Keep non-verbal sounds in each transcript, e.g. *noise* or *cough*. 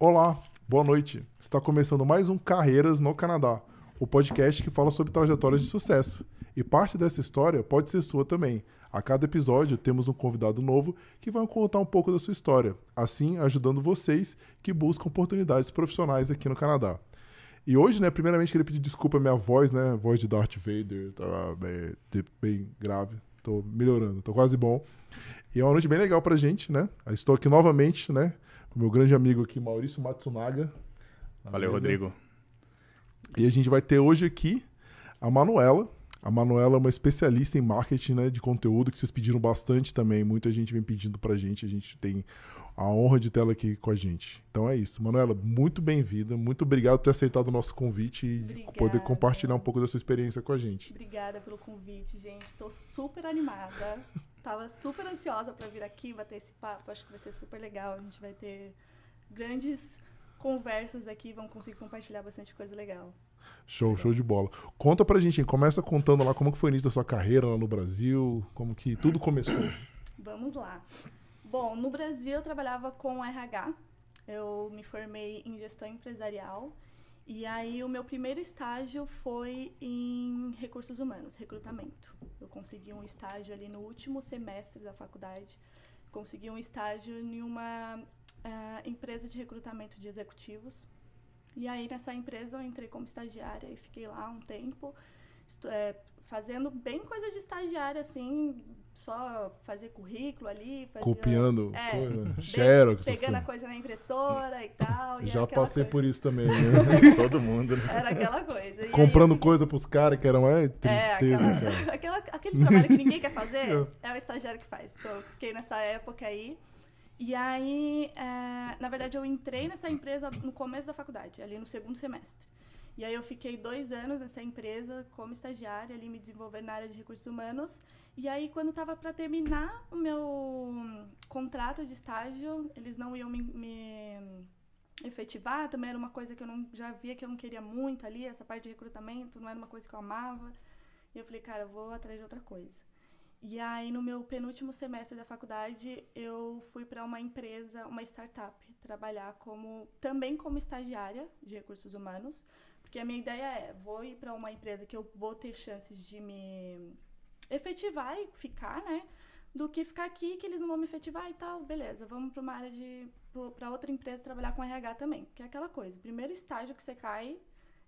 Olá, boa noite. Está começando mais um Carreiras no Canadá, o podcast que fala sobre trajetórias de sucesso. E parte dessa história pode ser sua também. A cada episódio temos um convidado novo que vai contar um pouco da sua história, assim ajudando vocês que buscam oportunidades profissionais aqui no Canadá. E hoje, né, primeiramente queria pedir desculpa à minha voz, né, voz de Darth Vader, tá bem, bem grave, tô melhorando, tô quase bom. E é uma noite bem legal pra gente, né? Estou aqui novamente, né, com meu grande amigo aqui, Maurício Matsunaga. Valeu, Rodrigo. E a gente vai ter hoje aqui a Manuela. A Manuela é uma especialista em marketing né, de conteúdo, que vocês pediram bastante também. Muita gente vem pedindo pra gente. A gente tem a honra de tê-la aqui com a gente. Então é isso. Manuela, muito bem-vinda. Muito obrigado por ter aceitado o nosso convite e Obrigada. poder compartilhar um pouco da sua experiência com a gente. Obrigada pelo convite, gente. Estou super animada. *laughs* Tava super ansiosa para vir aqui bater esse papo. Acho que vai ser super legal. A gente vai ter grandes conversas aqui. Vamos conseguir compartilhar bastante coisa legal. Show, legal. show de bola. Conta pra gente, hein? começa contando lá como que foi o início da sua carreira lá no Brasil, como que tudo começou. *coughs* Vamos lá. Bom, no Brasil eu trabalhava com RH. Eu me formei em gestão empresarial. E aí o meu primeiro estágio foi em recursos humanos, recrutamento. Eu consegui um estágio ali no último semestre da faculdade. Consegui um estágio em uma uh, empresa de recrutamento de executivos. E aí nessa empresa eu entrei como estagiária e fiquei lá um tempo, é, fazendo bem coisa de estagiária, assim, só fazer currículo ali. Fazia, Copiando é, coisa, *laughs* xerox. Pegando a coisa na impressora e tal. E Já passei coisa. por isso também, né? *laughs* Todo mundo, né? Era aquela coisa. E Comprando aí, coisa pros caras que eram é, tristeza, é, aquela, cara. Aquela, aquele trabalho que ninguém quer fazer, *laughs* é. é o estagiário que faz. Então, eu fiquei nessa época aí. E aí, é, na verdade, eu entrei nessa empresa no começo da faculdade, ali no segundo semestre. E aí eu fiquei dois anos nessa empresa como estagiária, ali me desenvolvendo na área de recursos humanos. E aí, quando estava para terminar o meu contrato de estágio, eles não iam me, me, efetivar. Também era uma coisa que eu não, já via que eu não queria muito ali, essa parte de recrutamento, não era uma coisa que eu amava. E eu falei, cara, eu vou atrás de outra coisa. E aí, no meu penúltimo semestre da faculdade, eu fui para uma empresa, uma startup, trabalhar como também como estagiária de recursos humanos, porque a minha ideia é, vou ir para uma empresa que eu vou ter chances de me efetivar e ficar, né? Do que ficar aqui que eles não vão me efetivar e tal, beleza, vamos para uma área de. para outra empresa trabalhar com RH também. Que é aquela coisa, o primeiro estágio que você cai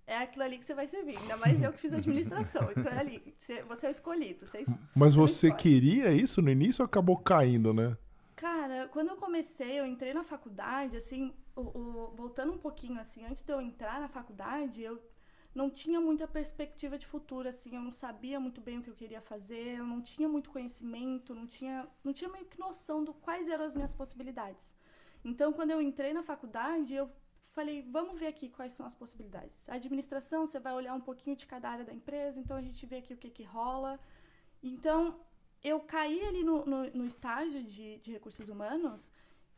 é aquilo ali que você vai servir. Ainda mais eu que fiz administração. então é ali, você é o escolhido. Você, Mas você, queria isso no início ou acabou caindo, né? Cara, quando eu comecei, eu entrei na faculdade, assim, o, o, voltando um pouquinho, assim, antes de eu entrar na faculdade, eu não tinha muita perspectiva de futuro, assim, eu não sabia muito bem o que eu queria fazer, eu não tinha muito conhecimento, não tinha, não tinha meio que noção do quais eram as minhas possibilidades. Então, quando eu entrei na faculdade, eu falei, vamos ver aqui quais são as possibilidades. A administração, você vai olhar um pouquinho de cada área da empresa, então a gente vê aqui o que, que rola. Então, eu caí ali no, no, no estágio de, de recursos humanos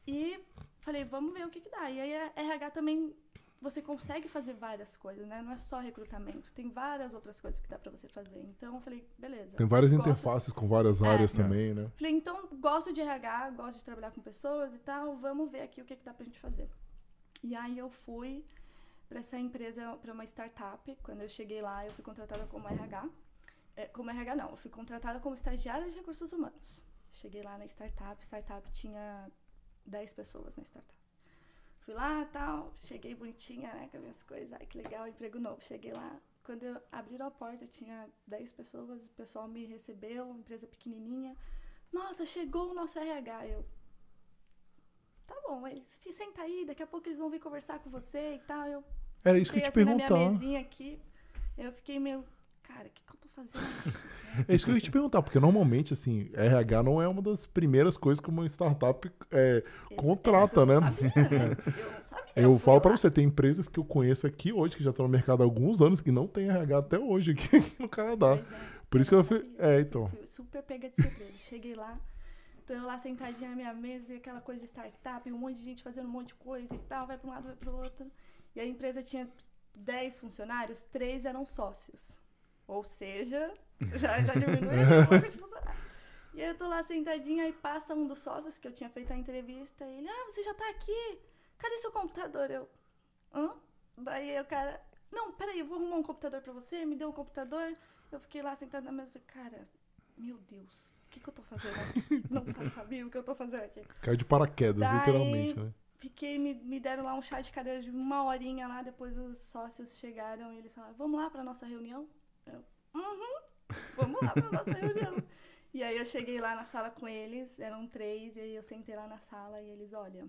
e falei, vamos ver o que, que dá. E aí a RH também você consegue fazer várias coisas, né? Não é só recrutamento, tem várias outras coisas que dá para você fazer. Então eu falei, beleza. Tem várias gosto... interfaces com várias é, áreas também, né? Falei, então gosto de RH, gosto de trabalhar com pessoas e tal, vamos ver aqui o que, que dá pra gente fazer. E aí eu fui para essa empresa, para uma startup. Quando eu cheguei lá, eu fui contratada como RH. É, como RH não, eu fui contratada como estagiária de recursos humanos. Cheguei lá na startup, startup tinha 10 pessoas na startup. Fui lá, tal, cheguei bonitinha, né, com as minhas coisas. Ai, que legal, emprego novo. Cheguei lá, quando eu abri a porta, tinha 10 pessoas, o pessoal me recebeu, empresa pequenininha. Nossa, chegou o nosso RH. Eu, tá bom, eles, senta aí, daqui a pouco eles vão vir conversar com você e tal. Eu Era isso que eu te assim, perguntar. na minha mesinha aqui, eu fiquei meio, cara, o que, que eu tô fazendo aqui? *laughs* É isso que eu ia te perguntar, porque normalmente, assim, RH não é uma das primeiras coisas que uma startup é, contrata, né? Sabia, né? *laughs* Eu não sabia. Eu, eu falo para você, tem empresas que eu conheço aqui hoje, que já estão no mercado há alguns anos, que não tem RH até hoje aqui, *laughs* no Canadá. É, Por isso que eu fui. É, então. Fui super pega de surpresa. Cheguei lá, tô eu lá sentadinha na minha mesa e aquela coisa de startup, um monte de gente fazendo um monte de coisa e tal, vai para um lado, vai para o outro. E a empresa tinha 10 funcionários, três eram sócios. Ou seja, já, já diminuiu o pouco de funcionário. E aí eu tô lá sentadinha e passa um dos sócios que eu tinha feito a entrevista. E ele, ah, você já tá aqui? cadê seu computador? Eu, hã? Daí o cara, não, peraí, eu vou arrumar um computador pra você, me deu um computador. Eu fiquei lá sentada na mesa e falei, cara, meu Deus, o que, que eu tô fazendo aqui? *laughs* Não sabia o que eu tô fazendo aqui. Caiu de paraquedas, Daí- literalmente, né? Fiquei, me, me deram lá um chá de cadeira de uma horinha lá, depois os sócios chegaram e eles falaram, vamos lá pra nossa reunião? Eu, uhum, vamos lá pra nossa reunião. E aí eu cheguei lá na sala com eles, eram três, e aí eu sentei lá na sala e eles, olha,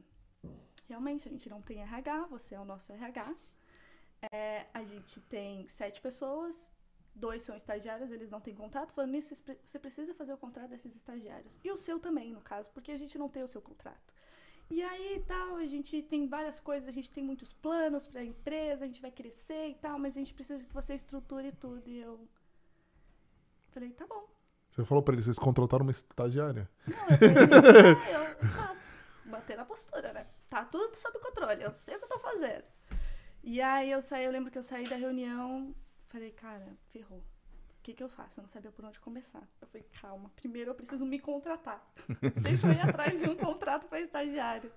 realmente a gente não tem RH, você é o nosso RH. É, a gente tem sete pessoas, dois são estagiários, eles não têm contrato. Falando nisso, você precisa fazer o contrato desses estagiários. E o seu também, no caso, porque a gente não tem o seu contrato. E aí tal, a gente tem várias coisas, a gente tem muitos planos para a empresa, a gente vai crescer e tal, mas a gente precisa que você estruture tudo. E eu falei, tá bom. Você falou pra eles, vocês contrataram uma estagiária. Não, eu falei ah, eu faço. Bater na postura, né? Tá tudo sob controle, eu sei o que eu tô fazendo. E aí eu saí, eu lembro que eu saí da reunião, falei, cara, ferrou. O que, que eu faço? Eu não sabia por onde começar. Eu falei, calma, primeiro eu preciso me contratar. *laughs* Deixa eu ir atrás de um contrato para estagiário.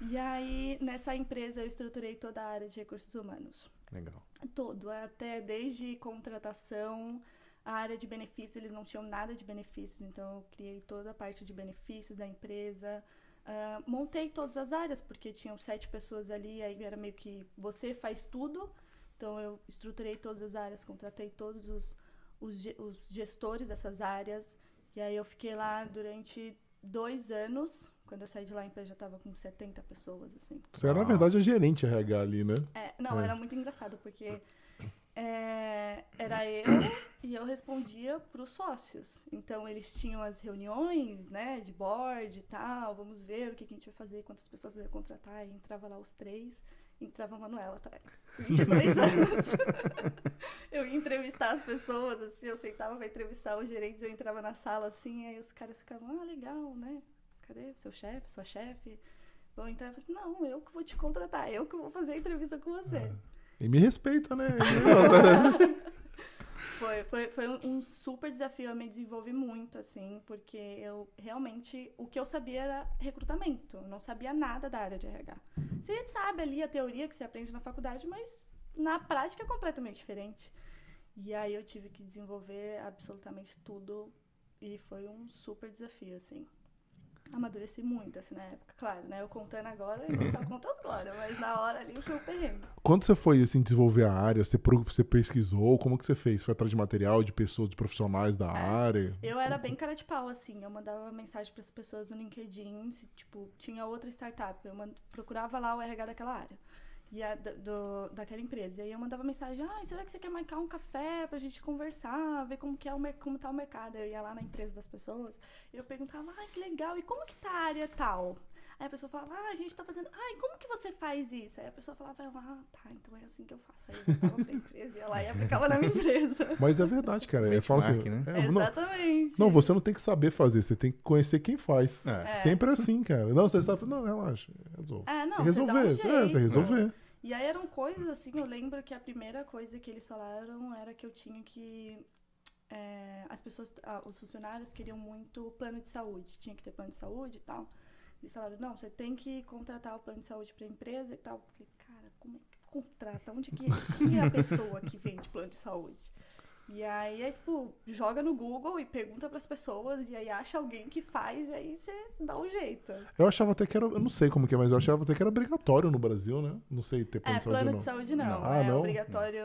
E aí, nessa empresa, eu estruturei toda a área de recursos humanos. Legal. Todo, até desde contratação, a área de benefícios, eles não tinham nada de benefícios, então eu criei toda a parte de benefícios da empresa. Ah, montei todas as áreas, porque tinham sete pessoas ali, aí era meio que você faz tudo. Então eu estruturei todas as áreas, contratei todos os, os, os gestores dessas áreas. E aí eu fiquei lá durante dois anos. Quando eu saí de lá, a empresa já estava com 70 pessoas, assim. Você era, na verdade, a gerente RH ali, né? É, não, É. era muito engraçado, porque é, era eu e eu respondia para os sócios. Então, eles tinham as reuniões, né, de board e tal, vamos ver o que, que a gente vai fazer, quantas pessoas vai contratar, e entrava lá os três, entrava a Manuela atrás. 22 anos. *laughs* eu ia entrevistar as pessoas, assim, eu sentava para entrevistar os gerentes, eu entrava na sala, assim, aí os caras ficavam, ah, legal, né, cadê seu chefe, sua chefe? Vão entrar e assim, não, eu que vou te contratar, eu que vou fazer a entrevista com você. E me respeita, né? *laughs* *laughs* Foi, foi, foi um- super desafio, eu me desenvolvi muito, assim, porque eu realmente, o que eu sabia era recrutamento, eu não sabia nada da área de RH. Você sabe ali a teoria que você aprende na faculdade, mas na prática é completamente diferente. E aí eu tive que desenvolver absolutamente tudo e foi um super desafio, assim. Amadureci muito, assim, na época. Claro, né? Eu contando agora, eu só conto agora, mas na hora ali foi um perrengue. Quando você foi, assim, desenvolver a área, você, você pesquisou? Como que você fez? Foi atrás de material, de pessoas, de profissionais da área? Eu era bem cara de pau, assim. Eu mandava mensagem para as pessoas no LinkedIn, se, tipo, tinha outra startup. Eu procurava lá o RH daquela área. E a, do, daquela empresa. E aí eu mandava mensagem, ah, será que você quer marcar um café pra gente conversar, ver como, que é o, como tá o mercado? Eu ia lá na empresa das pessoas, e eu perguntava, ah, que legal, e como que tá a área tal? Aí a pessoa falava, ah, a gente tá fazendo, ah, e como que você faz isso? Aí a pessoa falava, ah, tá, então é assim que eu faço. Aí eu voltava pra empresa, ia lá e aplicava na minha empresa. *laughs* Mas é verdade, cara. Eu falo assim, né? é, não, Exatamente. não, você não tem que saber fazer, você tem que conhecer quem faz. É. É. Sempre assim, cara. Não, você sabe, não, relaxa, resolve. É, não, resolver, um é, você resolver. E aí eram coisas assim, eu lembro que a primeira coisa que eles falaram era que eu tinha que. é, as pessoas, ah, os funcionários queriam muito plano de saúde, tinha que ter plano de saúde e tal. Eles falaram, não, você tem que contratar o plano de saúde para a empresa e tal. Eu falei, cara, como é que contrata? Onde que, quem é a pessoa que vende plano de saúde? E aí é tipo, joga no Google e pergunta para as pessoas, e aí acha alguém que faz, e aí você dá um jeito. Eu achava até que era, eu não sei como que é, mas eu achava até que era obrigatório no Brasil, né? Não sei ter plano É, de saúde plano não. de saúde não. Não. Ah, é não? obrigatório.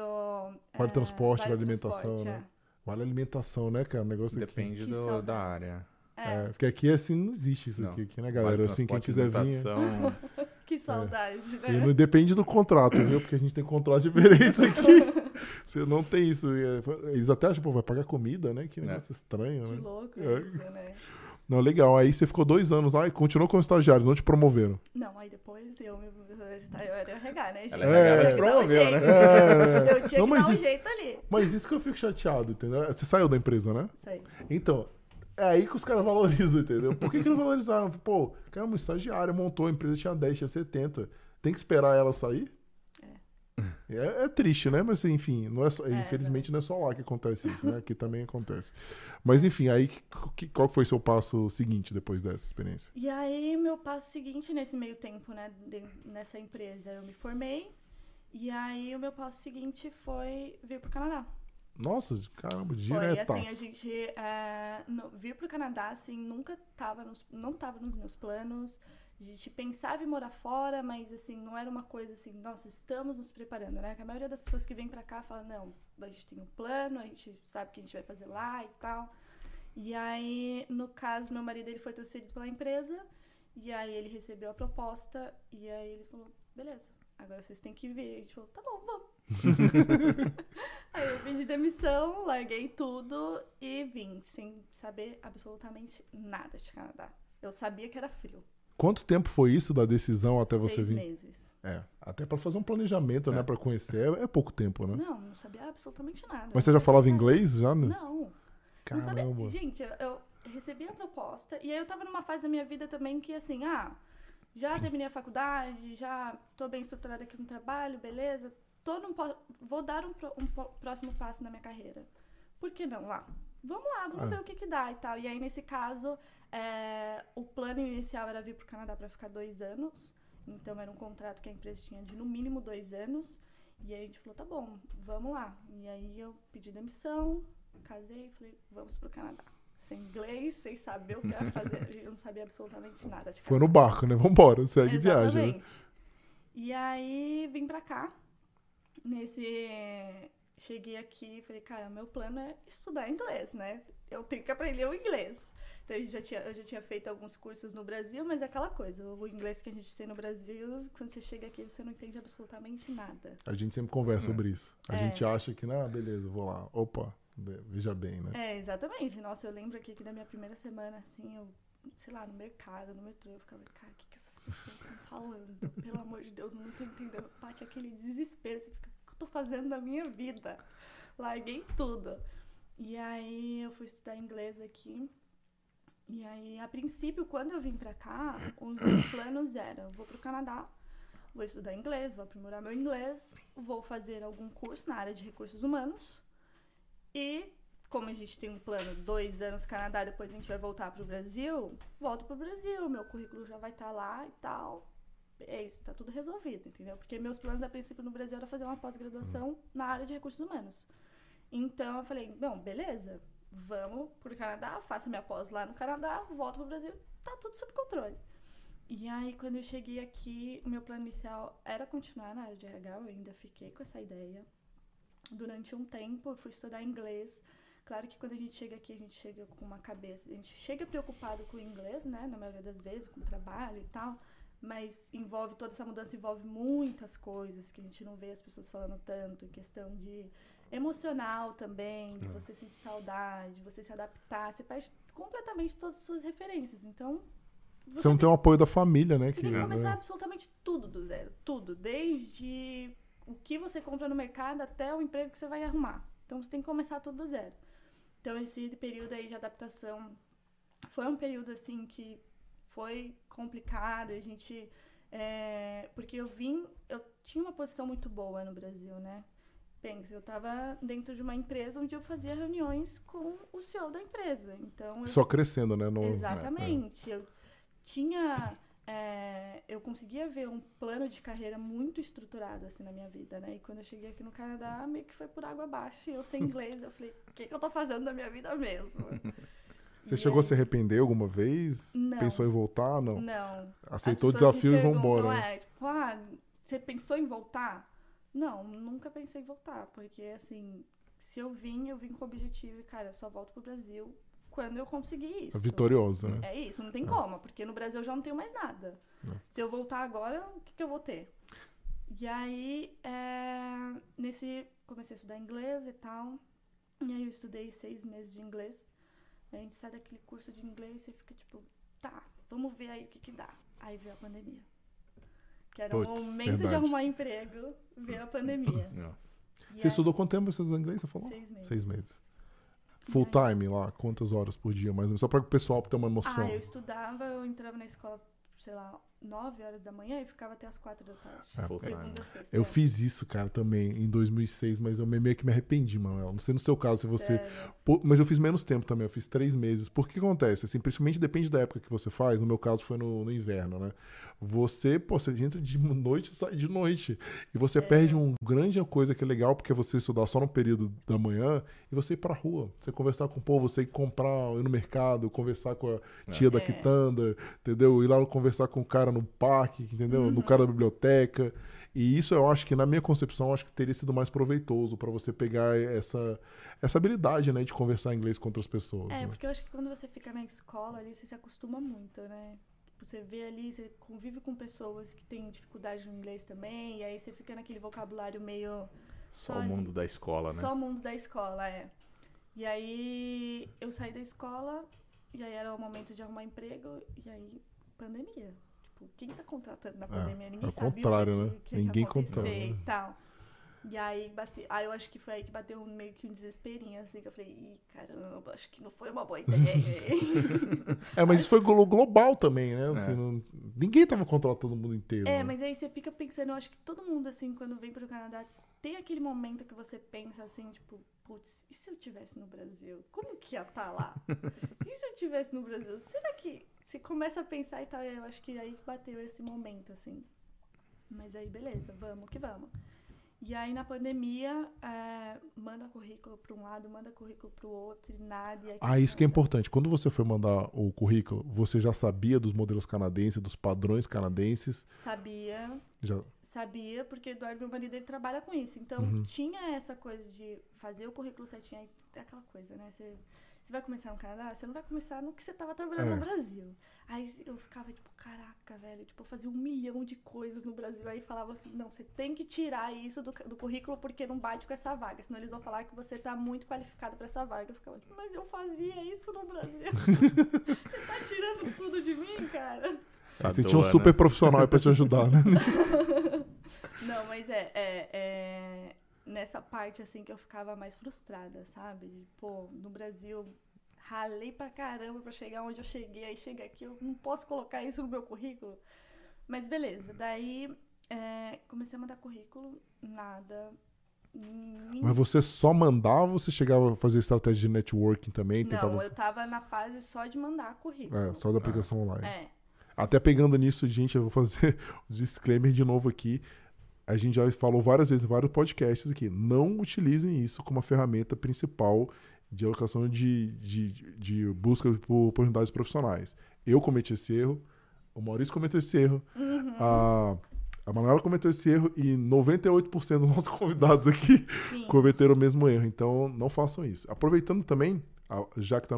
Vale é, transporte, vale transporte, alimentação, né? Vale alimentação, né, cara? O negócio aqui. Depende Que do- da área. É, é, É, porque aqui assim não existe isso Não. aqui, aqui, né, galera? Vale assim, quem transporte, quiser vir. *laughs* que saudade, E né? não depende do contrato, viu? Porque a gente tem contratos diferentes aqui. *laughs* Você não tem isso. É, Eles até acham, pô, vai pagar comida, né? Que É. negócio estranho, Que né? louco É. isso, né? Não, legal. Aí você ficou dois anos lá e continuou como estagiário, não te promoveram. Não, aí depois eu me eu era RH, né, gente? Ela é Eu RH, que dar um promoveu, jeito. né? É. Eu tinha Não, que mas dar um isso- jeito ali. Mas isso que eu fico chateado, entendeu? Você saiu da empresa, né? Isso aí. Então, é aí que os caras valorizam, entendeu? Por que, que não valorizaram? Pô, cara, uma estagiária montou, a empresa tinha 10, tinha 70. Tem que esperar ela sair? É, é triste, né? Mas enfim, não é só- É, infelizmente não é só lá que acontece isso, né? Aqui também acontece. Mas enfim, aí que- que- qual foi seu passo seguinte depois dessa experiência? E aí, meu passo seguinte nesse meio tempo, né, de- nessa empresa, eu me formei. E aí, o meu passo seguinte foi vir pro Canadá. Nossa, caramba, Foi, direto. assim, a gente é, no- vir pro Canadá, assim, nunca tava nos, não tava nos meus planos. A gente pensava em morar fora, mas, assim, não era uma coisa assim, nossa, estamos nos preparando, né? Que a maioria das pessoas que vem pra cá fala, não, a gente tem um plano, a gente sabe o que a gente vai fazer lá e tal. E aí, no caso, meu marido, ele foi transferido pela empresa, e aí ele recebeu a proposta, e aí ele falou, beleza, agora vocês têm que vir. A gente falou, tá bom, vamos. *laughs* Aí eu pedi demissão, larguei tudo e vim, sem saber absolutamente nada de Canadá. Eu sabia que era frio. Quanto tempo foi isso da decisão até você Seis vir? meses. É, até pra fazer um planejamento, né? É. Pra conhecer, é, é pouco tempo, né? Não, não sabia absolutamente nada. Mas você já falava Não inglês já? né? Não. Não Caramba. sabia. Gente, eu, eu recebi a proposta e aí eu tava numa fase da minha vida também que assim, ah, já terminei a faculdade, já tô bem estruturada aqui no trabalho, beleza. Tô num, vou dar um, um próximo passo na minha carreira. Por que não lá? Vamos lá, vamos Ah. ver o que que dá e tal. E aí, nesse caso, é, o plano inicial era vir pro Canadá para ficar dois anos. Então, era um contrato que a empresa tinha de no mínimo dois anos. E aí a gente falou, tá bom, vamos lá. E aí eu pedi demissão, casei e falei, vamos pro Canadá. Sem inglês, sem saber o que ia fazer. *laughs* Eu não sabia absolutamente nada Foi no barco, né? Vambora, segue viagem. Né? Exatamente. E aí vim pra cá. Nesse. Cheguei aqui e falei, cara, meu plano é estudar inglês, né? Eu tenho que aprender o inglês. Então a gente já tinha, eu já tinha feito alguns cursos no Brasil, mas é aquela coisa, o inglês que a gente tem no Brasil, quando você chega aqui, você não entende absolutamente nada. A gente sempre conversa sobre isso. A É. gente acha que, ah, beleza, vou lá. Opa, veja bem, né? É, exatamente. Nossa, eu lembro aqui que da minha primeira semana, assim, eu, sei lá, no mercado, no metrô, eu ficava, cara, o que, que essas pessoas estão falando? Pelo amor de Deus, eu não tô entendendo. Bate aquele desespero, você fica, tô fazendo da minha vida? Larguei tudo. E aí eu fui estudar inglês aqui. E aí, a princípio, quando eu vim pra cá, os meus planos eram, vou pro Canadá, vou estudar inglês, vou aprimorar meu inglês, vou fazer algum curso na área de recursos humanos e como a gente tem um plano dois anos Canadá, depois a gente vai voltar pro Brasil, volto pro Brasil, meu currículo já vai estar lá e tal. É isso, tá tudo resolvido, entendeu? Porque meus planos a princípio no Brasil era fazer uma pós-graduação na área de recursos humanos. Então eu falei, bom, beleza, vamos pro Canadá, faço minha pós lá no Canadá, volto pro Brasil, tá tudo sob controle. E aí, quando eu cheguei aqui, o meu plano inicial era continuar na área de RH, eu ainda fiquei com essa ideia. Durante um tempo, eu fui estudar inglês. Claro que quando a gente chega aqui, a gente chega com uma cabeça, a gente chega preocupado com o inglês, né, na maioria das vezes, com o trabalho e tal, mas envolve, toda essa mudança envolve muitas coisas que a gente não vê as pessoas falando tanto, em questão de emocional também, de você sentir saudade, de você se adaptar, você perde completamente todas as suas referências. Então, Você não tem o apoio da família, né? você tem que começar absolutamente tudo do zero. Tudo. Desde o que você compra no mercado até o emprego que você vai arrumar. Então você tem que começar tudo do zero. Então esse período aí de adaptação foi um período assim que foi complicado. A gente. é, porque eu vim. Eu tinha uma posição muito boa no Brasil, né? Pensa, eu estava dentro de uma empresa onde eu fazia reuniões com o CEO da empresa. Então eu Só crescendo, né? No... Exatamente. Eu tinha. é, eu conseguia ver um plano de carreira muito estruturado assim na minha vida, né? E quando eu cheguei aqui no Canadá, meio que foi por água abaixo. E eu sem *laughs* inglês, eu falei, o que, que eu tô fazendo da minha vida mesmo? *laughs* Você E chegou a aí- se arrepender alguma vez? Não. Pensou em voltar? Não. Não. Aceitou o desafio e vambora. né? É, tipo, ah, você pensou em voltar? Não, nunca pensei em voltar, porque assim, se eu vim, eu vim com o objetivo, e, cara, eu só volto pro Brasil quando eu conseguir isso. Vitorioso, né? É isso, não tem como, porque no Brasil eu já não tenho mais nada. É. Se eu voltar agora, o que, que eu vou ter? E aí, é, nesse, comecei a estudar inglês e tal. E aí eu estudei seis meses de inglês. Aí a gente sai daquele curso de inglês e fica tipo, tá, vamos ver aí o que que dá. Aí veio a pandemia. Que era o Puts, momento verdade. de arrumar emprego, veio a pandemia. *laughs* Nossa. E Você aí- estudou quanto tempo você estudou inglês? Você falou? Seis meses. Seis meses. Full time lá, quantas horas por dia, mais ou menos? Só para o pessoal ter uma noção. Ah, eu estudava, eu entrava na escola, sei lá, 9 horas da manhã e ficava até as 4 da tarde. É. Segunda a sexta. Eu é. fiz isso, cara, também em 2006, mas eu meio que me arrependi, Manuel. Não sei no seu caso se você. Pô, mas eu fiz menos tempo também, eu fiz três meses. Por que acontece? Assim, principalmente depende da época que você faz. No meu caso foi no, no inverno, né? Você, pô, você entra de *laughs* noite e sai de noite. E você perde uma grande coisa que é legal, porque é você estudar só no período da manhã e você ir pra rua. Você conversar com o povo, você ir comprar, ir no mercado, conversar com a tia da É. quitanda, entendeu? Ir lá conversar com o cara no parque, entendeu? No cara da biblioteca. E isso eu acho que, na minha concepção, eu acho que teria sido mais proveitoso pra você pegar essa, essa habilidade, né, de conversar inglês com outras pessoas. É, né? porque eu acho que quando você fica na escola ali, você se acostuma muito, né? Você vê ali, você convive com pessoas que têm dificuldade no inglês também, e aí você fica naquele vocabulário meio Só Só o mundo da escola, né? só o mundo da escola, é. E aí eu saí da escola, e aí era o momento de arrumar emprego, e aí pandemia. Tipo, quem tá contratando na pandemia? Ninguém é o sabia contrário, o né? que, que Ninguém ia acontecer contrata, né? e tal. E aí, bate... aí eu acho que foi aí que bateu um- meio que um desesperinho, assim, que eu falei, ih, caramba, acho que não foi uma boa ideia. *laughs* É, mas isso foi glo- global também, né? Assim, É. não- ninguém tava contratando o mundo inteiro. É, né? mas aí você fica pensando, eu acho que todo mundo, assim, quando vem pro Canadá, tem aquele momento que você pensa assim, tipo, putz, e se eu tivesse no Brasil? Como que ia estar lá? *laughs* E se eu tivesse no Brasil? Será que. Você começa a pensar e tal, e eu acho que aí que bateu esse momento, assim. Mas aí, beleza, vamos que vamos. E aí, na pandemia, é, manda currículo para um lado, manda currículo para o outro, e nada. E Ah, isso que é importante. Quando você foi mandar o currículo, você já sabia dos modelos canadenses, dos padrões canadenses? Sabia, Já... Sabia, porque Eduardo, meu marido, ele trabalha com isso. Então, Uhum. tinha essa coisa de fazer o currículo certinho. Aí é aquela coisa, né? Você, você vai começar no Canadá, você não vai começar no que você tava trabalhando É. no Brasil. Aí eu ficava tipo, caraca, velho. Tipo, eu fazia um milhão de coisas no Brasil. Aí falava assim, não, você tem que tirar isso do, do currículo porque não bate com essa vaga. Senão eles vão falar que você tá muito qualificado pra essa vaga. Eu ficava tipo, mas eu fazia isso no Brasil. *laughs* você tá tirando tudo de mim, cara? Essa você tinha um dor, super né? profissional aí pra te ajudar, né? *laughs* Não, mas é, é, é nessa parte assim que eu ficava mais frustrada, sabe? De, pô, no Brasil ralei pra caramba pra chegar onde eu cheguei, aí chega aqui, eu não posso colocar isso no meu currículo. Mas beleza, daí é, comecei a mandar currículo, nada. Ninguém- Mas você só mandava ou você chegava a fazer estratégia de networking também? não, Tentava... eu tava na fase só de mandar currículo. É, só da aplicação online. É, Até pegando nisso, gente, eu vou fazer *laughs* o disclaimer de novo aqui. A gente já falou várias vezes em vários podcasts aqui. Não utilizem isso como a ferramenta principal de alocação de, de, de busca por oportunidades profissionais. Eu cometi esse erro, o Maurício cometeu esse erro, Uhum. a, a Manuela cometeu esse erro e 98% dos nossos *laughs* convidados aqui sim. cometeram o mesmo erro. Então, não façam isso. Aproveitando também, já que está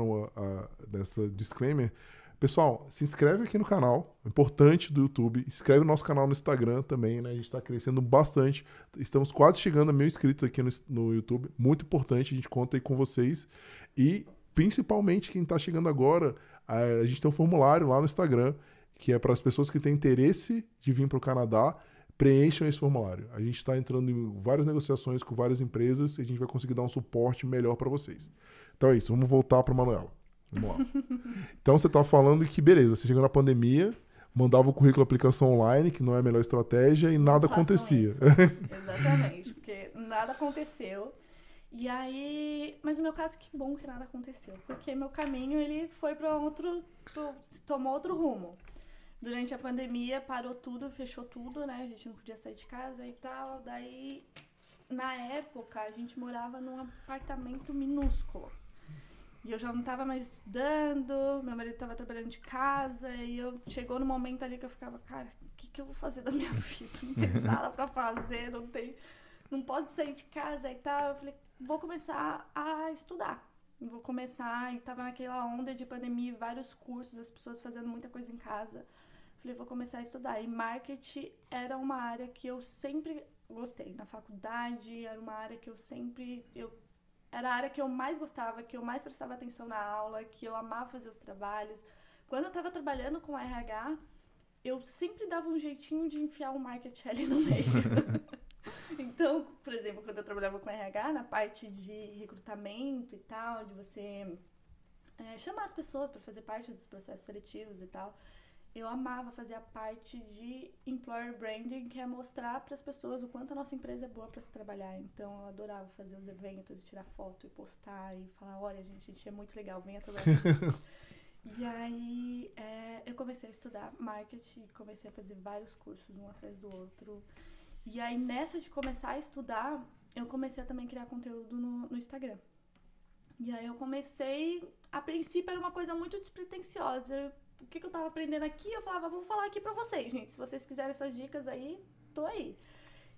nessa disclaimer, pessoal, se inscreve aqui no canal, importante do YouTube. Inscreve no nosso canal no Instagram também, né? A gente está crescendo bastante. Estamos quase chegando a mil inscritos aqui no, no YouTube. Muito importante, a gente conta aí com vocês. E, principalmente, quem está chegando agora, a, a gente tem um formulário lá no Instagram, que é para as pessoas que têm interesse de vir para o Canadá preencham esse formulário. A gente está entrando em várias negociações com várias empresas e a gente vai conseguir dar um suporte melhor para vocês. Então é isso, vamos voltar para Manuela. Vamos lá. então você estava falando que, beleza, você chegou na pandemia, mandava o currículo aplicação online, que não é a melhor estratégia, e nada Façam acontecia. *laughs* Exatamente, porque nada aconteceu. E aí, mas no meu caso, que bom que nada aconteceu, porque meu caminho ele foi para outro, pro- tomou outro rumo. Durante a pandemia parou tudo, fechou tudo, né? A gente não podia sair de casa e tal. Daí, na época, a gente morava num apartamento minúsculo. E eu já não tava mais estudando, meu marido tava trabalhando de casa, e eu chegou no momento ali que eu ficava, cara, o que, que eu vou fazer da minha *laughs* vida? Não tem nada pra fazer, não tem. Não pode sair de casa e tal. Eu falei, vou começar a estudar. Vou começar, e tava naquela onda de pandemia, vários cursos, as pessoas fazendo muita coisa em casa. Falei, vou começar a estudar. E marketing era uma área que eu sempre gostei. Na faculdade, era uma área que eu sempre. Eu, era a área que eu mais gostava, que eu mais prestava atenção na aula, que eu amava fazer os trabalhos. Quando eu tava trabalhando com RH, eu sempre dava um jeitinho de enfiar o marketing *laughs* ali no meio. *laughs* então, por exemplo, quando eu trabalhava com RH, na parte de recrutamento e tal, de você é, chamar as pessoas para fazer parte dos processos seletivos e tal, eu amava fazer a parte de employer branding, que é mostrar para as pessoas o quanto a nossa empresa é boa para se trabalhar. Então, eu adorava fazer os eventos, tirar foto e postar e falar: olha, gente, a gente é muito legal, venha trabalhar. *laughs* e aí, é, eu comecei a estudar marketing, comecei a fazer vários cursos, um atrás do outro. E aí, nessa de começar a estudar, eu comecei a também criar conteúdo no, no Instagram. E aí, eu comecei. A princípio, era uma coisa muito despretensiosa o que, que eu tava aprendendo aqui, eu falava, vou falar aqui pra vocês, gente. Se vocês quiserem essas dicas aí, tô aí.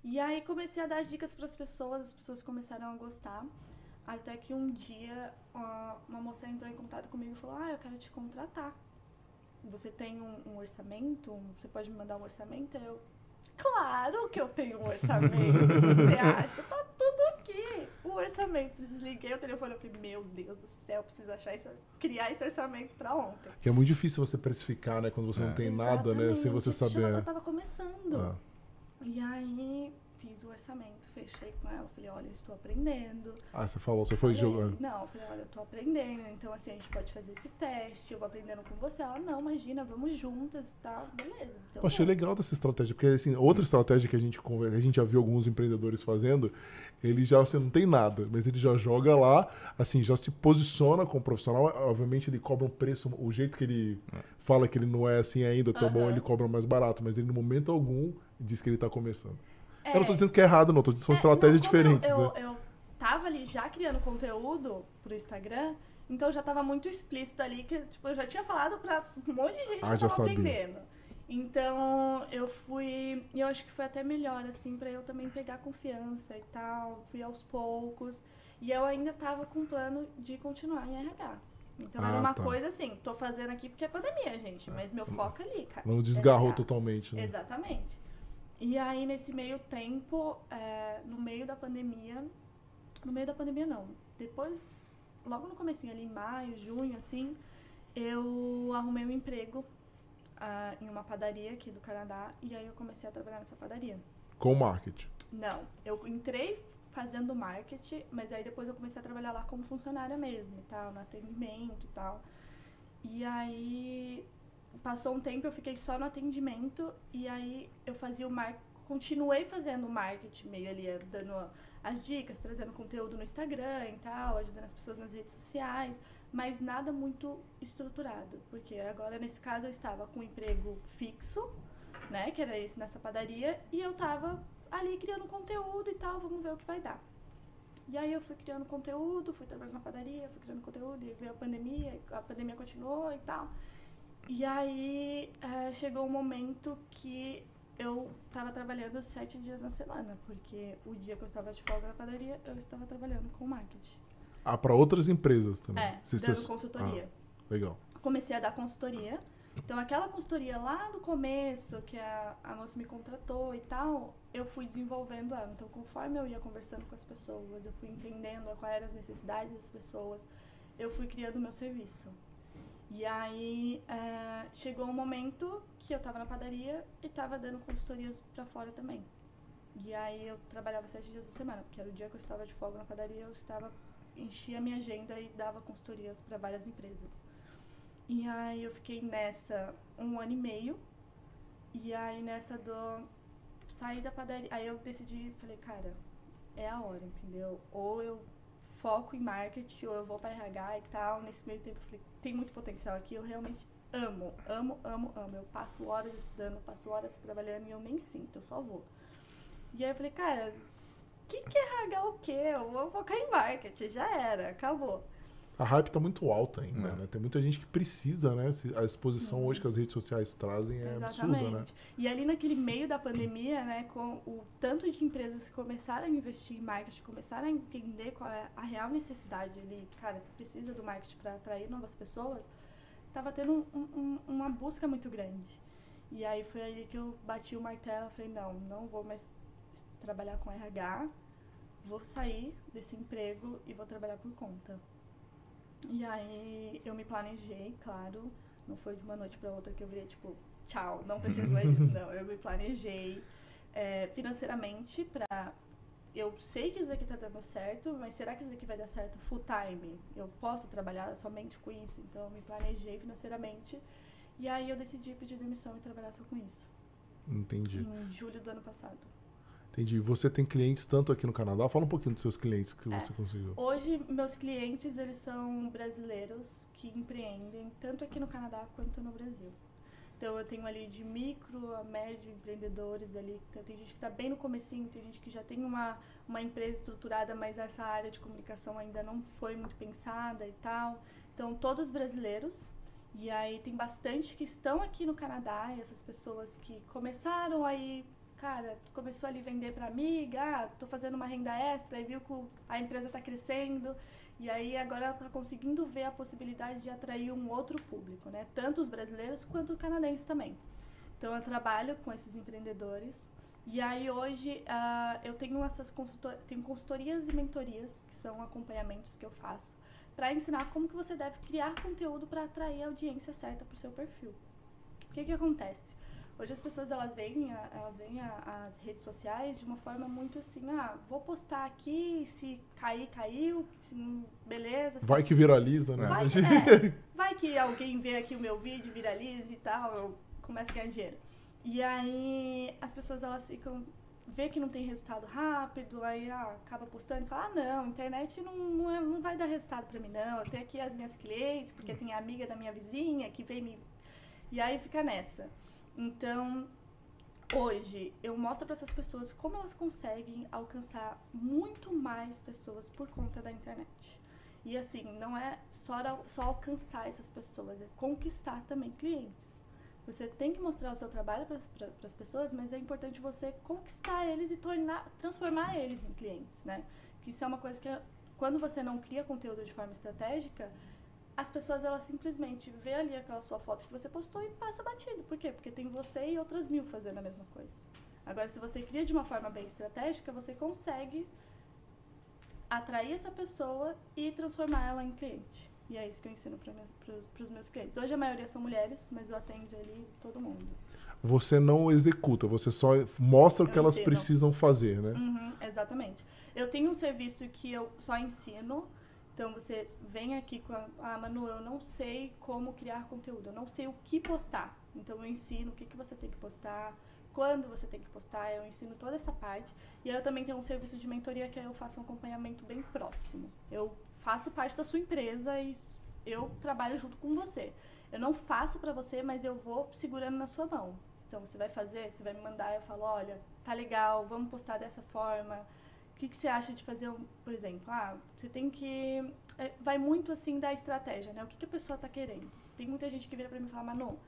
E aí comecei a dar as dicas para as pessoas, as pessoas começaram a gostar. Até que um dia uma moça entrou em contato comigo e falou: Ah, eu quero te contratar. Você tem um, um orçamento? Você pode me mandar um orçamento? Eu, claro que eu tenho um orçamento. *laughs* você acha? Tá tudo aqui. O orçamento. Desliguei o telefone e falei, meu Deus do céu, preciso achar isso, criar esse orçamento pra ontem. Que é muito difícil você precificar, né? Quando você é. não tem Exatamente. nada, né? Sem você saber. Eu tava começando. Ah. E aí fiz o orçamento, fechei com ela, falei, olha, estou aprendendo. Ah, você falou, você foi jogando? Não, eu falei, olha, eu estou aprendendo, então assim, a gente pode fazer esse teste, eu vou aprendendo com você. Ela, não, imagina, vamos juntas e tal, beleza. Então, eu achei legal dessa estratégia, porque assim, outra estratégia que a gente, a gente já viu alguns empreendedores fazendo, ele já, você não tem nada, mas ele já joga lá, assim, já se posiciona como profissional, obviamente ele cobra um preço, o jeito que ele é. fala que ele não é assim ainda tão uhum. bom, ele cobra mais barato, mas ele no momento algum diz que ele está começando. É. Eu não tô dizendo que é errado, não. Tô dizendo que são é, estratégias não, diferentes, eu, né? Eu, eu tava ali já criando conteúdo pro Instagram, então já tava muito explícito ali que tipo, eu já tinha falado pra um monte de gente ah, que eu tava aprendendo. Então eu fui. E eu acho que foi até melhor, assim, pra eu também pegar confiança e tal. Fui aos poucos. E eu ainda tava com plano de continuar em RH. Então ah, era uma tá. coisa assim, tô fazendo aqui porque é pandemia, gente. Mas meu foco é ali, cara. Não desgarrou RH. totalmente, né? Exatamente. E aí, nesse meio tempo, é, no meio da pandemia, no meio da pandemia não, depois, logo no comecinho ali, em maio, junho, assim, eu arrumei um emprego uh, em uma padaria aqui do Canadá e aí eu comecei a trabalhar nessa padaria. Com marketing? Não, eu entrei fazendo marketing, mas aí depois eu comecei a trabalhar lá como funcionária mesmo e tal, no atendimento e tal. E aí passou um tempo, eu fiquei só no atendimento e aí eu fazia o mar... continuei fazendo marketing meio ali, dando as dicas, trazendo conteúdo no Instagram e tal, ajudando as pessoas nas redes sociais, mas nada muito estruturado, porque agora nesse caso eu estava com um emprego fixo, né, que era esse nessa padaria, e eu tava ali criando conteúdo e tal, vamos ver o que vai dar. E aí eu fui criando conteúdo, fui trabalhando na padaria, fui criando conteúdo, e veio a pandemia, a pandemia continuou e tal. E aí é, chegou um momento que eu estava trabalhando sete dias na semana, porque o dia que eu estava de folga na padaria, eu estava trabalhando com marketing. Ah, para outras empresas também? É, Se dando você... consultoria. Ah, legal. Comecei a dar consultoria. Então, aquela consultoria lá no começo, que a, a moça me contratou e tal, eu fui desenvolvendo ela. Então, conforme eu ia conversando com as pessoas, eu fui entendendo quais eram as necessidades das pessoas, eu fui criando o meu serviço. E aí é, chegou um momento que eu tava na padaria e tava dando consultorias para fora também. E aí eu trabalhava sete dias da semana, porque era o dia que eu estava de folga na padaria, eu estava enchia minha agenda e dava consultorias para várias empresas. E aí eu fiquei nessa um ano e meio. E aí nessa do sair da padaria, aí eu decidi, falei, cara, é a hora, entendeu? Ou eu foco em marketing ou eu vou para RH e tal. Nesse meio tempo eu falei, tem muito potencial aqui, eu realmente amo, amo, amo, amo. Eu passo horas estudando, passo horas trabalhando e eu nem sinto, eu só vou. E aí eu falei, cara, que, que é RH o quê? Eu vou focar em marketing, já era, acabou a hype está muito alta ainda, é. né? Tem muita gente que precisa, né? A exposição hoje que as redes sociais trazem é Exatamente. absurda, né? E ali naquele meio da pandemia, né, com o tanto de empresas que começaram a investir em marketing, começaram a entender qual é a real necessidade ali, cara, você precisa do marketing para atrair novas pessoas, tava tendo um, um, uma busca muito grande. E aí foi aí que eu bati o martelo, falei, não, não vou mais trabalhar com RH, vou sair desse emprego e vou trabalhar por conta. E aí eu me planejei, claro, não foi de uma noite para outra que eu virei tipo, tchau, não preciso mais disso, *laughs* não. Eu me planejei é, financeiramente para eu sei que isso aqui tá dando certo, mas será que isso aqui vai dar certo full time? Eu posso trabalhar somente com isso? Então, eu me planejei financeiramente E aí eu decidi pedir demissão e trabalhar só com isso. Entendi. Em julho do ano passado. Entendi. Você tem clientes tanto aqui no Canadá? Fala um pouquinho dos seus clientes que É. você conseguiu. Hoje, meus clientes, eles são brasileiros que empreendem tanto aqui no Canadá quanto no Brasil. Então, eu tenho ali de micro a médio empreendedores ali. Então, tem gente que está bem no comecinho, tem gente que já tem uma, uma empresa estruturada, mas essa área de comunicação ainda não foi muito pensada e tal. Então, todos brasileiros. E aí, tem bastante que estão aqui no Canadá, e essas pessoas que começaram aí cara, começou ali vender para amiga, ah, tô fazendo uma renda extra e viu que a empresa está crescendo e aí agora ela está conseguindo ver a possibilidade de atrair um outro público, né? Tanto os brasileiros quanto os canadenses também. Então eu trabalho com esses empreendedores e aí hoje ah, eu tenho essas consultor tenho consultorias e mentorias que são acompanhamentos que eu faço para ensinar como que você deve criar conteúdo para atrair a audiência certa para o seu perfil. O que que acontece? Hoje as pessoas elas veem, elas veem as redes sociais de uma forma muito assim, ah, vou postar aqui, se cair, caiu, beleza. Vai que viraliza, né? Vai que, *laughs* é, vai que alguém vê aqui o meu vídeo, viralize e tal, eu começo a ganhar dinheiro. E aí as pessoas elas ficam, vê que não tem resultado rápido, aí ah, acaba postando e fala, ah não, internet não, não, é- não vai dar resultado pra mim não, eu tenho aqui as minhas clientes, porque tem a amiga da minha vizinha que vem me... E aí fica nessa. Então, hoje eu mostro para essas pessoas como elas conseguem alcançar muito mais pessoas por conta da internet. E assim, não é só, só alcançar essas pessoas, é conquistar também clientes. Você tem que mostrar o seu trabalho para as pessoas, mas é importante você conquistar eles e tornar, transformar eles em clientes, né? Que isso é uma coisa que quando você não cria conteúdo de forma estratégica, as pessoas elas simplesmente vê ali aquela sua foto que você postou e passa batido. Por quê? Porque tem você e outras mil fazendo a mesma coisa. Agora, se você cria de uma forma bem estratégica, você consegue atrair essa pessoa e transformar ela em cliente. E é isso que eu ensino para os meus clientes. Hoje a maioria são mulheres, mas eu atendo ali todo mundo. Você não executa, você só mostra o Eu que elas ensino. precisam fazer, né? Uhum, exatamente. Eu tenho um serviço que eu só ensino. Então você vem aqui com a ah, Manu, eu não sei como criar conteúdo, eu não sei o que postar. Então eu ensino o que, que você tem que postar, quando você tem que postar, eu ensino toda essa parte. E eu também tenho um serviço de mentoria que eu faço um acompanhamento bem próximo. Eu faço parte da sua empresa e eu trabalho junto com você. Eu não faço pra você, mas eu vou segurando na sua mão. Então você vai fazer, você vai me mandar, eu falo, olha, tá legal, vamos postar dessa forma. O que, que você acha de fazer, um, por exemplo, ah, você tem que. é, vai muito assim da estratégia, né? O que, que a pessoa tá querendo. Tem muita gente que vira pra mim e fala, Manu,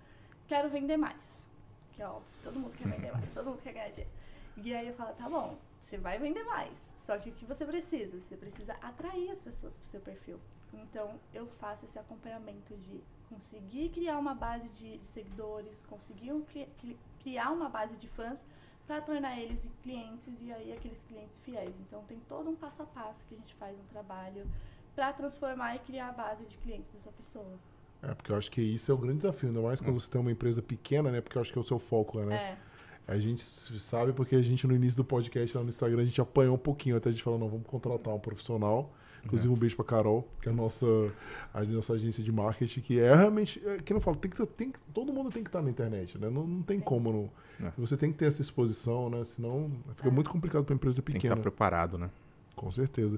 quero vender mais. Que é óbvio, todo mundo quer vender mais, *laughs* todo mundo quer ganhar dinheiro. E aí eu falo, tá bom, você vai vender mais. Só que o que você precisa? Você precisa atrair as pessoas pro seu perfil. Então eu faço esse acompanhamento de conseguir criar uma base de, de seguidores, conseguir um cri- cri- criar uma base de fãs para tornar eles clientes e aí aqueles clientes fiéis. Então tem todo um passo a passo que a gente faz um trabalho para transformar e criar a base de clientes dessa pessoa. É, porque eu acho que isso é o grande desafio, ainda mais quando você tem uma empresa pequena, né? Porque eu acho que é o seu foco, né? É, A gente sabe porque a gente no início do podcast lá no Instagram a gente apanhou um pouquinho, até a gente falou, não, vamos contratar um profissional. Inclusive um beijo pra Carol, que é a nossa, a nossa agência de marketing, que é realmente, é, que não falo, tem que, tem todo mundo tem que estar na internet, né? Não, não tem Tem. como não. É. Você tem que ter essa exposição, né? Senão fica É. muito complicado pra empresa Tem que pequena. estar preparado, né? Com certeza.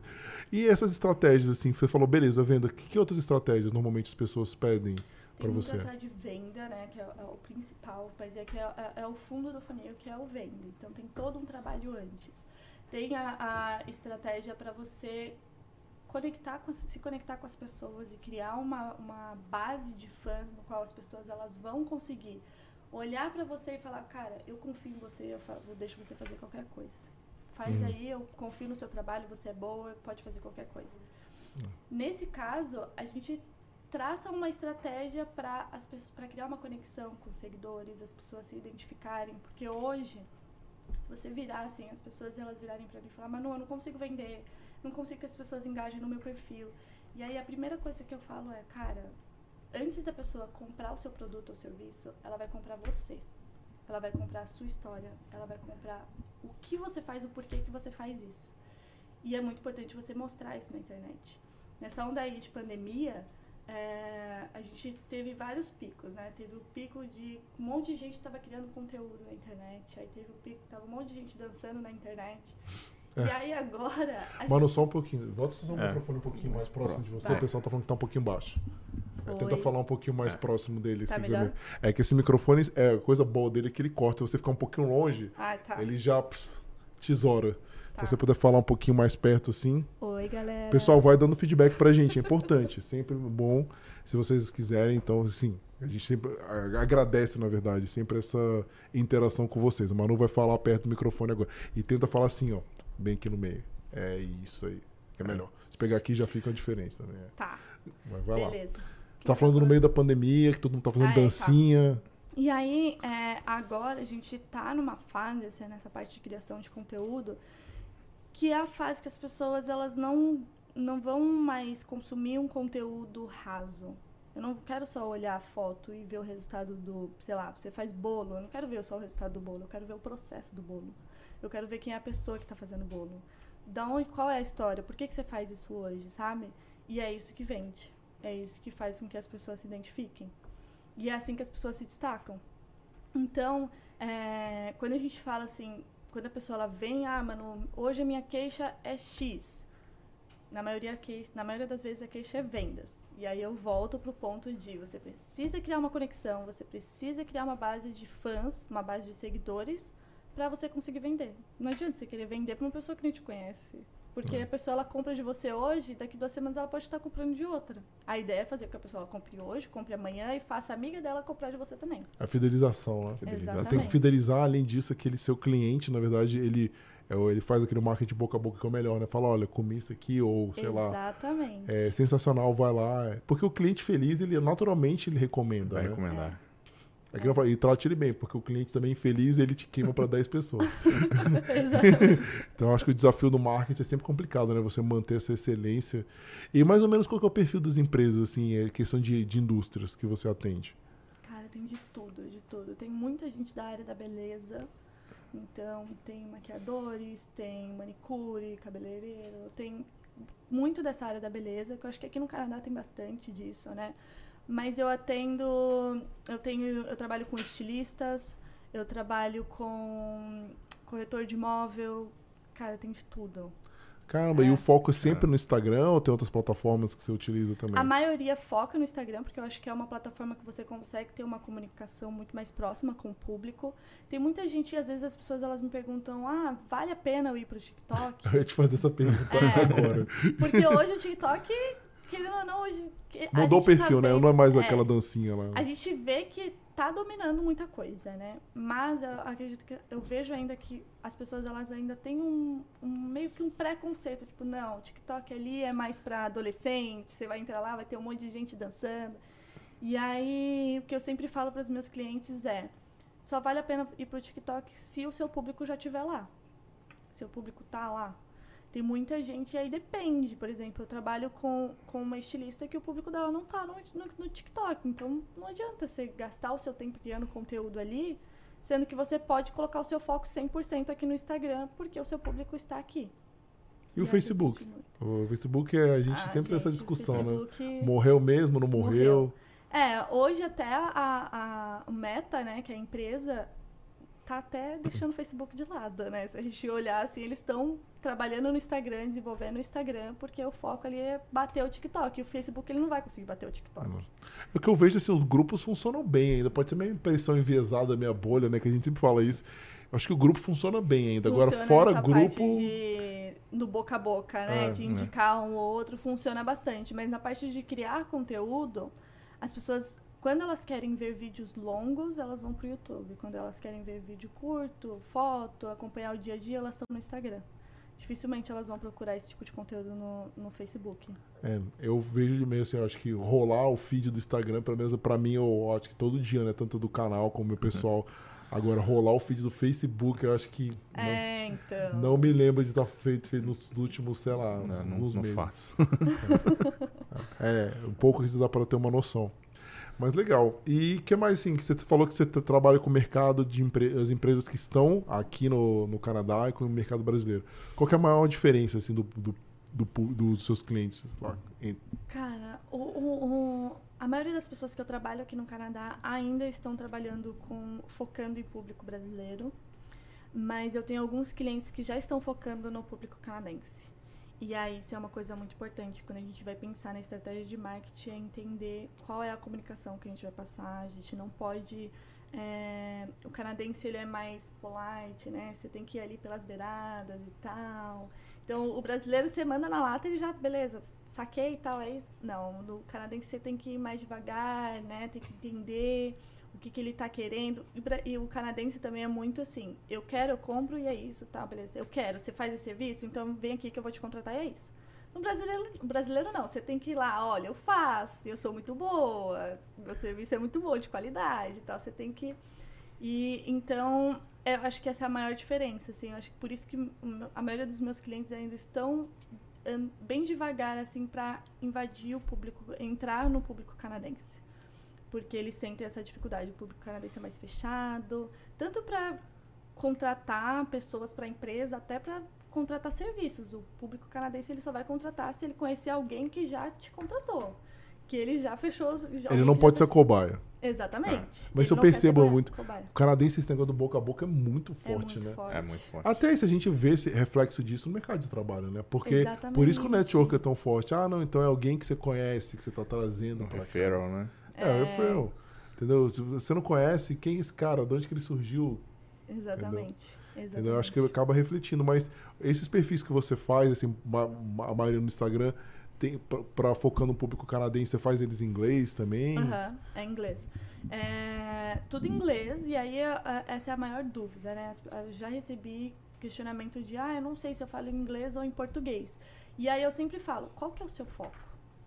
E essas estratégias, assim, você falou, beleza, venda, que, que outras estratégias normalmente as pessoas pedem Tem você? muita área de venda, né, que é, é o principal, mas é que é, é- é o fundo do funil, que é o venda. Então tem todo um trabalho antes. Tem a, a estratégia para você conectar com, se conectar com as pessoas e criar uma, uma base de fãs no qual as pessoas elas vão conseguir olhar para você e falar, cara, eu confio em você, eu, fa- eu deixo você fazer qualquer coisa. Faz Uhum. aí, eu confio no seu trabalho, você é boa, pode fazer qualquer coisa. Uhum. Nesse caso, a gente traça uma estratégia para as pessoas para criar uma conexão com os seguidores, as pessoas se identificarem, porque hoje se você virar assim, as pessoas elas virarem para mim e falar: "Manu, eu não consigo vender, não consigo que as pessoas engajem no meu perfil". E aí a primeira coisa que eu falo é: "Cara, antes da pessoa comprar o seu produto ou serviço, ela vai comprar você. Ela vai comprar a sua história, ela vai comprar o que você faz, o porquê que você faz isso. E é muito importante você mostrar isso na internet. Nessa onda aí de pandemia, é, a gente teve vários picos, né? Teve o pico de um monte de gente estava criando conteúdo na internet, aí teve o pico, tava um monte de gente dançando na internet. E É. aí agora. Mano, só um pouquinho. Bota só o É. microfone um pouquinho mais Mais próximo de você. Tá. O pessoal tá falando que tá um pouquinho baixo. É, tenta falar um pouquinho mais É. próximo dele. Tá assim, melhor? É que esse microfone, é, a coisa boa dele é que ele corta. Se você ficar um pouquinho longe, Ah, tá. ele já ps, tesoura. Tá. Então, se você puder falar um pouquinho mais perto, assim. Oi, galera. O pessoal vai dando feedback pra gente, é importante. *laughs* Sempre bom, se vocês quiserem. Então, assim, a gente sempre agradece, na verdade, sempre essa interação com vocês. A Manu vai falar perto do microfone agora. E tenta falar assim, ó, bem aqui no meio. É isso aí, que é melhor. Se pegar aqui já fica a diferença também. é. Tá, Mas vai lá. beleza. Você tá falando no meio da pandemia, que todo mundo tá fazendo Ah, é, tá. dancinha. E aí, é, agora a gente tá numa fase, assim, nessa parte de criação de conteúdo, que é a fase que as pessoas elas não, não vão mais consumir um conteúdo raso. Eu não quero só olhar a foto e ver o resultado do, sei lá, você faz bolo, eu não quero ver só o resultado do bolo, eu quero ver o processo do bolo. Eu quero ver quem é a pessoa que está fazendo o bolo. Da onde, qual é a história? Por que, que você faz isso hoje, sabe? E é isso que vende. É isso que faz com que as pessoas se identifiquem. E é assim que as pessoas se destacam. Então, é, quando a gente fala assim, quando a pessoa ela vem, ah, mano, hoje a minha queixa é X. Na maioria, que- na maioria das vezes a queixa é vendas. E aí eu volto pro ponto de você precisa criar uma conexão, você precisa criar uma base de fãs, uma base de seguidores para você conseguir vender. Não adianta você querer vender para uma pessoa que nem te conhece. Porque a pessoa ela compra de você hoje, daqui duas semanas ela pode estar comprando de outra. A ideia é fazer com que a pessoa compre hoje, compre amanhã e faça a amiga dela comprar de você também. A fidelização, né? Fidelização. Você tem que fidelizar, além disso, aquele seu cliente, na verdade, ele, é, ele faz aquele marketing boca a boca que é o melhor, né? Fala, olha, comi isso aqui, ou sei lá, Exatamente. é sensacional, vai lá. É, Porque o cliente feliz, ele naturalmente ele recomenda, Vai né? recomendar. É que eu falo, e trate ele bem, porque o cliente também feliz, ele te queima para 10 pessoas. *laughs* *laughs* Então, eu acho que o desafio do marketing é sempre complicado, né? Você manter essa excelência. E mais ou menos qual que é o perfil das empresas, assim, é questão de, de indústrias que você atende? Cara, tem de tudo, de tudo. Tem muita gente da área da beleza. Então, tem maquiadores, tem manicure, cabeleireiro, tem muito dessa área da beleza, que eu acho que aqui no Canadá tem bastante disso, né? Mas eu atendo, eu tenho, eu trabalho com estilistas, eu trabalho com corretor de imóvel, cara, tem de tudo. Caramba, e É. o foco é sempre no Instagram ou tem outras plataformas que você utiliza também? A maioria foca no Instagram, porque eu acho que é uma plataforma que você consegue ter uma comunicação muito mais próxima com o público. Tem muita gente, e às vezes as pessoas elas me perguntam: ah, vale a pena eu ir pro TikTok? *laughs* Eu ia te fazer essa pergunta É. agora. Porque hoje o TikTok, querendo ou não, hoje. Mudou o tá perfil, né? vendo- Não é mais é, aquela dancinha lá. A gente vê que tá dominando muita coisa, né? Mas eu acredito que eu vejo ainda que as pessoas elas ainda têm um, um meio que um preconceito, tipo, não, o TikTok ali é mais pra adolescente, você vai entrar lá, vai ter um monte de gente dançando. E aí, o que eu sempre falo para os meus clientes é: só vale a pena ir pro TikTok se o seu público já estiver lá. Seu público tá lá. Tem muita gente, e aí depende. Por exemplo, eu trabalho com, com uma estilista que o público dela não tá no, no, no TikTok. Então, não adianta você gastar o seu tempo criando conteúdo ali, sendo que você pode colocar o seu foco 100% aqui no Instagram, porque o seu público está aqui. E o aí Facebook? O Facebook, é, a gente Ah, sempre tem essa gente, o discussão, né? Facebook- Morreu mesmo, não morreu? Morreu. É, hoje até a, a, a Meta, né, que é a empresa, tá até deixando o Facebook de lado, né? Se a gente olhar assim, eles estão trabalhando no Instagram, desenvolvendo o Instagram, porque o foco ali é bater o TikTok. E o Facebook ele não vai conseguir bater o TikTok. Não. O que eu vejo, assim, os grupos funcionam bem ainda. Pode ser minha impressão enviesada da minha bolha, né? Que a gente sempre fala isso. Eu acho que o grupo funciona bem ainda. Agora, Funciona fora essa grupo. parte de, do boca a boca, né? É, de né. indicar um ou outro, funciona bastante. Mas na parte de criar conteúdo, as pessoas, quando elas querem ver vídeos longos, elas vão pro YouTube. Quando elas querem ver vídeo curto, foto, acompanhar o dia a dia, elas estão no Instagram. Dificilmente elas vão procurar esse tipo de conteúdo no, no Facebook. É, eu vejo meio assim, eu acho que rolar o feed do Instagram, pelo menos pra mim, eu acho que todo dia, né? Tanto do canal como o pessoal. Agora, rolar o feed do Facebook, eu acho que não, É, então. não me lembro de estar feito, feito nos últimos, sei lá, Não, não, alguns não meses. faço. *laughs* É, um pouco isso dá para ter uma noção. Mas legal. E que mais, assim, que você falou que você tra- trabalha com o mercado de empre as empresas que estão aqui no, no Canadá e com o mercado brasileiro. Qual é a maior diferença, assim, do, do, do dos seus clientes lá? Cara, o, o- o- a maioria das pessoas que eu trabalho aqui no Canadá ainda estão trabalhando com focando em público brasileiro, mas eu tenho alguns clientes que já estão focando no público canadense. E aí isso é uma coisa muito importante quando a gente vai pensar na estratégia de marketing é entender qual é a comunicação que a gente vai passar. A gente não pode é, o canadense ele é mais polite, né? Você tem que ir ali pelas beiradas e tal. Então, o brasileiro, você manda na lata, ele já, beleza, saquei e tal, é isso. Não, no canadense você tem que ir mais devagar, né? Tem que entender o que, que ele tá querendo. E, bra- e o canadense também é muito assim, eu quero, eu compro e é isso, tá, beleza. Eu quero, você faz esse serviço, então vem aqui que eu vou te contratar e é isso. No brasileiro, brasileiro não, você tem que ir lá, olha, eu faço, eu sou muito boa, meu serviço é muito bom, de qualidade e tal, você tem que... E então, eu acho que essa é a maior diferença, assim, eu acho que por isso que a maioria dos meus clientes ainda estão bem devagar, assim, para invadir o público, entrar no público canadense. Porque eles sentem essa dificuldade, o público canadense é mais fechado, tanto para contratar pessoas para a empresa, até para contratar serviços. O público canadense ele só vai contratar se ele conhecer alguém que já te contratou. Que ele já fechou. Já, Ele não pode já ser cobaia. Exatamente. Mas Ele eu percebo muito- cobaia. O canadense, esse negócio do boca a boca é muito É forte, muito né? forte. É muito forte. Até isso a gente vê esse reflexo disso no mercado de trabalho, né? Porque por isso que o Exatamente. network é tão forte. Ah, não, então é alguém que você conhece, que você tá trazendo Um pra cá. referral, né? É, é referral. Entendeu? Se você não conhece, quem é esse cara? De onde que ele surgiu? Exatamente. Entendeu? Eu acho que acaba refletindo, mas esses perfis que você faz, assim, a maioria no Instagram, tem pra focando no público canadense, você faz eles em inglês também? Aham, é inglês. É, tudo em inglês, e aí essa é a maior dúvida, né? Eu já recebi questionamento de, ah, eu não sei se eu falo em inglês ou em português. E aí eu sempre falo, qual que é o seu foco?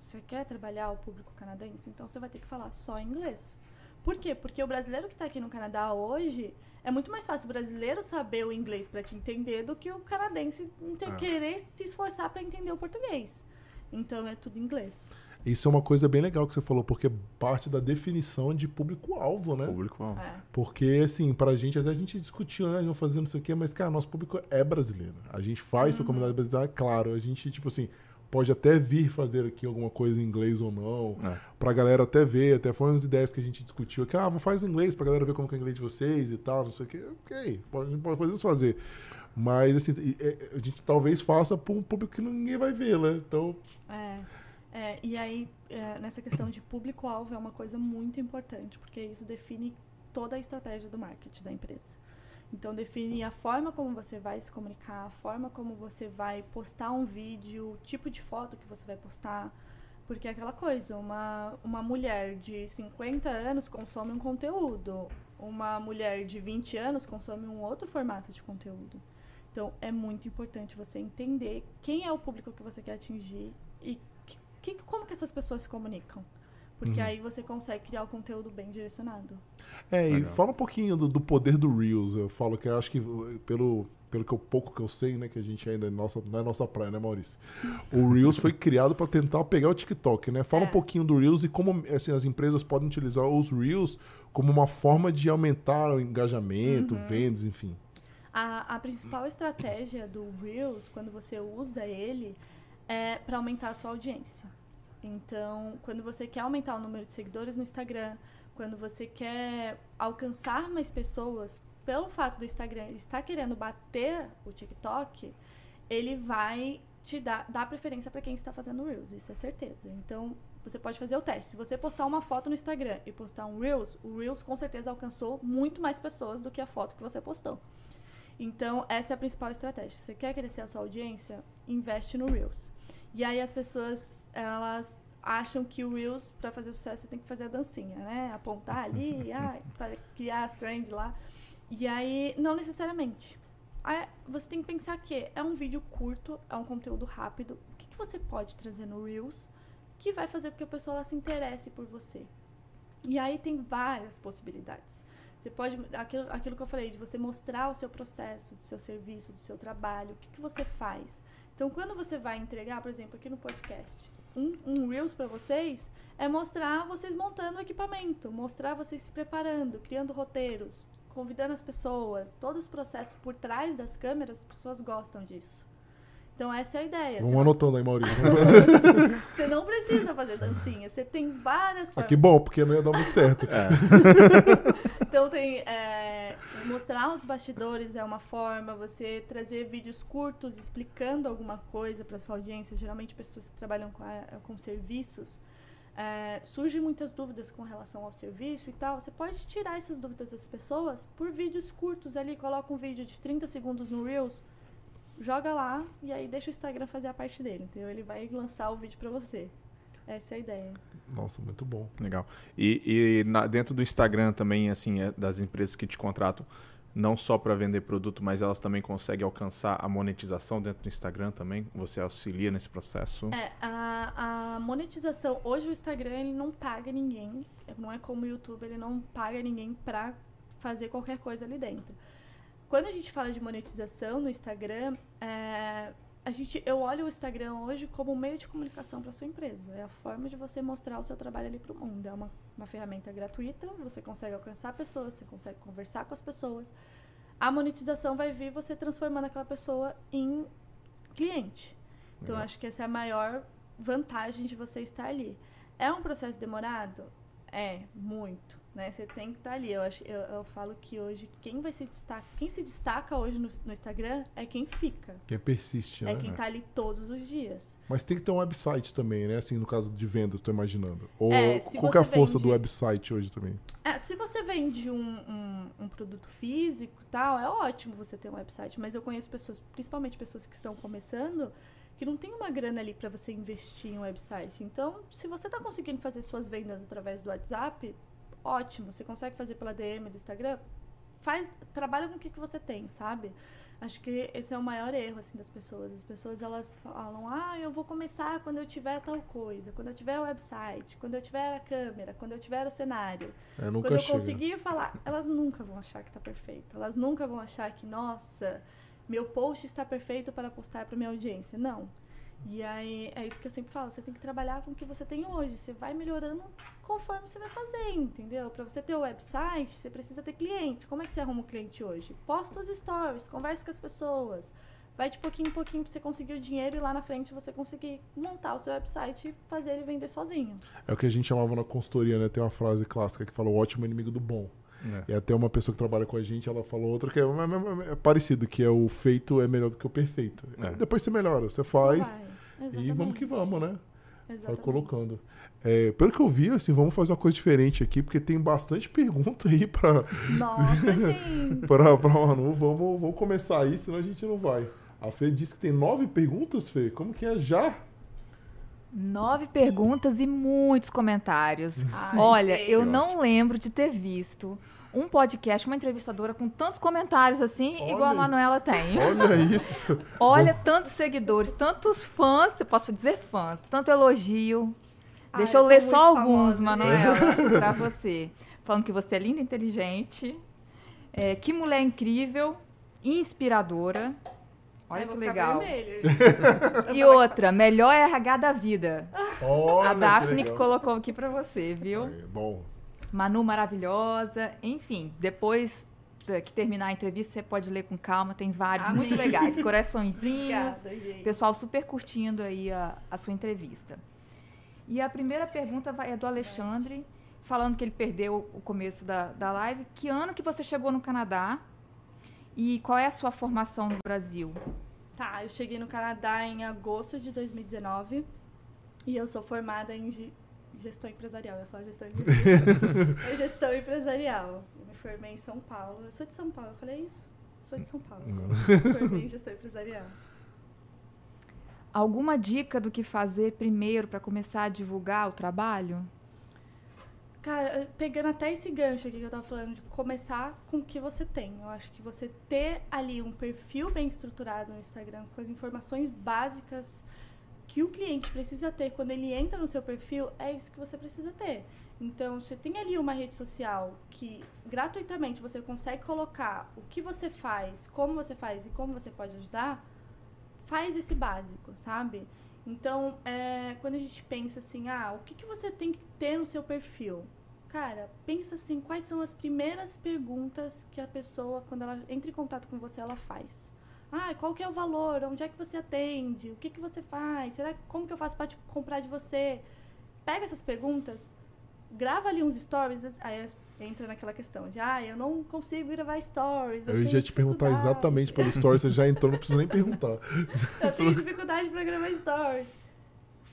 Você quer trabalhar o público canadense? Então você vai ter que falar só inglês. Por quê? Porque o brasileiro que está aqui no Canadá hoje, é muito mais fácil o brasileiro saber o inglês para te entender do que o canadense Ah. querer se esforçar para entender o português. Então é tudo inglês. Isso é uma coisa bem legal que você falou, porque parte da definição de público-alvo, né? Público. É. Porque, assim, pra gente, até a gente discutiu, né? A gente vai fazer não sei o quê, mas, cara, nosso público é brasileiro. A gente faz pra comunidade brasileira, é claro. A gente, tipo assim, pode até vir fazer aqui alguma coisa em inglês ou não, É. pra galera até ver, até foram as ideias que a gente discutiu aqui, ah, vou fazer em inglês pra galera ver como que é o inglês de vocês e tal, não sei o quê. Ok, pode, podemos fazer. Mas, assim, e- a gente talvez faça pra um público que ninguém vai ver, né? Então, É, é, e aí, é, nessa questão de público-alvo é uma coisa muito importante, porque isso define toda a estratégia do marketing da empresa. Então, define a forma como você vai se comunicar, a forma como você vai postar um vídeo, o tipo de foto que você vai postar. Porque é aquela coisa, uma, uma mulher de 50 anos consome um conteúdo, uma mulher de 20 anos consome um outro formato de conteúdo. Então, é muito importante você entender quem é o público que você quer atingir e que- como que essas pessoas se comunicam. Porque Uhum. aí você consegue criar o conteúdo bem direcionado. É, e Legal. fala um pouquinho do, do poder do Reels. Eu falo que eu acho que uh, pelo, pelo que eu, pouco que eu sei, né, que a gente ainda é nossa, não é nossa praia, né, Maurício? O Reels foi criado para tentar pegar o TikTok, né? Fala É. um pouquinho do Reels e como assim, as empresas podem utilizar os Reels como uma forma de aumentar o engajamento, Uhum. vendas, enfim. A, a principal estratégia do Reels, quando você usa ele, é para aumentar a sua audiência. Então, quando você quer aumentar o número de seguidores no Instagram, quando você quer alcançar mais pessoas, pelo fato do Instagram estar querendo bater o TikTok, ele vai te dar, dar preferência para quem está fazendo Reels, isso é certeza. Então, você pode fazer o teste. Se você postar uma foto no Instagram e postar um Reels, o Reels com certeza alcançou muito mais pessoas do que a foto que você postou. Então, essa é a principal estratégia. Você quer crescer a sua audiência? Investe no Reels. E aí as pessoas, elas acham que o Reels, para fazer sucesso, você tem que fazer a dancinha, né? Apontar ali, *laughs* pra criar as trends lá. E aí, não necessariamente. Aí, você tem que pensar que é um vídeo curto, é um conteúdo rápido. O que, que você pode trazer no Reels que vai fazer com que a pessoa ela se interesse por você? E aí tem várias possibilidades. Você pode, aquilo, aquilo que eu falei, de você mostrar o seu processo, do seu serviço, do seu trabalho, o que, que você faz. Então, quando você vai entregar, por exemplo, aqui no podcast, um, um Reels para vocês, é mostrar vocês montando o equipamento, mostrar vocês se preparando, criando roteiros, convidando as pessoas, todos os processos por trás das câmeras, as pessoas gostam disso. Então essa é a ideia. Vamos não- anotando aí, Maurício. *laughs* *laughs* Você não precisa fazer dancinha. Você tem várias ah, formas. que bom, porque não ia dar muito certo. É. *laughs* Então tem é, mostrar os bastidores é uma forma, você trazer vídeos curtos explicando alguma coisa para sua audiência, geralmente pessoas que trabalham com, a- com serviços. é, surgem muitas dúvidas com relação ao serviço e tal. Você pode tirar essas dúvidas das pessoas por vídeos curtos ali. Coloca um vídeo de 30 segundos no Reels, joga lá e aí deixa o Instagram fazer a parte dele, entendeu? Ele vai lançar o vídeo para você. Essa é a ideia. Nossa, muito bom. Legal. E, e na- dentro do Instagram também, assim, é das empresas que te contratam, não só para vender produto, mas elas também conseguem alcançar a monetização dentro do Instagram também? Você auxilia nesse processo? É, a, a monetização, hoje o Instagram ele não paga ninguém, não é como o YouTube, ele não paga ninguém pra fazer qualquer coisa ali dentro. Quando a gente fala de monetização no Instagram, é, a gente, eu olho o Instagram hoje como um meio de comunicação para sua empresa. É a forma de você mostrar o seu trabalho ali para o mundo. É uma, uma ferramenta gratuita, você consegue alcançar pessoas, você consegue conversar com as pessoas. A monetização vai vir você transformando aquela pessoa em cliente. Então, Legal. acho que essa é a maior vantagem de você estar ali. É um processo demorado? É, muito. Né? Você tem que estar ali. Eu, acho, eu, eu falo que hoje quem vai se destacar, quem se destaca hoje no, no Instagram é quem fica. Quem persiste, né? É quem tá ali todos os dias. Mas tem que ter um website também, né? Assim, no caso de vendas, tô imaginando. Ou É, qual é a força vende- do website hoje também? É, se você vende um, um, um produto físico e tal, é ótimo você ter um website. Mas eu conheço pessoas, principalmente pessoas que estão começando, que não tem uma grana ali para você investir em um website. Então, se você tá conseguindo fazer suas vendas através do WhatsApp, ótimo. Você consegue fazer pela DM do Instagram, faz, trabalha com o que, que você tem, sabe? Acho que esse é o maior erro assim das pessoas. As pessoas elas falam: "Ah, eu vou começar quando eu tiver tal coisa, quando eu tiver o website, quando eu tiver a câmera, quando eu tiver o cenário". É, Quando eu chega. conseguir falar, elas nunca vão achar que tá perfeito. Elas nunca vão achar que, nossa, meu post está perfeito para postar para minha audiência. Não. E aí é isso que eu sempre falo, você tem que trabalhar com o que você tem hoje. Você vai melhorando conforme você vai fazer, entendeu? Para você ter o website, você precisa ter cliente. Como é que você arruma um cliente hoje? Posta os stories, converse com as pessoas. Vai de pouquinho em pouquinho pra você conseguir o dinheiro e lá na frente você conseguir montar o seu website e fazer ele vender sozinho. É o que a gente chamava na consultoria, né? Tem uma frase clássica que fala o ótimo inimigo do bom. É. E até uma pessoa que trabalha com a gente, ela falou outra que é, é- parecido, que é o feito é melhor do que o perfeito. É. Depois você melhora, você faz vai. e vamos que vamos, né? Vai Exatamente. colocando. É, pelo que eu vi, assim, vamos fazer uma coisa diferente aqui, porque tem bastante *laughs* pergunta aí pra, Nossa, *laughs* gente. pra, pra Manu. Vamos, vamos começar aí, senão a gente não vai. A Fê disse que tem nove perguntas, Fê. Como que é já? Nove perguntas e muitos comentários. Ai, Olha, eu não lembro de ter visto um podcast, uma entrevistadora com tantos comentários assim, Olha igual a. Manuela tem. Olha isso. Olha, tantos seguidores, tantos fãs, eu posso dizer fãs, tanto elogio. Ai, Deixa eu eu ler só alguns, famosa, Manuela, *laughs* pra você. Falando que você é linda, inteligente, é, que mulher incrível, inspiradora. Olha que legal. *laughs* E outra, melhor RH da vida. Olha A Daphne que colocou aqui pra você, viu? É, bom, Manu maravilhosa, enfim, depois que terminar a entrevista, você pode ler com calma, tem vários Amém. muito legais, coraçõezinhos, Obrigada, pessoal super curtindo aí a, a sua entrevista. E a primeira pergunta vai, é do Alexandre, falando que ele perdeu o começo da, da live. Que ano que você chegou no Canadá e qual é a sua formação no Brasil? Tá, eu cheguei no Canadá em agosto de 2019 e eu sou formada em ge- gestão empresarial. Eu ia falar gestão empresarial. *laughs* é gestão empresarial. Eu me formei em São Paulo. Eu sou de São Paulo, eu falei isso? Sou de São Paulo. Me formei em gestão empresarial. Alguma dica do que fazer primeiro para começar a divulgar o trabalho? Cara, eu- pegando até esse gancho aqui que eu tava falando, de começar com o que você tem. Eu acho que você ter ali um perfil bem estruturado no Instagram, com as informações básicas que o cliente precisa ter quando ele entra no seu perfil, é isso que você precisa ter. Então, você tem ali uma rede social que gratuitamente você consegue colocar o que você faz, como você faz e como você pode ajudar, faz esse básico, sabe? Então, é, quando a gente pensa assim, ah, o que, que você tem que ter no seu perfil? Cara, pensa assim, quais são as primeiras perguntas que a pessoa, quando ela entra em contato com você, ela faz? Ah, qual que é o valor? Onde é que você atende? O que, que você faz? Será como que eu faço para comprar de você? Pega essas perguntas, grava ali uns stories, aí entra naquela questão de, ah, eu não consigo gravar stories. Eu, eu ia te perguntar exatamente pelo stories, você já entrou, não precisa nem perguntar. *laughs* eu tenho *laughs* dificuldade para gravar stories.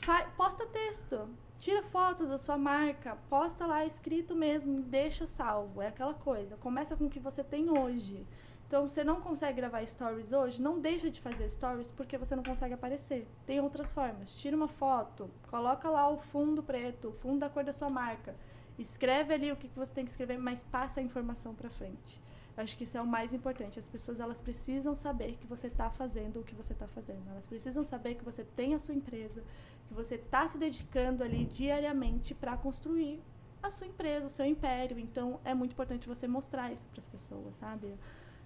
Fa posta texto, tira fotos da sua marca, posta lá escrito mesmo, deixa salvo. É aquela coisa. Começa com o que você tem hoje. Então, você não consegue gravar stories hoje, não deixa de fazer stories porque você não consegue aparecer. Tem outras formas. Tira uma foto, coloca lá o fundo preto, o fundo da cor da sua marca. Escreve ali o que você tem que escrever, mas passa a informação para frente. Acho que isso é o mais importante. As pessoas elas precisam saber que você está fazendo o que você está fazendo. Elas precisam saber que você tem a sua empresa, que você está se dedicando ali diariamente para construir a sua empresa, o seu império. Então, é muito importante você mostrar isso para as pessoas, sabe?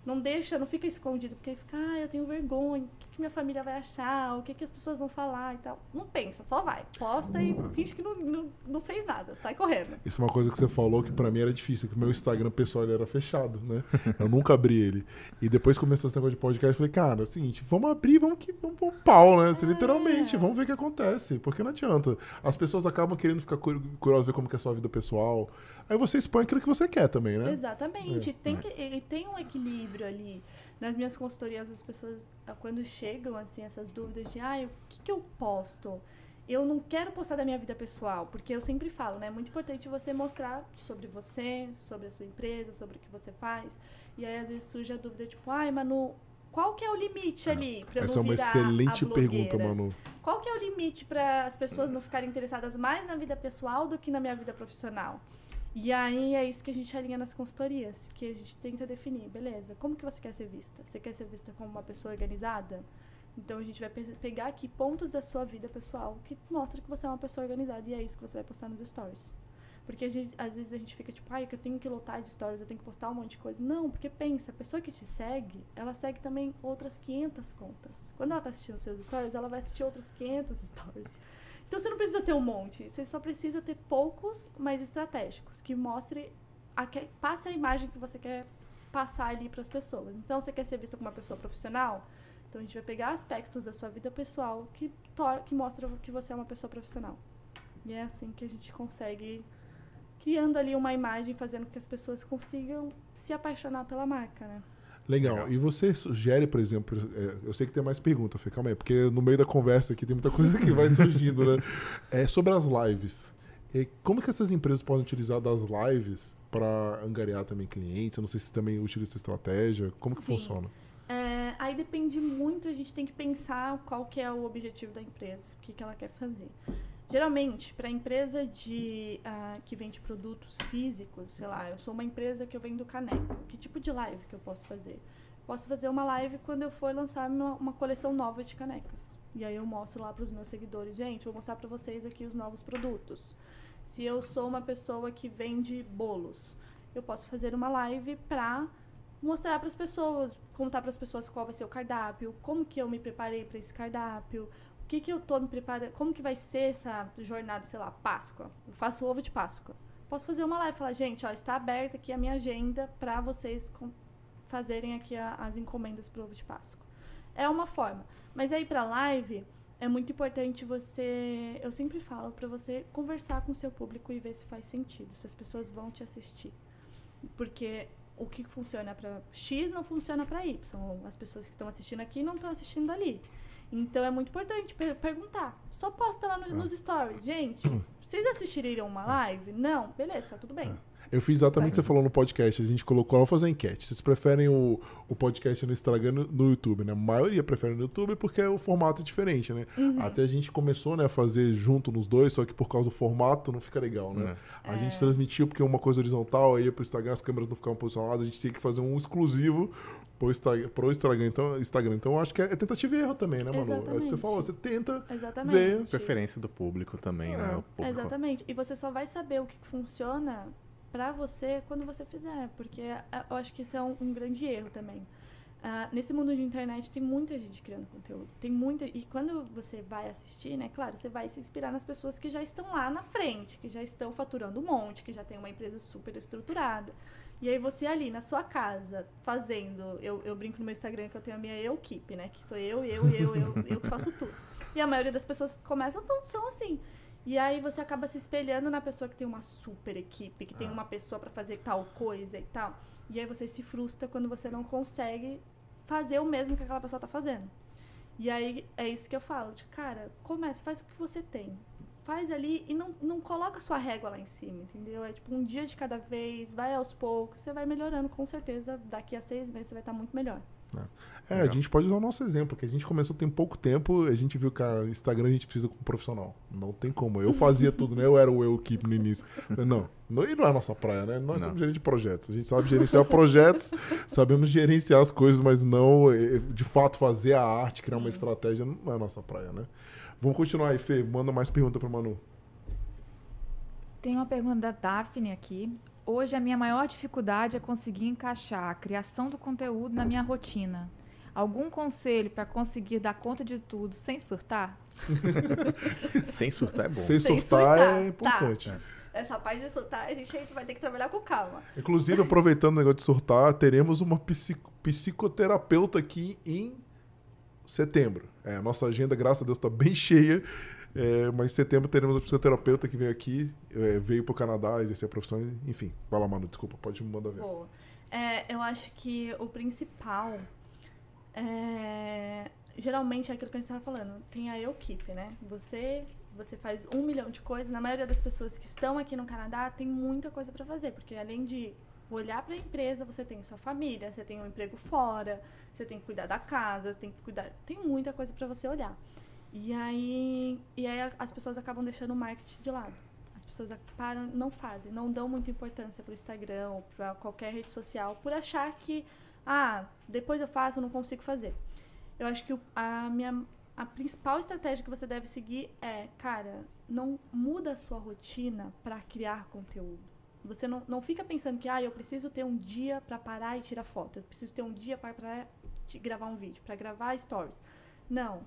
Não deixa, não fica escondido, porque fica, ah, eu tenho vergonha, o que, que minha família vai achar, o que, que as pessoas vão falar e tal. Não pensa, só vai. Posta e finge que não, não, não fez nada, sai correndo. Isso é uma coisa que você falou que para mim era difícil, que o meu Instagram pessoal ele era fechado, né? Eu nunca abri ele. E depois começou esse negócio de podcast, eu falei, cara, é o seguinte, vamos abrir, vamos que vamos pôr um pau, né? Assim, é. Literalmente, vamos ver o que acontece. Porque não adianta. As pessoas acabam querendo ficar curiosas ver como que é a sua vida pessoal. Aí você expõe aquilo que você quer também, né? Exatamente. É. Tem, que, tem um equilíbrio ali. Nas minhas consultorias, as pessoas, ah, quando chegam, assim, essas dúvidas de, ah, o que, que eu posto? Eu não quero postar da minha vida pessoal, porque eu sempre falo, né? É muito importante você mostrar sobre você, sobre a sua empresa, sobre o que você faz. E aí, às vezes, surge a dúvida, tipo, ai, Manu, qual que é o limite ali para Essa é uma excelente pergunta, Manu. Qual que é o limite para as pessoas não ficarem interessadas mais na vida pessoal do que na minha vida profissional? E aí é isso que a gente alinha nas consultorias, que a gente tenta definir, beleza, como que você quer ser vista? Você quer ser vista como uma pessoa organizada? Então a gente vai pe pegar aqui pontos da sua vida pessoal que mostra que você é uma pessoa organizada e é isso que você vai postar nos stories. Porque gente, às vezes a gente fica tipo, ai, que eu tenho que lotar de stories, eu tenho que postar um monte de coisa. Não, porque pensa, a pessoa que te segue, ela segue também outras 500 contas. Quando ela tá assistindo seus stories, ela vai assistir outros 500 *laughs* stories. Então você não precisa ter um monte, você só precisa ter poucos, mas estratégicos, que mostre, a que, passe a imagem que você quer passar ali para as pessoas. Então você quer ser visto como uma pessoa profissional? Então a gente vai pegar aspectos da sua vida pessoal que, que mostram que você é uma pessoa profissional. E é assim que a gente consegue criando ali uma imagem, fazendo com que as pessoas consigam se apaixonar pela marca, né? Legal. Legal. E você sugere, por exemplo, é, eu sei que tem mais pergunta, Fê, calma aí, porque no meio da conversa aqui tem muita coisa que vai surgindo, né? *laughs* É sobre as lives. E como que essas empresas podem utilizar das lives para angariar também clientes? Eu não sei se também utiliza essa estratégia. Como que Sim. funciona? É, aí depende muito, a gente tem que pensar qual que é o objetivo da empresa, o que, que ela quer fazer. Geralmente, para empresa de uh, que vende produtos físicos, sei lá, eu sou uma empresa que eu vendo caneca. Que tipo de live que eu posso fazer? Posso fazer uma live quando eu for lançar uma, uma coleção nova de canecas. E aí eu mostro lá para os meus seguidores, gente, vou mostrar para vocês aqui os novos produtos. Se eu sou uma pessoa que vende bolos, eu posso fazer uma live para mostrar para as pessoas, contar para as pessoas qual vai ser o cardápio, como que eu me preparei para esse cardápio, que, que eu tô me preparando? Como que vai ser essa jornada, sei lá, Páscoa? Eu faço ovo de Páscoa. Posso fazer uma live e falar, gente, ó, está aberta aqui a minha agenda para vocês fazerem aqui a, as encomendas para ovo de Páscoa. É uma forma. Mas aí para live é muito importante você, eu sempre falo para você conversar com o seu público e ver se faz sentido, se as pessoas vão te assistir. Porque o que funciona para X não funciona para Y. As pessoas que estão assistindo aqui não estão assistindo ali. Então é muito importante per perguntar. Só posta lá no, é. nos stories. Gente, hum. vocês assistiriam uma live? Não? Beleza, tá tudo bem. É. Eu fiz exatamente o que você falou no podcast. A gente colocou, vamos fazer uma enquete. Vocês preferem o, o podcast no Instagram no, no YouTube, né? A maioria prefere no YouTube porque o formato é diferente, né? Uhum. Até a gente começou né, a fazer junto nos dois, só que por causa do formato não fica legal, né? É. A gente é. transmitiu porque uma coisa horizontal, aí pro Instagram as câmeras não ficavam posicionadas, a gente tinha que fazer um exclusivo pro Instagram, pro Instagram. Então, Instagram. então eu acho que é, é tentativa e erro também, né, Manu? Exatamente. É o que você falou, você tenta Exatamente. ver. Preferência do público também, né? é. né? Exatamente. E você só vai saber o que funciona para você quando você fizer, porque é, eu acho que isso é um, um grande erro também. Uh, nesse mundo de internet tem muita gente criando conteúdo, tem muita e quando você vai assistir, né, claro, você vai se inspirar nas pessoas que já estão lá na frente, que já estão faturando um monte, que já tem uma empresa super estruturada. E aí você ali na sua casa, fazendo. Eu, eu brinco no meu Instagram que eu tenho a minha eu-keep, né? Que sou eu, eu, eu, eu, eu que faço tudo. E a maioria das pessoas que começam são assim. E aí você acaba se espelhando na pessoa que tem uma super equipe, que tem Ah. uma pessoa pra fazer tal coisa e tal. E aí você se frustra quando você não consegue fazer o mesmo que aquela pessoa tá fazendo. E aí é isso que eu falo, de cara, começa, faz o que você tem. Faz ali e não, não coloca sua régua lá em cima, entendeu? É tipo um dia de cada vez, vai aos poucos, você vai melhorando, com certeza. Daqui a seis meses você vai estar muito melhor. É, a Legal. gente pode usar o nosso exemplo, que a gente começou tem pouco tempo, a gente viu que a Instagram a gente precisa com um profissional. Não tem como. Eu fazia tudo, né? Eu era o eu keep no início. Não, não, e não é a nossa praia, né? Nós Não. somos gerentes de projetos. A gente sabe gerenciar projetos, sabemos gerenciar as coisas, mas não, eh, de fato, fazer a arte, criar uma estratégia, não é a nossa praia, né? Vamos continuar aí, Fê. Manda mais pergunta pra Manu. Tem uma pergunta da Daphne aqui. Hoje a minha maior dificuldade é conseguir encaixar a criação do conteúdo na minha rotina. Algum conselho para conseguir dar conta de tudo sem surtar? *laughs* Sem surtar é bom. Sem Sem surtar surtar, é importante. tá. Essa parte de soltar, a gente vai ter que trabalhar com calma. Inclusive, aproveitando o negócio de surtar, teremos uma psico- psicoterapeuta aqui em setembro. É, a nossa agenda, graças a Deus, está bem *laughs* cheia. É, mas em setembro teremos a psicoterapeuta que veio aqui, é, veio para o Canadá exercer a profissão. Enfim, vai lá, Manu, desculpa, pode me mandar ver. Boa. É, eu acho que o principal é, geralmente é aquilo que a gente estava falando. Tem a eu-keep, né? Você, você faz um milhão de coisas. Na maioria das pessoas que estão aqui no Canadá tem muita coisa para fazer, porque além de olhar para a empresa, você tem sua família, você tem um emprego fora, você tem que cuidar da casa, você tem que cuidar, tem muita coisa para você olhar. E aí, e aí as pessoas acabam deixando o marketing de lado. As pessoas param, não fazem, não dão muita importância para o Instagram para qualquer rede social por achar que, ah, depois eu faço, eu não consigo fazer. Eu acho que a minha a principal estratégia que você deve seguir é, cara, não muda a sua rotina para criar conteúdo. Você não, não fica pensando que, ah, eu preciso ter um dia para parar e tirar foto. Eu preciso ter um dia para gravar um vídeo, para gravar stories. Não.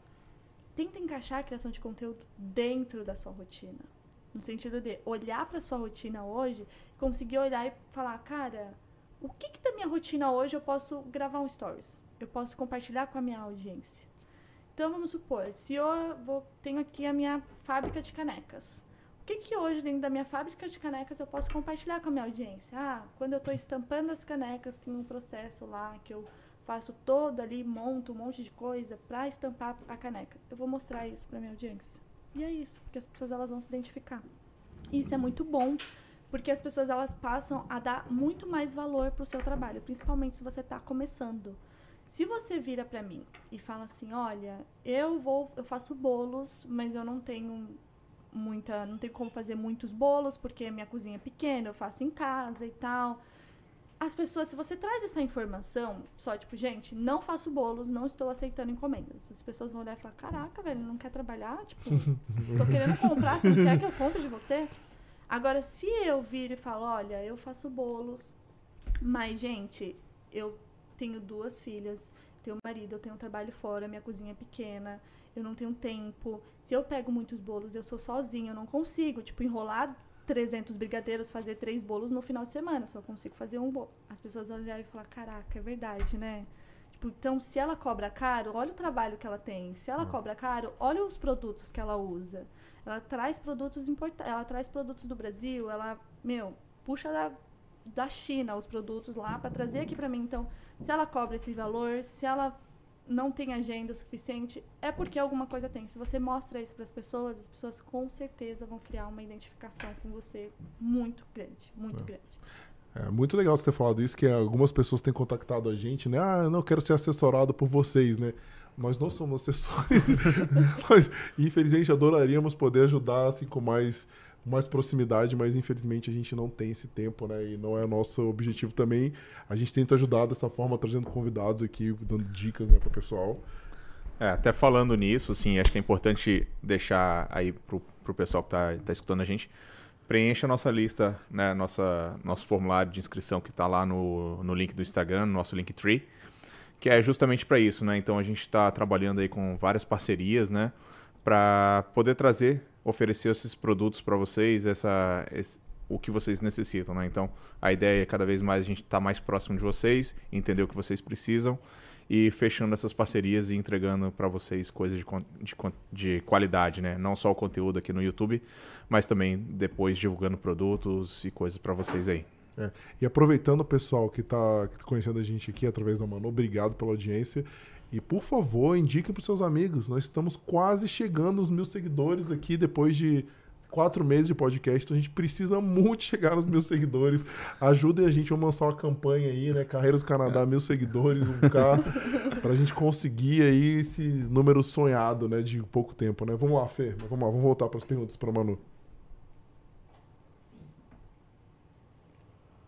Tenta encaixar a criação de conteúdo dentro da sua rotina. No sentido de olhar para sua rotina hoje, conseguir olhar e falar, cara, o que, que da minha rotina hoje eu posso gravar um stories? Eu posso compartilhar com a minha audiência. Então vamos supor, se eu vou, tenho aqui a minha fábrica de canecas. O que, que hoje dentro da minha fábrica de canecas eu posso compartilhar com a minha audiência? Ah, quando eu estou estampando as canecas, tem um processo lá que eu faço todo ali, monto um monte de coisa para estampar a caneca. Eu vou mostrar isso para minha audiência. E é isso, porque as pessoas elas vão se identificar. Isso é muito bom, porque as pessoas elas passam a dar muito mais valor pro seu trabalho, principalmente se você está começando. Se você vira para mim e fala assim, olha, eu vou, eu faço bolos, mas eu não tenho muita, não tenho como fazer muitos bolos porque minha cozinha é pequena, eu faço em casa e tal. As pessoas, se você traz essa informação, só tipo, gente, não faço bolos, não estou aceitando encomendas. As pessoas vão olhar e falar, caraca, velho, não quer trabalhar? Tipo, *laughs* tô querendo comprar, você não quer que eu compre de você? Agora, se eu viro e falo, olha, eu faço bolos, mas, gente, eu tenho duas filhas, tenho um marido, eu tenho um trabalho fora, minha cozinha é pequena, eu não tenho tempo. Se eu pego muitos bolos, eu sou sozinha, eu não consigo, tipo, enrolar 300 brigadeiros, fazer três bolos no final de semana, só consigo fazer um bolo. As pessoas vão olhar e falar, caraca, é verdade, né? Tipo, então, se ela cobra caro, olha o trabalho que ela tem. Se ela cobra caro, olha os produtos que ela usa. Ela traz produtos importantes, ela traz produtos do Brasil, ela, meu, puxa da, da China os produtos lá para trazer aqui para mim. Então, se ela cobra esse valor, se ela não tem agenda o suficiente, é porque alguma coisa tem. Se você mostra isso para as pessoas, as pessoas com certeza vão criar uma identificação com você muito grande, muito É. grande. É muito legal você ter falado isso, que algumas pessoas têm contactado a gente, né? Ah, eu não quero ser assessorado por vocês, né? Nós não somos assessores. *laughs* Nós, infelizmente, adoraríamos poder ajudar assim, com mais, mais proximidade, mas infelizmente a gente não tem esse tempo, né? E não é nosso objetivo também. A gente tenta ajudar dessa forma, trazendo convidados aqui, dando dicas né, para o pessoal. É, até falando nisso, assim, acho que é importante deixar aí pro, pro pessoal que tá, tá escutando a gente, preencha a nossa lista, né, nossa, nosso formulário de inscrição que está lá no, no link do Instagram, no nosso Linktree, que é justamente para isso, né? Então a gente está trabalhando aí com várias parcerias, né, para poder trazer, oferecer esses produtos para vocês, essa, esse- o que vocês necessitam, né? Então, a ideia é cada vez mais a gente estar tá mais próximo de vocês, entender o que vocês precisam e fechando essas parcerias e entregando para vocês coisas de, de, de, qualidade, né? Não só o conteúdo aqui no YouTube, mas também depois divulgando produtos e coisas para vocês aí. É. E aproveitando o pessoal que está conhecendo a gente aqui através da Manu, obrigado pela audiência. E por favor, indiquem para seus amigos. Nós estamos quase chegando aos mil seguidores aqui depois de quatro meses de podcast, então a gente precisa muito *laughs* chegar nos mil seguidores. Ajudem a gente, vamos lançar uma campanha aí, né? Carreiras Canadá, é. mil seguidores, um K, *laughs* pra gente conseguir aí esse número sonhado, né? De pouco tempo, né? Vamos lá, Fê, vamos lá, vamos voltar para as perguntas para Manu.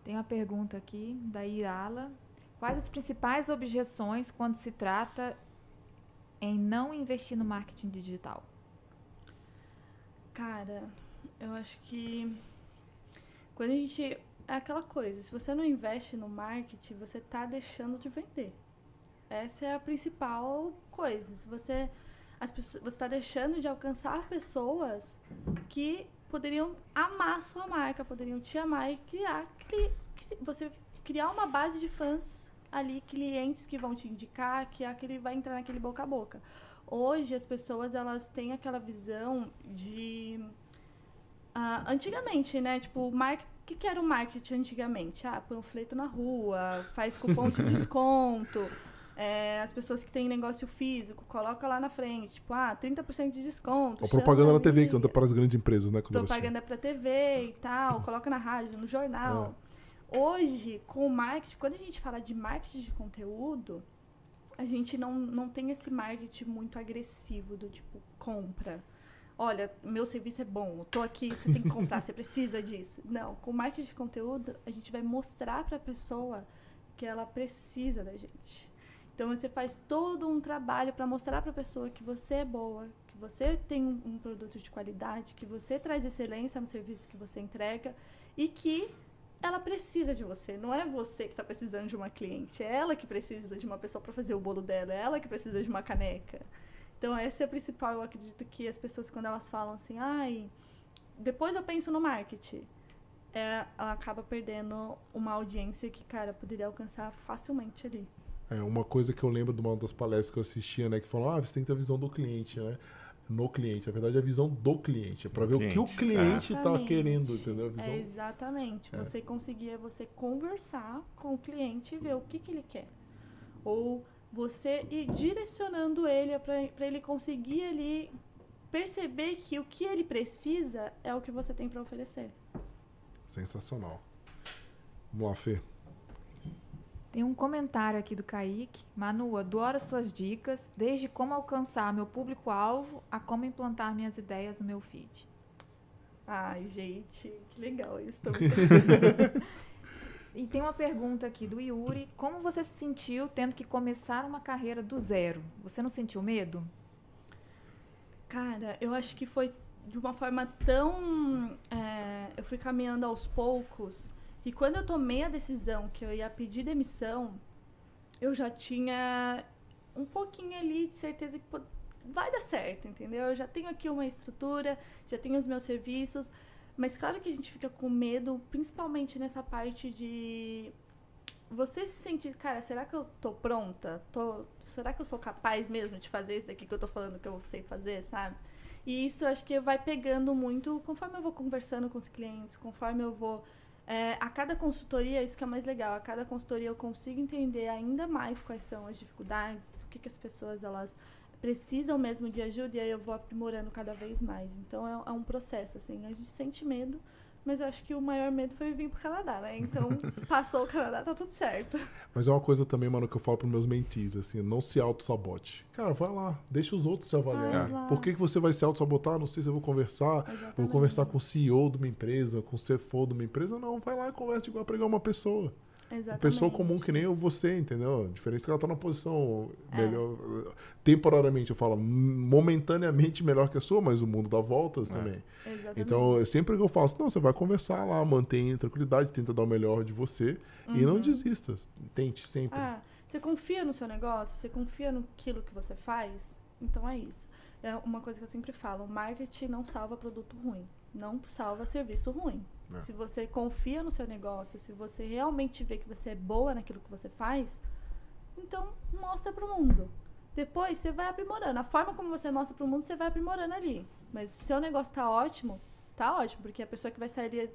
Tem uma pergunta aqui da Irala. Quais as principais objeções quando se trata em não investir no marketing digital? Cara, eu acho que quando a gente. É aquela coisa, se você não investe no marketing, você está deixando de vender. Essa é a principal coisa. Se você. As pessoas, você está deixando de alcançar pessoas que poderiam amar sua marca, poderiam te amar e criar. Cri, cri, você criar uma base de fãs ali, clientes que vão te indicar, que é aquele vai entrar naquele boca a boca. Hoje as pessoas elas têm aquela visão de uh, antigamente, né? Tipo, mar... o que, que era o marketing antigamente? Ah, panfleto na rua, faz cupom de *laughs* desconto. É, as pessoas que têm negócio físico, coloca lá na frente, tipo, ah, 30% de desconto. Ou propaganda na TV, que anda para as grandes empresas, né? Propaganda para TV e tal, coloca na rádio, no jornal. É. Hoje, com o marketing, quando a gente fala de marketing de conteúdo, a gente não, não tem esse marketing muito agressivo do tipo, compra. Olha, meu serviço é bom, eu tô aqui, você tem que comprar, você precisa disso. Não, com marketing de conteúdo, a gente vai mostrar para a pessoa que ela precisa da gente. Então você faz todo um trabalho para mostrar para a pessoa que você é boa, que você tem um, um produto de qualidade, que você traz excelência no serviço que você entrega e que ela precisa de você. Não é você que está precisando de uma cliente. É ela que precisa de uma pessoa para fazer o bolo dela. É ela que precisa de uma caneca. Então, essa é a principal. Eu acredito que as pessoas, quando elas falam assim, ai, depois eu penso no marketing, é, ela acaba perdendo uma audiência que, cara, poderia alcançar facilmente ali. É, uma coisa que eu lembro de uma das palestras que eu assistia, né, que falou, ah, você tem que ter a visão do cliente, né? No cliente. Na verdade, é a visão do cliente. É para ver cliente. o que o cliente está querendo, entendeu? Visão... É exatamente. É. Você conseguir é você conversar com o cliente e ver o que, que ele quer. Ou você ir direcionando ele para ele conseguir ali perceber que o que ele precisa é o que você tem para oferecer. Sensacional. Vamos lá, Fê. Tem um comentário aqui do Kaique. Manu, adoro suas dicas, desde como alcançar meu público-alvo a como implantar minhas ideias no meu feed. Ai, gente, que legal isso. *laughs* e tem uma pergunta aqui do Yuri. Como você se sentiu tendo que começar uma carreira do zero? Você não sentiu medo? Cara, eu acho que foi de uma forma tão. É, eu fui caminhando aos poucos e quando eu tomei a decisão que eu ia pedir demissão, eu já tinha um pouquinho ali de certeza que vai dar certo, entendeu? Eu já tenho aqui uma estrutura, já tenho os meus serviços, mas claro que a gente fica com medo, principalmente nessa parte de você se sentir, cara, será que eu tô pronta? Tô, será que eu sou capaz mesmo de fazer isso daqui que eu tô falando que eu sei fazer, sabe? E isso acho que vai pegando muito conforme eu vou conversando com os clientes, conforme eu vou é, a cada consultoria, isso que é mais legal, a cada consultoria eu consigo entender ainda mais quais são as dificuldades, o que, que as pessoas elas precisam mesmo de ajuda e aí eu vou aprimorando cada vez mais. Então é, é um processo, assim, a gente sente medo, mas eu acho que o maior medo foi vir pro Canadá, né? Então, *laughs* passou o Canadá, tá tudo certo. Mas é uma coisa também, mano, que eu falo pros meus mentis, assim, não se auto-sabote. Cara, vai lá, deixa os outros se avaliar. Por que, que você vai se auto-sabotar? Não sei se eu vou conversar, Exatamente. vou conversar com o CEO de uma empresa, com o CFO de uma empresa. Não, vai lá e conversa igual a pregar uma pessoa. Exatamente. Pessoa comum que nem eu, você, entendeu? A diferença é que ela tá numa posição é. melhor. Temporariamente, eu falo, momentaneamente melhor que a sua, mas o mundo dá voltas é. também. Exatamente. Então, sempre que eu faço, não, você vai conversar lá, mantém tranquilidade, tenta dar o melhor de você uhum. e não uhum. desista. Tente sempre. Ah, você confia no seu negócio, você confia no que você faz, então é isso. É uma coisa que eu sempre falo, marketing não salva produto ruim. Não salva serviço ruim. É. Se você confia no seu negócio, se você realmente vê que você é boa naquilo que você faz, então mostra pro mundo. Depois você vai aprimorando. A forma como você mostra pro mundo, você vai aprimorando ali. Mas se o seu negócio tá ótimo, tá ótimo, porque a pessoa que vai sair ali-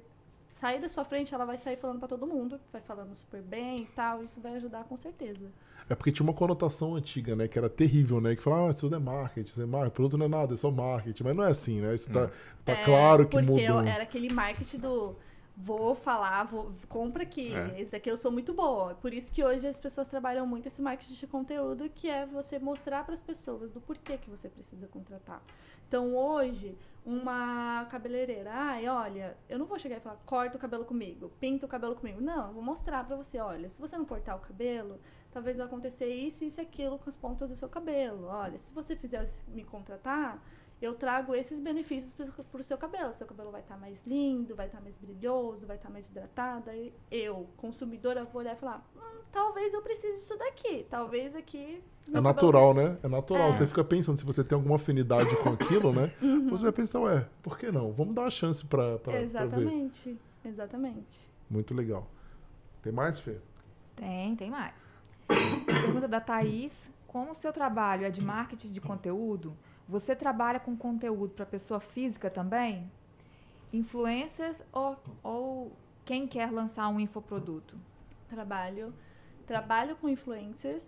sair da sua frente, ela vai sair falando pra todo mundo, vai falando super bem e tal, isso vai ajudar com certeza. É porque tinha uma conotação antiga, né? Que era terrível, né? Que falava, ah, isso tudo é marketing, isso é marketing, produto não é nada, é só marketing. Mas não é assim, né? Isso tá, tá É, claro que porque mudou. era aquele marketing do vou falar, vou, compra aqui, É. esse daqui eu sou muito boa. Por isso que hoje as pessoas trabalham muito esse marketing de conteúdo, que é você mostrar para as pessoas do porquê que você precisa contratar. Então hoje, uma cabeleireira, ai, olha, eu não vou chegar e falar, corta o cabelo comigo, pinta o cabelo comigo. Não, eu vou mostrar para você, olha, se você não cortar o cabelo, talvez vai acontecer isso, isso e aquilo com as pontas do seu cabelo. Olha, se você fizer me contratar, eu trago esses benefícios para o seu cabelo. Seu cabelo vai estar mais lindo, vai estar mais brilhoso, vai estar mais hidratado. Aí eu, consumidora, vou olhar e falar: hum, talvez eu precise disso daqui. Talvez aqui. É natural, né? É natural. É. Você fica pensando, se você tem alguma afinidade com aquilo, né? *laughs* Uhum. Você vai pensar, ué, por que não? Vamos dar uma chance pra, pra, pra ver. Exatamente. Exatamente. Muito legal. Tem mais, Fê? Tem, tem mais. *coughs* Pergunta da Thaís. Como o seu trabalho é de marketing de conteúdo, você trabalha com conteúdo para pessoa física também? Influencers ou, ou quem quer lançar um infoproduto? Trabalho. Trabalho com influencers,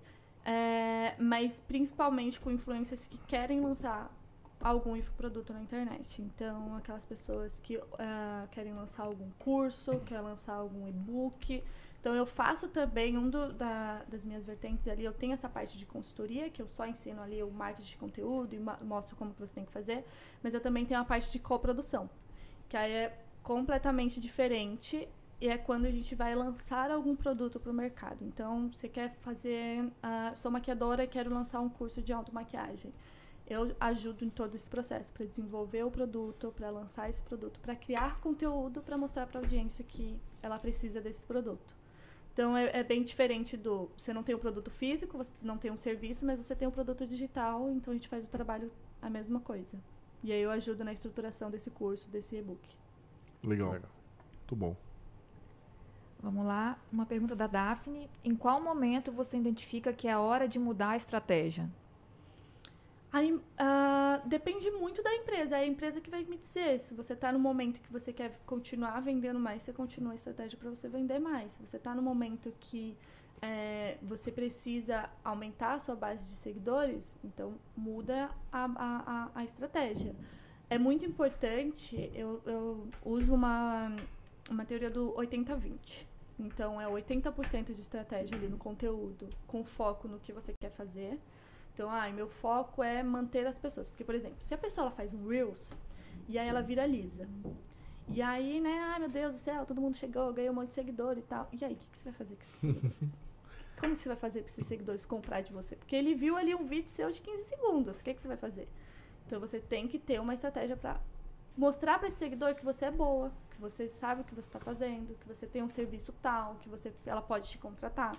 é, mas principalmente com influencers que querem lançar algum infoproduto na internet. Então, aquelas pessoas que ah, querem lançar algum curso, querem lançar algum e-book. Então, eu faço também, um do- da- das minhas vertentes ali, eu tenho essa parte de consultoria, que eu só ensino ali o marketing de conteúdo e mostro como que você tem que fazer. Mas eu também tenho a parte de coprodução, que aí é completamente diferente e é quando a gente vai lançar algum produto para o mercado. Então, você quer fazer. ah, sou maquiadora quero lançar um curso de automaquiagem. Eu ajudo em todo esse processo para desenvolver o produto, para lançar esse produto, para criar conteúdo para mostrar para a audiência que ela precisa desse produto. Então é, é bem diferente do você não tem o produto físico, você não tem um serviço, mas você tem o produto digital, então a gente faz o trabalho a mesma coisa. E aí eu ajudo na estruturação desse curso, desse e-book. Legal. Legal. Muito bom. Vamos lá, uma pergunta da Daphne. Em qual momento você identifica que é a hora de mudar a estratégia? Aí, ah, depende muito da empresa. É a empresa que vai me dizer. Se você está no momento que você quer continuar vendendo mais, você continua a estratégia para você vender mais. Se você está no momento que eh, você precisa aumentar a sua base de seguidores, então muda a, a, a, a estratégia. É muito importante, eu, eu uso uma, uma teoria do 80-20. Então, é 80% de estratégia ali no conteúdo, com foco no que você quer fazer. Então, ai, meu foco é manter as pessoas. Porque, por exemplo, se a pessoa ela faz um Reels e aí ela viraliza. E aí, né, ai meu Deus do céu, todo mundo chegou, ganhou um monte de seguidor e tal. E aí, o que, que você vai fazer com esses seguidores? *laughs* Como que você vai fazer para esses seguidores comprar de você? Porque ele viu ali um vídeo seu de 15 segundos. O que, que você vai fazer? Então você tem que ter uma estratégia para mostrar para esse seguidor que você é boa, que você sabe o que você está fazendo, que você tem um serviço tal, que você, ela pode te contratar.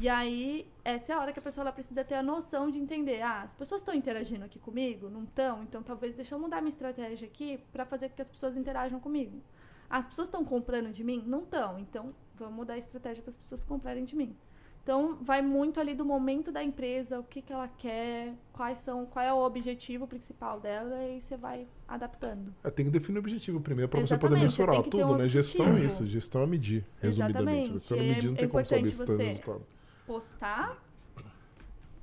E aí, essa é a hora que a pessoa ela precisa ter a noção de entender, ah, as pessoas estão interagindo aqui comigo? Não estão? Então talvez deixa eu mudar minha estratégia aqui para fazer com que as pessoas interajam comigo. As pessoas estão comprando de mim? Não estão. Então, vamos mudar a estratégia para as pessoas comprarem de mim. Então, vai muito ali do momento da empresa, o que, que ela quer, quais são, qual é o objetivo principal dela e você vai adaptando. É, tem que definir o objetivo primeiro para você poder você mensurar tem ter tudo, um né? Gestão é objetivo. isso, gestão é medir, resumidamente. Exatamente, Se você não é- medir, não é tem como saber importante se tem você- resultado. Postar,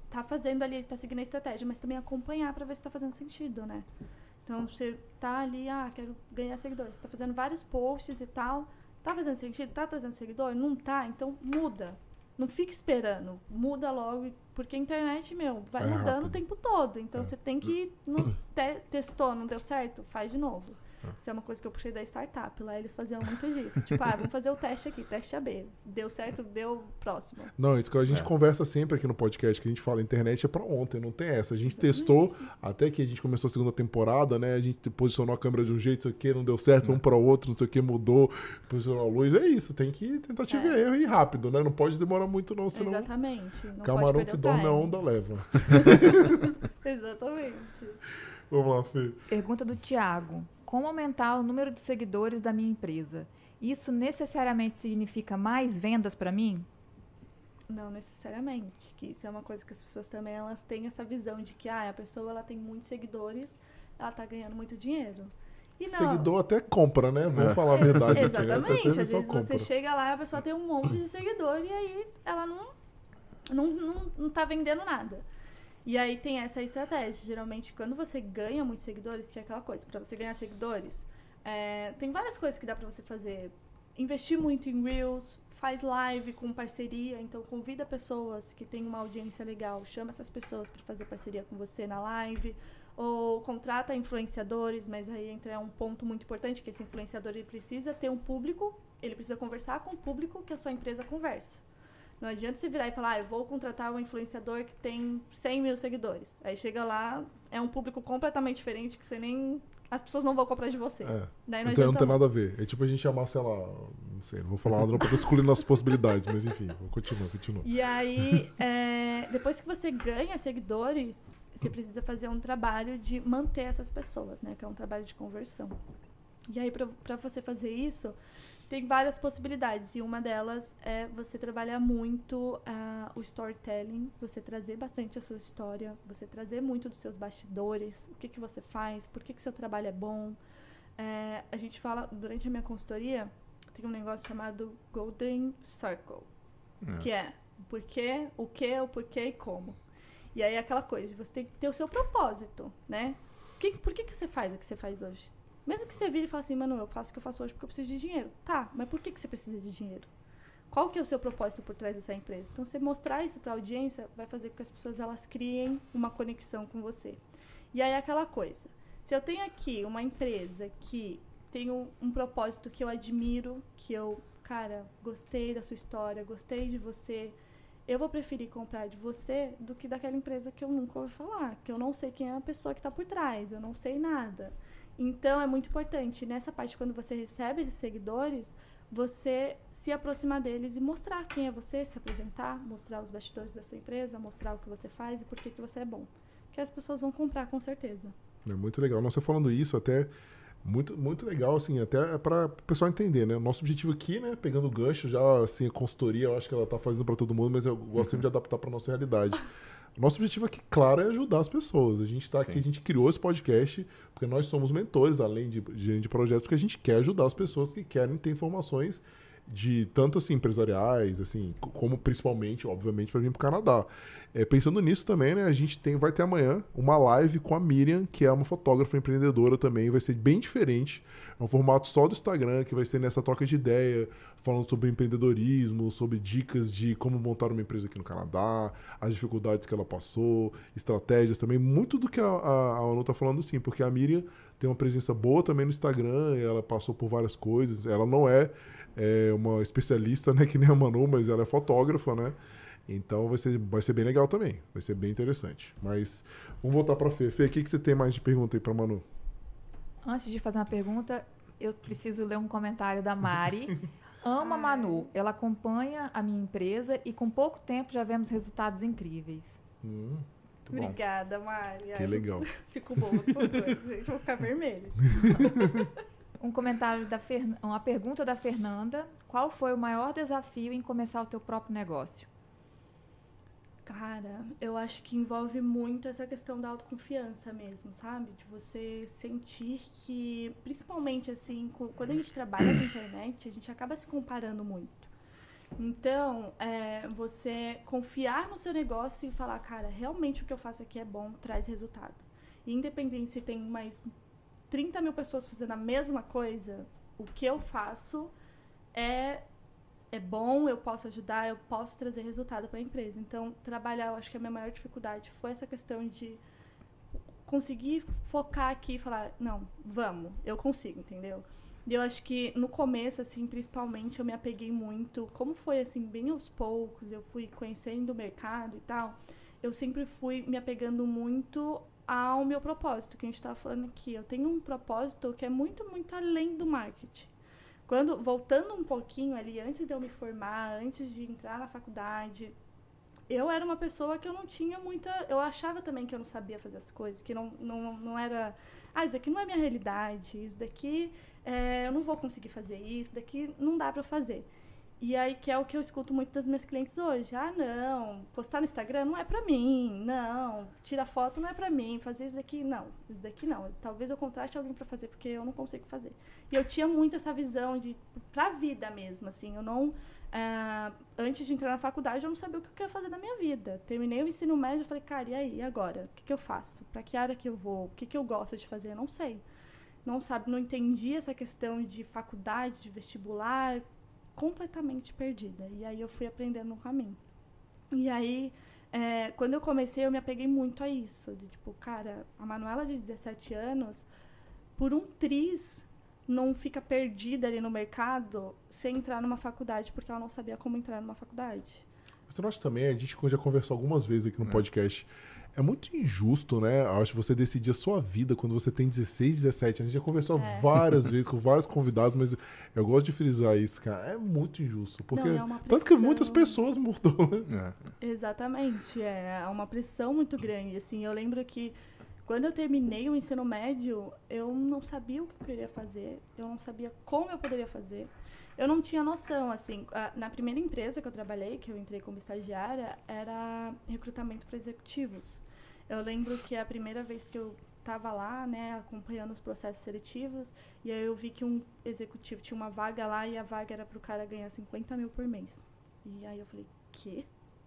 tá fazendo ali, tá seguindo a estratégia, mas também acompanhar para ver se tá fazendo sentido, né? Então você tá ali, ah, quero ganhar seguidores, você tá fazendo vários posts e tal, tá fazendo sentido, tá trazendo seguidor? Não tá, então muda. Não fica esperando, muda logo, porque a internet, meu, vai É mudando rápido. o tempo todo. Então É. você tem que. Não te- testou, não deu certo? Faz de novo. É. Isso é uma coisa que eu puxei da startup. Lá eles faziam muito disso. tipo, ah, vamos fazer o teste aqui, teste AB. Deu certo, deu próximo. Não, isso que a gente É. conversa sempre aqui no podcast, que a gente fala, a internet é pra ontem, não tem essa. A gente testou, até que a gente começou a segunda temporada, né? A gente posicionou a câmera de um jeito, não sei o que, não deu certo, vamos pra outro, não sei o que, mudou, posicionou a luz. É isso, tem que tentativa É. e erro e rápido, né? Não pode demorar muito não, senão Exatamente. Não camarão pode que dorme a time. onda leva. *laughs* *laughs* Exatamente. Vamos lá, Fê. Pergunta do Tiago. Como aumentar o número de seguidores da minha empresa. Isso necessariamente significa mais vendas para mim? Não necessariamente, que isso é uma coisa que as pessoas também elas têm essa visão de que ah, a pessoa ela tem muitos seguidores, ela tá ganhando muito dinheiro. E não. Seguidor até compra, né? Vamos É. falar a verdade aqui. *laughs* né? Até Exatamente. Às vezes compra. você chega lá e a pessoa tem um monte de seguidor e aí ela não, não, não, não tá vendendo nada. E aí tem essa estratégia. Geralmente, quando você ganha muitos seguidores, que é aquela coisa, para você ganhar seguidores, é, tem várias coisas que dá para você fazer. Investir muito em Reels, faz live com parceria, então convida pessoas que têm uma audiência legal, chama essas pessoas para fazer parceria com você na live, ou contrata influenciadores, mas aí entra um ponto muito importante, que esse influenciador ele precisa ter um público, ele precisa conversar com o público que a sua empresa conversa. Não adianta você virar e falar, ah, eu vou contratar um influenciador que tem 100 mil seguidores. Aí chega lá, é um público completamente diferente que você nem... As pessoas não vão comprar de você. É. Daí não Então não tem nada a ver. É tipo a gente chamar, sei lá, não sei, não vou falar nada, porque eu excluindo nossas possibilidades, mas enfim, continua, continua. E aí, é, depois que você ganha seguidores, você precisa fazer um trabalho de manter essas pessoas, né? Que é um trabalho de conversão. E aí, para você fazer isso, tem várias possibilidades. E uma delas é você trabalhar muito ah, o storytelling, você trazer bastante a sua história, você trazer muito dos seus bastidores, o que, que você faz, por que, que seu trabalho é bom. É, a gente fala, durante a minha consultoria, tem um negócio chamado Golden Circle É. que é o porquê, o que, o porquê e como. E aí é aquela coisa, você tem que ter o seu propósito, né? Que, por que, que você faz o que você faz hoje? Mesmo que você vire e fale assim, mano, eu faço o que eu faço hoje porque eu preciso de dinheiro. Tá, mas por que, que você precisa de dinheiro? Qual que é o seu propósito por trás dessa empresa? Então, você mostrar isso para a audiência vai fazer com que as pessoas elas criem uma conexão com você. E aí aquela coisa. Se eu tenho aqui uma empresa que tem um, um propósito que eu admiro, que eu, cara, gostei da sua história, gostei de você, eu vou preferir comprar de você do que daquela empresa que eu nunca ouvi falar, que eu não sei quem é a pessoa que está por trás, eu não sei nada. Então é muito importante nessa parte quando você recebe esses seguidores, você se aproximar deles e mostrar quem é você, se apresentar, mostrar os bastidores da sua empresa, mostrar o que você faz e por que, que você é bom. Que as pessoas vão comprar com certeza. É muito legal. Não, você falando isso, até muito, muito legal, assim, até para o pessoal entender, né? Nosso objetivo aqui, né? Pegando o gancho, já assim, a consultoria, eu acho que ela tá fazendo para todo mundo, mas eu gosto *laughs* sempre de adaptar para nossa realidade. Nosso objetivo aqui, claro, é ajudar as pessoas. A gente está aqui, a gente criou esse podcast porque nós somos mentores, além de gerente de projetos, porque a gente quer ajudar as pessoas que querem ter informações de tanto assim empresariais, assim, co- como principalmente, obviamente, para vir para o Canadá. É, pensando nisso também, né, a gente tem, vai ter amanhã uma live com a Miriam, que é uma fotógrafa empreendedora também, vai ser bem diferente. É um formato só do Instagram, que vai ser nessa troca de ideia, falando sobre empreendedorismo, sobre dicas de como montar uma empresa aqui no Canadá, as dificuldades que ela passou, estratégias também, muito do que a, a, a Anu tá falando assim, porque a Miriam tem uma presença boa também no Instagram, ela passou por várias coisas, ela não é, é uma especialista, né, que nem a Manu, mas ela é fotógrafa, né? Então vai ser, vai ser bem legal também, vai ser bem interessante. Mas vamos voltar para Fê. Fê, o que, que você tem mais de pergunta aí para Manu? Antes de fazer uma pergunta, eu preciso ler um comentário da Mari. *laughs* Ama Manu, ela acompanha a minha empresa e com pouco tempo já vemos resultados incríveis. Hum, Muito bom. Obrigada, Mari. que legal. Fico boa com essas coisas, gente. Vou ficar vermelha. *laughs* Um comentário da Fern... uma pergunta da Fernanda: Qual foi o maior desafio em começar o teu próprio negócio? Cara, eu acho que envolve muito essa questão da autoconfiança mesmo, sabe? De você sentir que, principalmente assim, quando a gente trabalha com internet, a gente acaba se comparando muito. Então, é, você confiar no seu negócio e falar, cara, realmente o que eu faço aqui é bom, traz resultado. Independente se tem mais 30 mil pessoas fazendo a mesma coisa, o que eu faço é é bom, eu posso ajudar, eu posso trazer resultado para a empresa. Então, trabalhar, eu acho que a minha maior dificuldade foi essa questão de conseguir focar aqui e falar, não, vamos, eu consigo, entendeu? E eu acho que no começo, assim, principalmente, eu me apeguei muito, como foi, assim, bem aos poucos, eu fui conhecendo o mercado e tal, eu sempre fui me apegando muito ao meu propósito, que a gente estava falando aqui. Eu tenho um propósito que é muito, muito além do marketing. Quando, voltando um pouquinho ali, antes de eu me formar, antes de entrar na faculdade, eu era uma pessoa que eu não tinha muita. Eu achava também que eu não sabia fazer as coisas, que não, não, não era. Ah, isso daqui não é minha realidade, isso daqui é, eu não vou conseguir fazer isso daqui não dá para fazer. E aí, que é o que eu escuto muito das minhas clientes hoje. Ah, não, postar no Instagram não é pra mim, não, tirar foto não é pra mim, fazer isso daqui, não, isso daqui não. Talvez eu contrate alguém pra fazer, porque eu não consigo fazer. E eu tinha muito essa visão de, pra vida mesmo, assim, eu não, é, antes de entrar na faculdade, eu não sabia o que eu ia fazer da minha vida. Terminei o ensino médio, e falei, cara, e aí, agora? O que, que eu faço? Pra que área que eu vou? O que, que eu gosto de fazer? Eu não sei. Não sabe, não entendi essa questão de faculdade, de vestibular, completamente perdida. E aí eu fui aprendendo no caminho. E aí, é, quando eu comecei, eu me apeguei muito a isso. De tipo, cara, a Manuela de 17 anos, por um triz, não fica perdida ali no mercado sem entrar numa faculdade, porque ela não sabia como entrar numa faculdade. Você não acha também, a gente já conversou algumas vezes aqui no é. podcast, é muito injusto, né? Acho que você decidir a sua vida quando você tem 16, 17 A gente já conversou é. várias *laughs* vezes com vários convidados, mas eu gosto de frisar isso, cara. É muito injusto. Porque não, é tanto que muitas pessoas mudam, né? É. Exatamente. É uma pressão muito grande. Assim, eu lembro que quando eu terminei o ensino médio, eu não sabia o que eu queria fazer, eu não sabia como eu poderia fazer. Eu não tinha noção, assim, na primeira empresa que eu trabalhei, que eu entrei como estagiária, era recrutamento para executivos. Eu lembro que a primeira vez que eu estava lá, né, acompanhando os processos seletivos, e aí eu vi que um executivo tinha uma vaga lá e a vaga era para o cara ganhar 50 mil por mês. E aí eu falei, quê?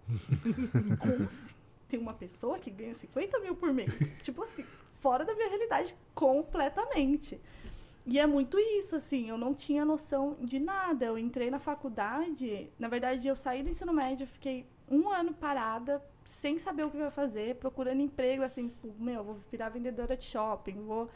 *laughs* Como assim? Tem uma pessoa que ganha 50 mil por mês? *laughs* tipo assim, fora da minha realidade completamente. E é muito isso, assim, eu não tinha noção de nada. Eu entrei na faculdade, na verdade, eu saí do ensino médio, fiquei um ano parada, sem saber o que eu ia fazer, procurando emprego, assim, meu, vou virar vendedora de shopping, vou.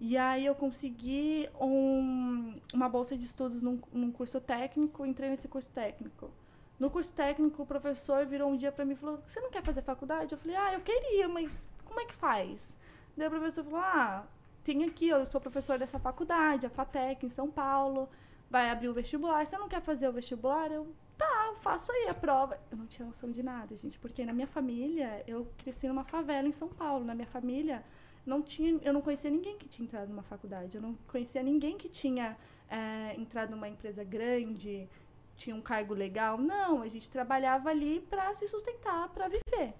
E aí eu consegui um, uma bolsa de estudos num, num curso técnico, entrei nesse curso técnico. No curso técnico, o professor virou um dia para mim e falou: Você não quer fazer faculdade? Eu falei: Ah, eu queria, mas como é que faz? Daí o professor falou: Ah, tem aqui, eu sou professor dessa faculdade, a FATEC, em São Paulo, vai abrir o vestibular, você não quer fazer o vestibular? Eu, tá, eu faço aí a prova. Eu não tinha noção de nada, gente, porque na minha família, eu cresci numa favela em São Paulo, na minha família, não tinha, eu não conhecia ninguém que tinha entrado numa faculdade, eu não conhecia ninguém que tinha é, entrado numa empresa grande, tinha um cargo legal. Não, a gente trabalhava ali para se sustentar, para viver.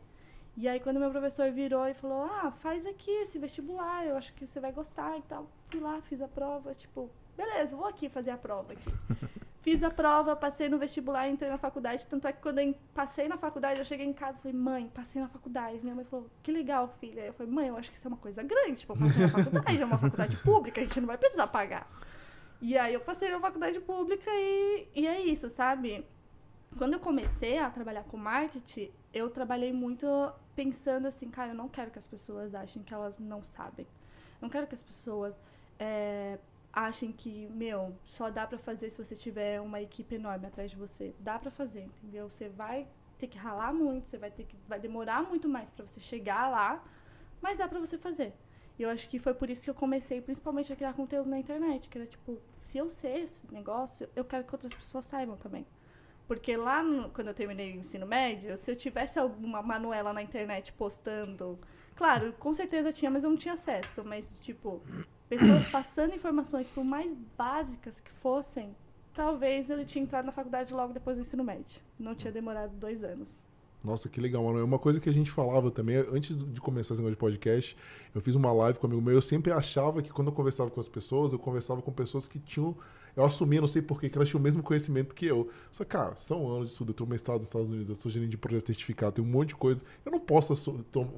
E aí, quando meu professor virou e falou: Ah, faz aqui esse vestibular, eu acho que você vai gostar e tal. Fui lá, fiz a prova, tipo, beleza, vou aqui fazer a prova aqui. *laughs* Fiz a prova, passei no vestibular, entrei na faculdade. Tanto é que quando eu passei na faculdade, eu cheguei em casa e falei, mãe, passei na faculdade. Minha mãe falou, que legal, filha. Eu falei, mãe, eu acho que isso é uma coisa grande. Tipo, eu passei na *laughs* faculdade, é uma faculdade pública, a gente não vai precisar pagar. E aí eu passei na faculdade pública e, e é isso, sabe? Quando eu comecei a trabalhar com marketing, eu trabalhei muito pensando assim, cara, eu não quero que as pessoas achem que elas não sabem. Não quero que as pessoas é, achem que, meu, só dá para fazer se você tiver uma equipe enorme atrás de você. Dá para fazer, entendeu? Você vai ter que ralar muito, você vai ter que vai demorar muito mais para você chegar lá, mas dá para você fazer. E eu acho que foi por isso que eu comecei principalmente a criar conteúdo na internet, que era tipo, se eu sei esse negócio, eu quero que outras pessoas saibam também. Porque lá, no, quando eu terminei o ensino médio, se eu tivesse alguma Manuela na internet postando. Claro, com certeza tinha, mas eu não tinha acesso. Mas, tipo, pessoas passando informações, por mais básicas que fossem, talvez eu tinha entrado na faculdade logo depois do ensino médio. Não tinha demorado dois anos. Nossa, que legal, mano. É uma coisa que a gente falava também, antes de começar esse negócio de podcast, eu fiz uma live com um amigo meu, eu sempre achava que quando eu conversava com as pessoas, eu conversava com pessoas que tinham eu assumi, não sei porquê, que elas tinham o mesmo conhecimento que eu. Só, cara, são anos de estudo. Eu tenho mestrado nos Estados Unidos, eu sou gerente de projeto certificado, tem um monte de coisa. Eu não posso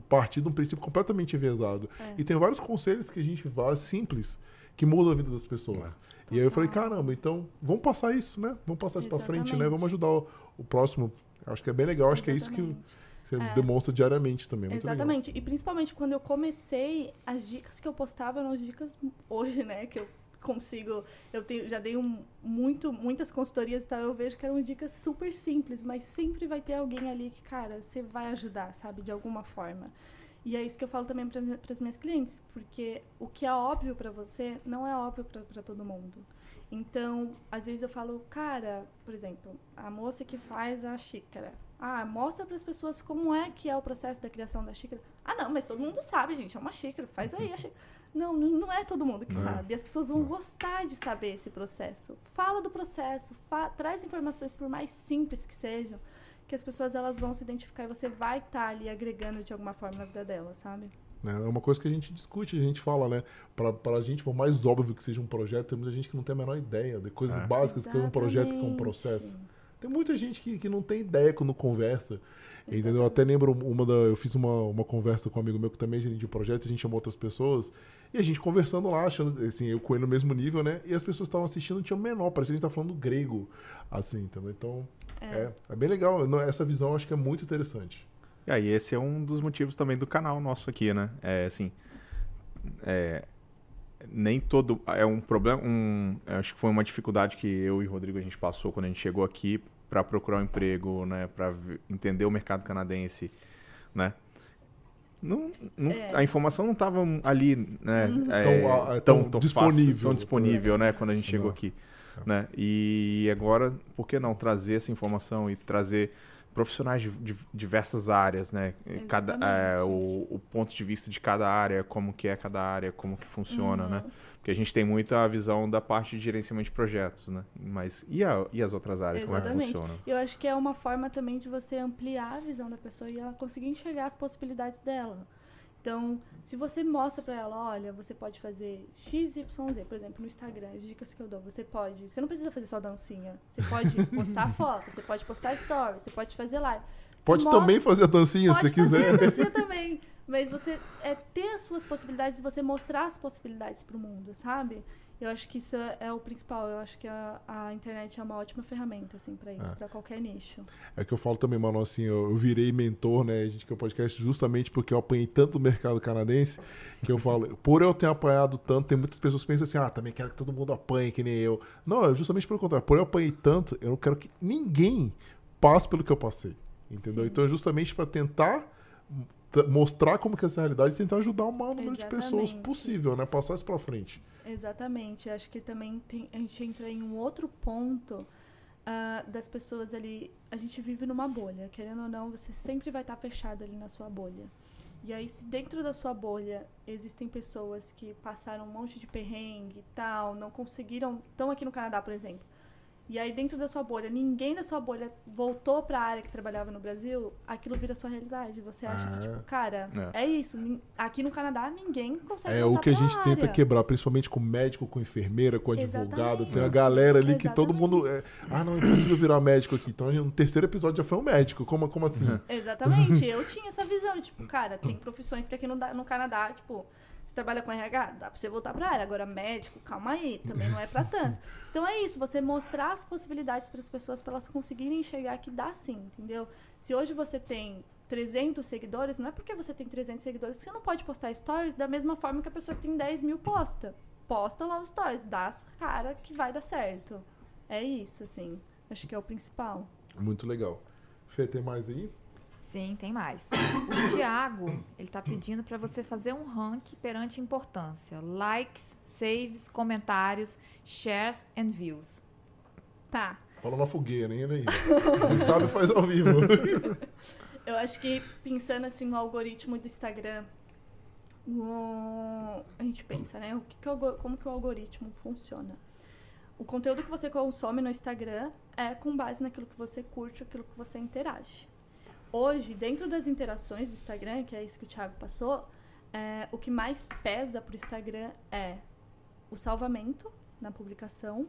partir de um princípio completamente enviesado. É. E tem vários conselhos que a gente faz simples que mudam a vida das pessoas. É. E aí eu falei, caramba, então vamos passar isso, né? Vamos passar isso para frente, né? Vamos ajudar o, o, próximo. Acho que é bem legal, acho Exatamente. que é isso que você é. demonstra diariamente também. Muito Exatamente. Legal. E principalmente quando eu comecei, as dicas que eu postava eram as dicas hoje, né? Que eu consigo. Eu tenho, já dei um, muito, muitas consultorias e tal, eu vejo que eram dicas super simples, mas sempre vai ter alguém ali que, cara, você vai ajudar, sabe, de alguma forma. E é isso que eu falo também para as minhas clientes, porque o que é óbvio para você não é óbvio para todo mundo. Então, às vezes eu falo, cara, por exemplo, a moça que faz a xícara, Ah, mostra para as pessoas como é que é o processo da criação da xícara. Ah, não, mas todo mundo sabe, gente, é uma xícara, faz aí a xícara. *laughs* Não, não é todo mundo que Não é. sabe. As pessoas vão gostar de saber esse processo. Fala do processo, fa- traz informações por mais simples que sejam, que as pessoas elas vão se identificar e você vai estar ali agregando de alguma forma na vida delas, sabe? Né? É uma coisa que a gente discute, a gente fala, né? Pra, pra gente, por mais óbvio que seja um projeto, tem muita gente que não tem a menor ideia de coisas É. básicas que é um projeto, que é um Exatamente. processo. Tem muita gente que, que não tem ideia quando conversa. Entendeu? Eu até lembro uma da. Eu fiz uma, uma conversa com um amigo meu que também é gerente de projeto, a gente chamou outras pessoas, e a gente conversando lá, achando, assim, eu com ele no mesmo nível, né? E as pessoas que estavam assistindo não tinham o menor, parecia que a gente tá falando grego, assim, entendeu? Então, é, é, bem legal. Essa visão eu acho que é muito interessante. E aí, esse é um dos motivos também do canal nosso aqui, né? É assim. é, nem todo. É um problema. Um, acho que foi uma dificuldade que eu e o Rodrigo a gente passou quando a gente chegou aqui para procurar um emprego, né? Para entender o mercado canadense, né? Não, não- É. A informação não estava ali, né? Uhum. é, Tão, ah, tão, tão tão disponível. fácil, tão disponível, né? Quando a gente Não. chegou aqui, né? E agora, por que não trazer essa informação e trazer profissionais de, de diversas áreas, né? Cada, é, Exatamente. o, o ponto de vista de cada área, como que é cada área, como que funciona, Uhum. né? Porque a gente tem muito a visão da parte de gerenciamento de projetos, né? Mas e, a- e as outras áreas, como é que Exatamente. funcionam? Eu acho que é uma forma também de você ampliar a visão da pessoa e ela conseguir enxergar as possibilidades dela. Então, se você mostra pra ela, olha, você pode fazer X, Y, Z, por exemplo, no Instagram, as dicas que eu dou, você pode, você não precisa fazer só dancinha. Você pode *laughs* postar foto, você pode postar stories, você pode fazer live. Você Pode mostra- também fazer a dancinha se pode você quiser. fazer a dancinha *laughs* também. Mas você é ter as suas possibilidades e você mostrar as possibilidades pro mundo, sabe? Eu acho que isso é o principal. Eu acho que a, a internet é uma ótima ferramenta, assim, pra isso, É. pra qualquer nicho. É que eu falo também, mano, assim, eu, eu virei mentor, né, a gente que é o podcast, justamente porque eu apanhei tanto o mercado canadense, que eu falo, *laughs* por eu ter apanhado tanto, tem muitas pessoas que pensam assim, ah, também quero que todo mundo apanhe, que nem eu. Não, é justamente pelo contrário, por eu apanhei tanto, eu não quero que ninguém passe pelo que eu passei, entendeu? Sim. Então é justamente para tentar mostrar como que é essa realidade e tentar ajudar o maior número de pessoas Exatamente. possível, né, passar isso pra frente. Exatamente. Acho que também tem, a gente entra em um outro ponto ah, das pessoas ali. A gente vive numa bolha, querendo ou não, você sempre vai estar fechado ali na sua bolha. E aí, se dentro da sua bolha existem pessoas que passaram um monte de perrengue e tal, não conseguiram. Estão aqui no Canadá, por exemplo. E aí, dentro da sua bolha, ninguém da sua bolha voltou para a área que trabalhava no Brasil, aquilo vira sua realidade. Você acha Ah. que, tipo, cara, É. é, isso. Aqui no Canadá, ninguém consegue É o que a gente tenta área. quebrar, principalmente com médico, com enfermeira, com advogado. Exatamente. Tem a galera ali que todo Exatamente. mundo. É, ah, não, é impossível virar médico aqui. Então no terceiro episódio já foi um médico. Como, como assim? Exatamente, eu tinha essa visão, tipo, cara, tem *clears throat* profissões que aqui no, no Canadá, tipo, trabalha com RH, dá pra você voltar pra área, agora médico, calma aí, também não é pra tanto. *laughs* Então é isso, você mostrar as possibilidades para as pessoas, para elas conseguirem enxergar que dá sim, entendeu? Se hoje você tem 300 seguidores, não é porque você tem 300 seguidores que você não pode postar stories da mesma forma que a pessoa que tem 10 mil posta. Posta lá os stories, dá cara que vai dar certo. É isso, assim, acho que é o principal. Muito legal. Fê, tem mais aí? Sim, tem mais. O Thiago, ele tá pedindo para você fazer um ranking perante importância. Likes, saves, comentários, shares and views. Tá. Fala na fogueira, hein? Olha aí. Quem sabe faz ao vivo. *laughs* Eu acho que pensando assim no algoritmo do Instagram, o- a gente pensa, né? O que que o como que o algoritmo funciona? O conteúdo que você consome no Instagram é com base naquilo que você curte, aquilo que você interage. Hoje, dentro das interações do Instagram, que é isso que o Thiago passou, é, o que mais pesa para o Instagram é o salvamento na publicação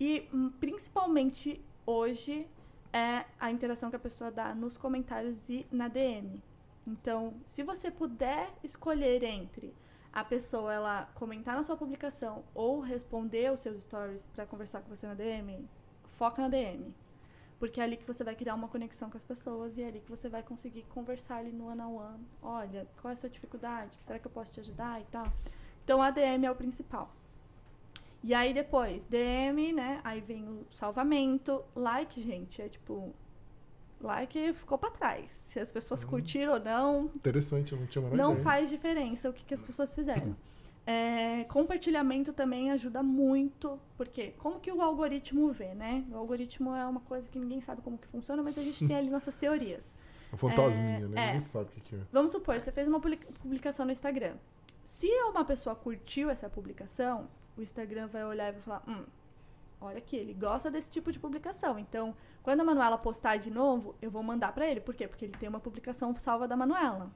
e hum, principalmente hoje é a interação que a pessoa dá nos comentários e na DM. Então, se você puder escolher entre a pessoa ela comentar na sua publicação ou responder os seus stories para conversar com você na DM, foca na DM. Porque é ali que você vai criar uma conexão com as pessoas e é ali que você vai conseguir conversar ali no one on one. Olha, qual é a sua dificuldade? Será que eu posso te ajudar e tal? Então a DM é o principal. E aí depois, DM, né? Aí vem o salvamento. Like, gente, é tipo. Like ficou pra trás. Se as pessoas curtiram ou não, Interessante, eu não tinha não ideia. faz diferença o que, que as pessoas fizeram. *clears throat* É, compartilhamento também ajuda muito, porque como que o algoritmo vê, né? O algoritmo é uma coisa que ninguém sabe como que funciona, mas a gente tem ali *laughs* nossas teorias. A fantasminha, É, né? é. Ninguém sabe o que, que é. Vamos supor, você fez uma publica- publicação no Instagram. Se uma pessoa curtiu essa publicação, o Instagram vai olhar e vai falar: hum, olha aqui, ele gosta desse tipo de publicação. Então, quando a Manuela postar de novo, eu vou mandar pra ele. Por quê? Porque ele tem uma publicação salva da Manuela.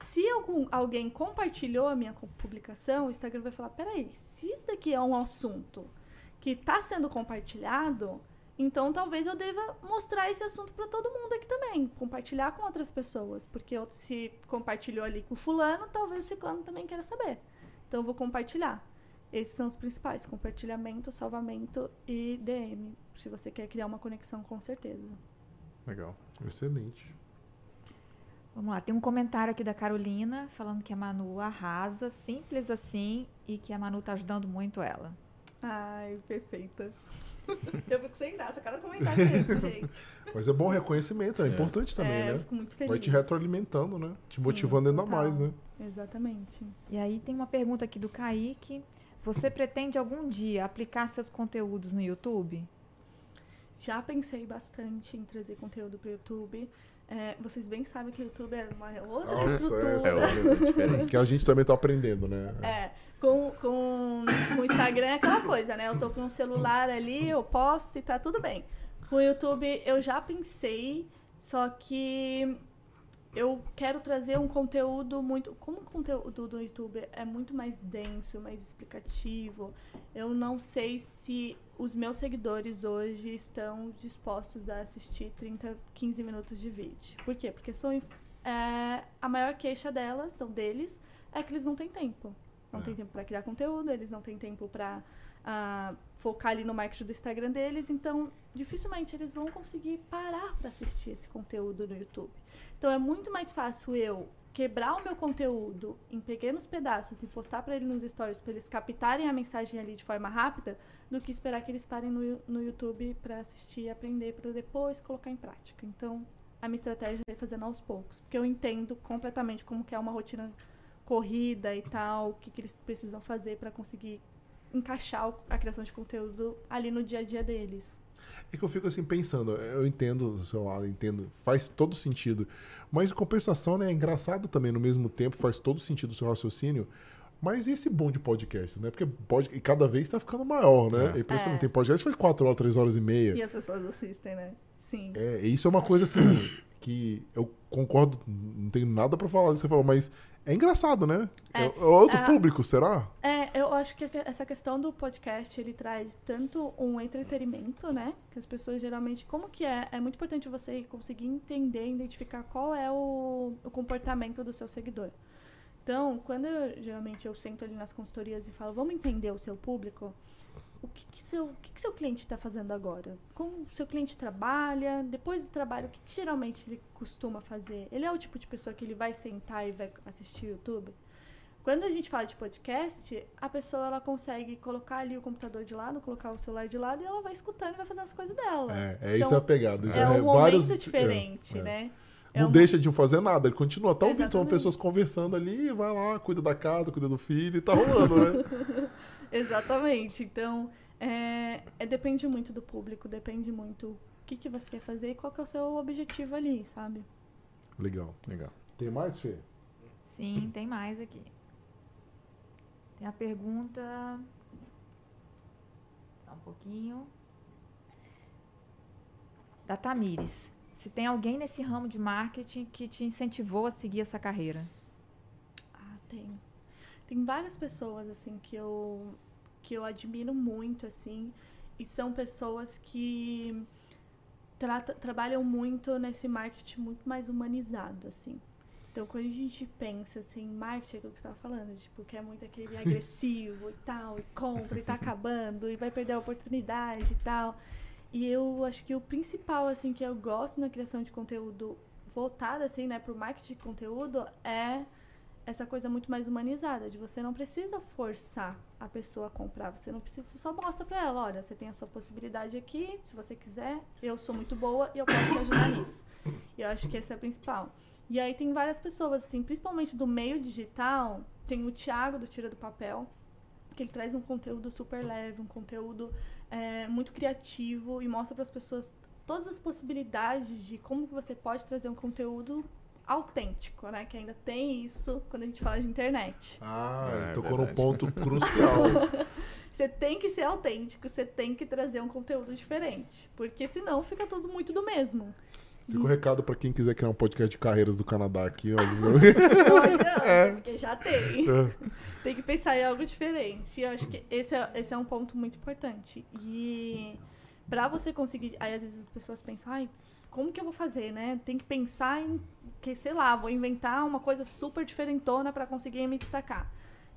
Se algum, alguém compartilhou a minha publicação, o Instagram vai falar: peraí, se isso daqui é um assunto que está sendo compartilhado, então talvez eu deva mostrar esse assunto para todo mundo aqui também, compartilhar com outras pessoas, porque eu- se compartilhou ali com fulano, talvez o ciclano também queira saber. Então eu vou compartilhar. Esses são os principais: compartilhamento, salvamento e DM. Se você quer criar uma conexão, com certeza. Legal. Excelente. Vamos lá, tem um comentário aqui da Carolina falando que a Manu arrasa, simples assim, e que a Manu tá ajudando muito ela. Ai, perfeita. *laughs* eu fico sem graça, cada comentário é esse, *laughs* gente. Mas é bom reconhecimento, é, importante também, é, eu né? fico muito feliz. Vai te retroalimentando, né? Te motivando ainda total. mais, né? Exatamente. E aí tem uma pergunta aqui do Kaique. Você pretende algum dia aplicar seus conteúdos no YouTube? Já pensei bastante em trazer conteúdo para o YouTube. É, vocês bem sabem que o YouTube é uma outra Nossa, estrutura. é, É *laughs* diferente. Que a gente também tá aprendendo, né? É, com, com, com o Instagram é aquela coisa, né? Eu tô com o celular ali, eu posto e tá tudo bem. Com o YouTube eu já pensei, só que eu quero trazer um conteúdo muito. Como o conteúdo do YouTube é muito mais denso, mais explicativo, eu não sei se os meus seguidores hoje estão dispostos a assistir 30, 15 minutos de vídeo. Por quê? Porque são, é, a maior queixa delas, ou deles, é que eles não têm tempo. Não É. tem tempo para criar conteúdo, eles não têm tempo para focar ali no marketing do Instagram deles, então dificilmente eles vão conseguir parar para assistir esse conteúdo no YouTube. Então é muito mais fácil eu quebrar o meu conteúdo em pequenos pedaços e postar para eles nos stories para eles captarem a mensagem ali de forma rápida, do que esperar que eles parem no, no YouTube para assistir e aprender para depois colocar em prática. Então a minha estratégia é fazendo aos poucos, porque eu entendo completamente como que é uma rotina corrida e tal, o que, que eles precisam fazer para conseguir encaixar a criação de conteúdo ali no dia a dia deles. É que eu fico assim pensando, eu entendo o seu lado, entendo, faz todo sentido. Mas compensação, né, é engraçado também no mesmo tempo, faz todo sentido o seu raciocínio. Mas e esse bom de podcasts, né? Porque pode, e cada vez tá ficando maior, né? É. É impressionante. É. Tem podcast faz 4 horas, 3 horas e meia. E as pessoas assistem, né? Sim. É, e isso é uma coisa assim que eu concordo, não tenho nada pra falar do que você falou, mas é engraçado, né? É, É, é outro ah, público, será? É, eu acho que essa questão do podcast, ele traz tanto um entretenimento, né? Que as pessoas geralmente, como que é? É muito importante você conseguir entender, identificar qual é o, o comportamento do seu seguidor. Então, quando eu, geralmente eu sento ali nas consultorias e falo, vamos entender o seu público, o que, que seu, o que, que seu cliente está fazendo agora? Como o seu cliente trabalha? Depois do trabalho, o que, que geralmente ele costuma fazer? Ele é o tipo de pessoa que ele vai sentar e vai assistir YouTube? Quando a gente fala de podcast, a pessoa ela consegue colocar ali o computador de lado, colocar o celular de lado e ela vai escutando e vai fazendo as coisas dela. É, é Então, isso a pegada. É Já um momento vários- diferente, é, é. né? Não É deixa de fazer nada, ele continua. Tá ouvindo, são pessoas conversando ali, vai lá, cuida da casa, cuida do filho e tá rolando, né? *laughs* Exatamente. Então, é, é- depende muito do público, depende muito o que, que você quer fazer e qual que é o seu objetivo ali, sabe? Legal. Legal. Tem mais, Fê? Sim, tem mais aqui. Tem a pergunta. Só um pouquinho. Da Tamires. Se tem alguém nesse ramo de marketing que te incentivou a seguir essa carreira? Ah, tem. Tem várias pessoas, assim, que eu, que eu admiro muito, assim, e são pessoas que trata, trabalham muito nesse marketing muito mais humanizado, assim. Então, quando a gente pensa, assim, em marketing, é aquilo que você estava falando, tipo, que é muito aquele *laughs* agressivo e tal, e compra e tá acabando, e vai perder a oportunidade e tal. E eu acho que o principal, assim, que eu gosto na criação de conteúdo voltada, assim, né, pro marketing de conteúdo é essa coisa muito mais humanizada, de você não precisa forçar a pessoa a comprar, você não precisa, você só mostra pra ela, olha, você tem a sua possibilidade aqui, se você quiser, eu sou muito boa e eu posso te ajudar *coughs* nisso. E eu acho que esse é o principal. E aí tem várias pessoas, assim, principalmente do meio digital, tem o Thiago do Tira do Papel, que ele traz um conteúdo super leve, um conteúdo é, muito criativo e mostra para as pessoas todas as possibilidades de como você pode trazer um conteúdo autêntico, né? Que ainda tem isso quando a gente fala de internet. Ah, É, ele tocou num verdade. ponto *laughs* crucial. Você tem que ser autêntico, você tem que trazer um conteúdo diferente, porque senão fica tudo muito do mesmo. Fica o recado pra quem quiser criar um podcast de carreiras do Canadá aqui, ó. Olha, *laughs* porque já tem. É. Tem que pensar em algo diferente. E eu acho que esse é, esse é um ponto muito importante. E pra você conseguir. Aí às vezes as pessoas pensam, ai, como que eu vou fazer, né? Tem que pensar em que, sei lá, vou inventar uma coisa super diferentona pra conseguir me destacar.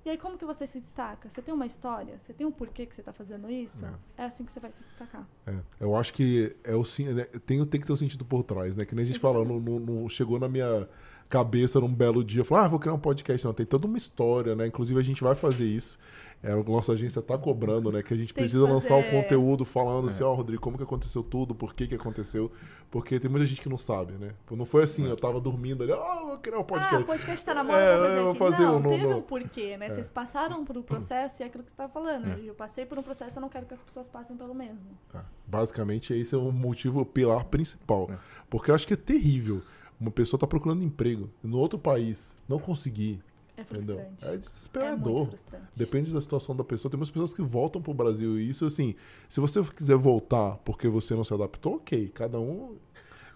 E aí, como que você se destaca? Você tem uma história? Você tem um porquê que você tá fazendo isso? É, assim que você vai se destacar. É, eu acho que é o né, tem, tem que ter um sentido por trás, né? Que nem a gente fala, não, não- não chegou na minha cabeça num belo dia, falou, ah, vou criar um podcast. Não, tem toda uma história, né? Inclusive a gente vai fazer isso. É, a nossa agência tá cobrando, né? Que a gente Tem precisa lançar o conteúdo falando assim, ó, Rodrigo, como que aconteceu tudo, por que que aconteceu. Porque tem muita gente que não sabe, né? Não foi assim, eu tava dormindo ali, ah, vou criar um Ah, podcast. o podcast tá na moda, É, vou fazer eu vou aqui. não, um, não- teve não. um porquê, né? Vocês passaram por um processo e é aquilo que você tava falando. Eu passei por um processo, eu não quero que as pessoas passem pelo mesmo. É, Basicamente, esse é o motivo, o pilar principal. É. Porque eu acho que é terrível uma pessoa tá procurando emprego no outro país, não conseguir, É entendeu? frustrante. É É muito desesperador. frustrante. Depende da situação da pessoa. Tem muitas pessoas que voltam pro Brasil e isso, assim, se você quiser voltar porque você não se adaptou, ok. Cada um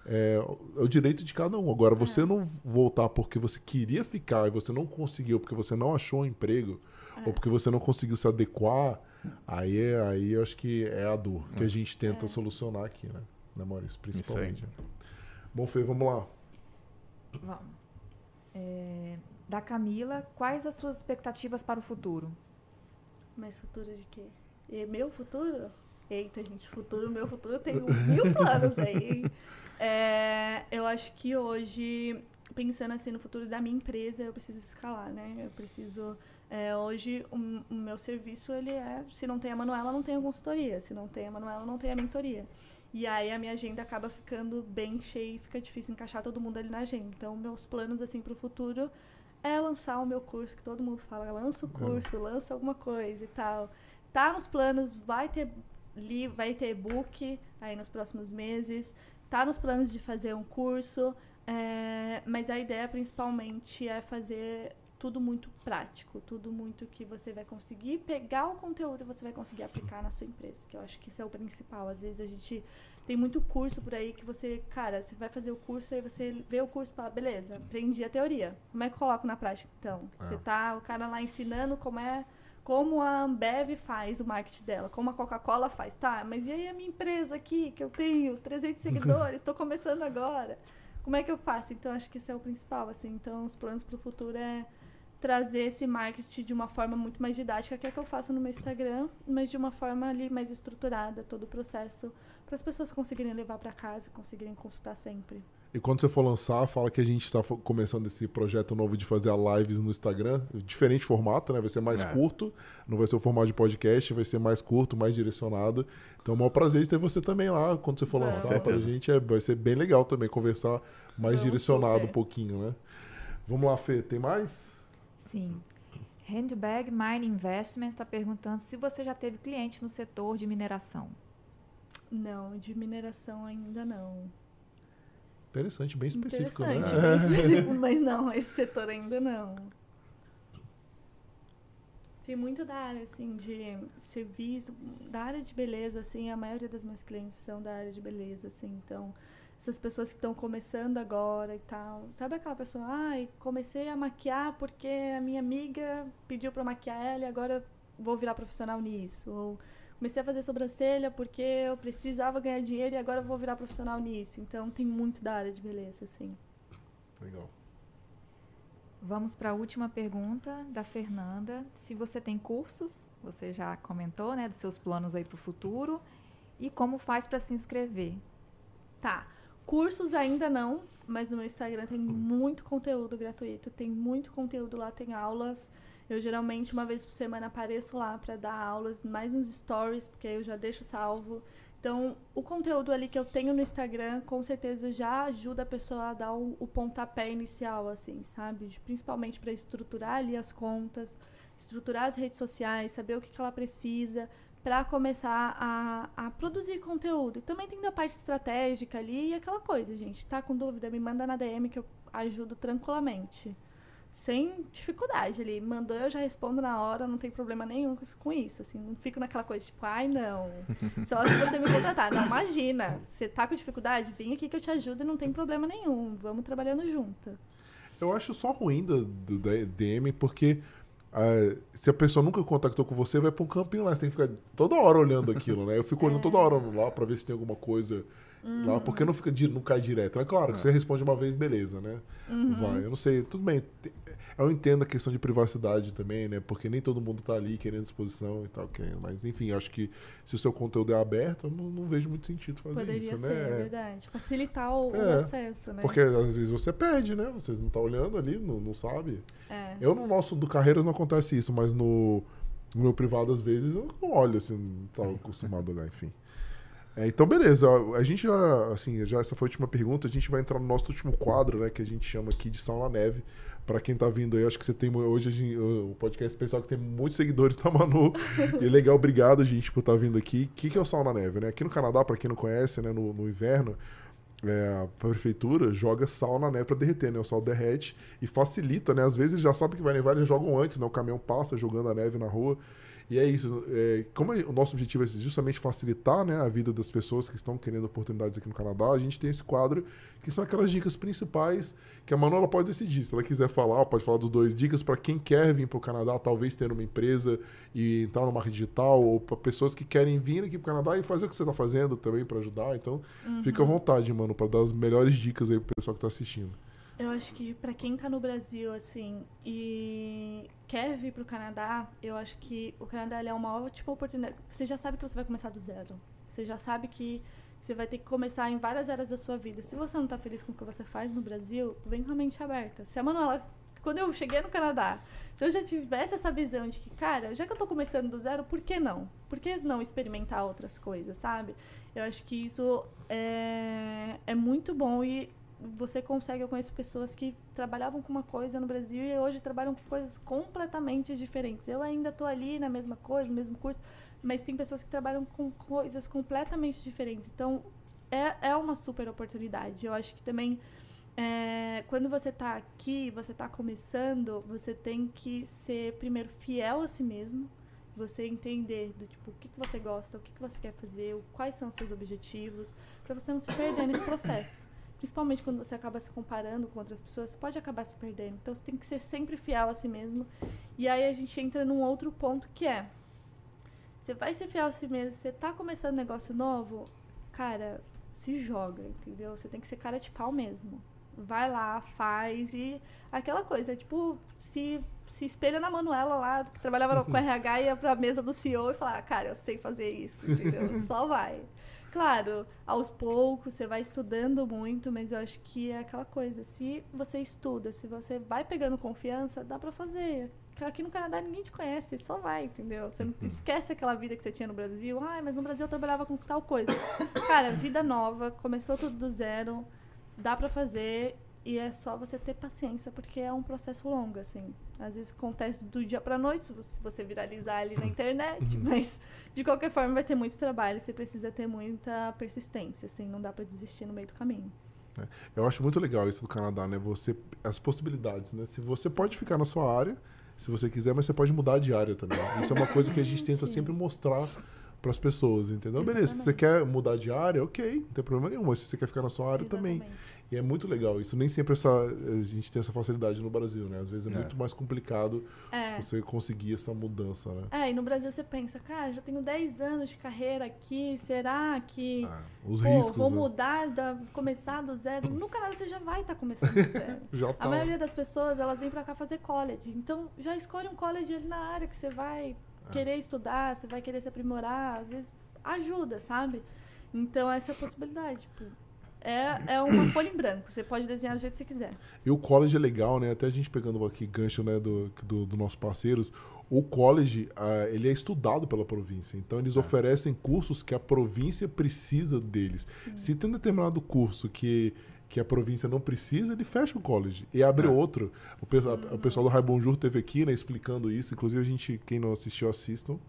é, é o direito de cada um. Agora, você É. não voltar porque você queria ficar e você não conseguiu, porque você não achou um emprego, É. ou porque você não conseguiu se adequar, aí, é- aí eu acho que é a dor que a gente tenta É. solucionar aqui, né? Né, Maurício? Principalmente. Bom, Fê, vamos lá. Vamos. É, da Camila, quais as suas expectativas para o futuro? Mas futuro de quê? E meu futuro? Eita, gente, futuro, meu futuro tenho *laughs* mil planos aí. É, eu acho que hoje, pensando assim no futuro da minha empresa, eu preciso escalar, né? Eu preciso. é, hoje, o, o meu serviço, ele é. Se não tem a Manuela, não tem a consultoria. Se não tem a Manuela, não tem a mentoria. E aí a minha agenda acaba ficando bem cheia e fica difícil encaixar todo mundo ali na agenda. Então, meus planos, assim, pro futuro é lançar o meu curso, que todo mundo fala, lança o curso, lança alguma coisa e tal. Tá nos planos, vai ter li, vai ter e-book aí nos próximos meses. Tá nos planos de fazer um curso, é, mas a ideia principalmente é fazer tudo muito prático, tudo muito que você vai conseguir pegar o conteúdo e você vai conseguir aplicar na sua empresa, que eu acho que isso é o principal. Às vezes a gente tem muito curso por aí que você, cara, você vai fazer o curso aí você vê o curso e fala, beleza, aprendi a teoria. Como é que eu coloco na prática então? É. Você tá o cara lá ensinando como é como a Ambev faz o marketing dela, como a Coca-Cola faz, tá? Mas e aí a minha empresa aqui, que eu tenho 300 *laughs* seguidores, estou começando agora. Como é que eu faço? Então acho que esse é o principal, assim. Então os planos para o futuro é trazer esse marketing de uma forma muito mais didática, que é o que eu faço no meu Instagram, mas de uma forma ali mais estruturada, todo o processo, para as pessoas conseguirem levar para casa, conseguirem consultar sempre. E quando você for lançar, fala que a gente está começando esse projeto novo de fazer a lives no Instagram. Diferente formato, né? Vai ser mais É. curto. Não vai ser o formato de podcast, vai ser mais curto, mais direcionado. Então é um maior prazer de ter você também lá. Quando você for Vamos. lançar pra Certeza. gente, é, vai ser bem legal também conversar mais Vamos direcionado super. um pouquinho, né? Vamos lá, Fê. Tem mais? Sim. Handbag Mine Investments está perguntando se você já teve cliente no setor de mineração. Não, de mineração ainda não. Interessante, bem específico, Interessante, né? bem *laughs* específico, mas não, esse setor ainda não. Tem muito da área, assim, de serviço, da área de beleza, assim, a maioria das minhas clientes são da área de beleza, assim, então, essas pessoas que estão começando agora e tal, sabe aquela pessoa, ai, comecei a maquiar porque a minha amiga pediu pra eu maquiar ela e agora vou virar profissional nisso, ou comecei a fazer sobrancelha porque eu precisava ganhar dinheiro e agora vou virar profissional nisso, então tem muito da área de beleza, assim. Legal. Vamos para a última pergunta da Fernanda. Se você tem cursos, você já comentou, né, dos seus planos aí para o futuro. E como faz para se inscrever? Tá. Cursos ainda não, mas no meu Instagram tem muito conteúdo gratuito, tem muito conteúdo lá, tem aulas. Eu geralmente uma vez por semana apareço lá para dar aulas, mais nos stories, porque eu já deixo salvo. Então o conteúdo ali que eu tenho no Instagram, com certeza já ajuda a pessoa a dar o, o pontapé inicial, assim, sabe? Principalmente para estruturar ali as contas, estruturar as redes sociais, saber o que, que ela precisa para começar a, a produzir conteúdo. Também tem da parte estratégica ali e aquela coisa, gente. Tá com dúvida? Me manda na DM que eu ajudo tranquilamente. Sem dificuldade ali. Mandou, eu já respondo na hora, não tem problema nenhum com isso-. Assim, não fico naquela coisa tipo, ai não. *laughs* Só se você me contratar. Não, imagina. Você tá com dificuldade? Vem aqui que eu te ajudo e não tem problema nenhum. Vamos trabalhando junto. Eu acho só ruim do, do da DM, porque ah, se a pessoa nunca contactou com você, vai pra um campinho lá. Você tem que ficar toda hora olhando aquilo, né? Eu fico olhando toda hora lá pra ver se tem alguma coisa lá, porque não, fica, não cai direto. É claro que você responde uma vez, beleza, né? Vai, eu não sei. Tudo bem. Eu entendo a questão de privacidade também, né? Porque nem todo mundo tá ali querendo exposição e tal. querendo- Mas, enfim, acho que se o seu conteúdo é aberto, eu não, não vejo muito sentido fazer Poderia isso, ser, né? é verdade. Facilitar o, o É, acesso, né? Porque às vezes você perde, né? Você não tá olhando ali, não, não sabe. É. Eu no nosso do Carreiras não acontece isso, mas no, no meu privado, às vezes, eu não olho, assim, não tô acostumado a olhar, enfim. É, então, beleza. A gente já, assim, já essa foi a última pergunta. A gente vai entrar no nosso último quadro, né? Que a gente chama aqui de Sal na Neve. Pra quem tá vindo aí, acho que você tem hoje gente- o podcast especial que tem muitos seguidores da Manu. *laughs* e é legal, obrigado, gente, por estar vindo aqui. O que, que é o Sal na Neve, né? Aqui no Canadá, pra quem não conhece, né, no, no inverno, é, a prefeitura joga sal na neve para derreter, né? O sal derrete e facilita, né? Às vezes já sabem que vai nevar, eles jogam antes, né? O caminhão passa jogando a neve na rua. E é isso. é, como o nosso objetivo é justamente facilitar né, a vida das pessoas que estão querendo oportunidades aqui no Canadá, a gente tem esse quadro que são aquelas dicas principais que a Manuela pode decidir. Se ela quiser falar, pode falar dos dois. Dicas para quem quer vir para o Canadá, talvez ter uma empresa e entrar no marketing digital, ou para pessoas que querem vir aqui para o Canadá e fazer o que você está fazendo também para ajudar. Então, fica à vontade, mano, para dar as melhores dicas aí pro pessoal que está assistindo. Eu acho que pra quem tá no Brasil, assim, e quer vir pro Canadá, eu acho que o Canadá é uma ótima oportunidade. Você já sabe que você vai começar do zero. Você já sabe que você vai ter que começar em várias áreas da sua vida. Se você não tá feliz com o que você faz no Brasil, vem com a mente aberta. Se a Manuela, quando eu cheguei no Canadá, se eu já tivesse essa visão de que, cara, já que eu tô começando do zero, por que não? Por que não experimentar outras coisas, sabe? Eu acho que isso é, é muito bom e você consegue, eu conheço pessoas que trabalhavam com uma coisa no Brasil e hoje trabalham com coisas completamente diferentes. Eu ainda estou ali na mesma coisa, no mesmo curso, mas tem pessoas que trabalham com coisas completamente diferentes. Então, é, é uma super oportunidade. Eu acho que também, é, quando você está aqui, você está começando, você tem que ser, primeiro, fiel a si mesmo. Você entender do tipo, o que, que você gosta, o que, que você quer fazer, quais são os seus objetivos, para você não se perder nesse processo. Principalmente quando você acaba se comparando com outras pessoas, você pode acabar se perdendo. Então você tem que ser sempre fiel a si mesmo. E aí a gente entra num outro ponto que é: você vai ser fiel a si mesmo, você tá começando um negócio novo, cara, se joga, entendeu? Você tem que ser cara de pau mesmo. Vai lá, faz e aquela coisa, tipo, se, se espelha na Manuela lá, que trabalhava *laughs* com RH, ia pra mesa do CEO e falar, cara, eu sei fazer isso, entendeu? *laughs* Só vai. Claro, aos poucos você vai estudando muito, mas eu acho que é aquela coisa, se você estuda, se você vai pegando confiança, dá pra fazer. Aqui no Canadá ninguém te conhece, só vai, entendeu? Você não esquece aquela vida que você tinha no Brasil. Ai, mas no Brasil eu trabalhava com tal coisa. Cara, vida nova, começou tudo do zero, dá pra fazer e é só você ter paciência, porque é um processo longo, assim. Às vezes acontece do dia pra noite, se vo- se você viralizar ali na internet, mas de qualquer forma vai ter muito trabalho, você precisa ter muita persistência, assim, não dá pra desistir no meio do caminho. Eu acho muito legal isso do Canadá, né? Você, as possibilidades, né? Se você pode ficar na sua área, se você quiser, mas você pode mudar de área também. Isso é uma coisa que a gente tenta sempre mostrar para as pessoas, entendeu? Beleza, se você quer mudar de área, ok, não tem problema nenhum. Mas se você quer ficar na sua área também. E é muito legal isso. Nem sempre essa, a gente tem essa facilidade no Brasil, né? Às vezes é, É. muito mais complicado É. você conseguir essa mudança, né? É, e no Brasil você pensa, cara, já tenho 10 anos de carreira aqui, será que Ah, os pô, riscos, vou né? mudar, da, começar do zero? No Canadá você já vai estar começando do zero. *laughs* Já A tá. maioria das pessoas, elas vêm pra cá fazer college. Então, já escolhe um college ali na área que você vai É. querer estudar, você vai querer se aprimorar. Às vezes, ajuda, sabe? Então, essa é a possibilidade. Tipo, É, é uma folha em branco. Você pode desenhar do jeito que você quiser. E o college é legal, né? Até a gente pegando aqui gancho né, do, do, do nossos parceiros. O college, uh, ele é estudado pela província. Então, eles é. oferecem cursos que a província precisa deles. Sim. Se tem um determinado curso que que a província não precisa, ele fecha o college e abre é. outro. O, pessoal, uhum. o pessoal do Raibonjour teve aqui, né, explicando isso. Inclusive, a gente, quem não assistiu, assistam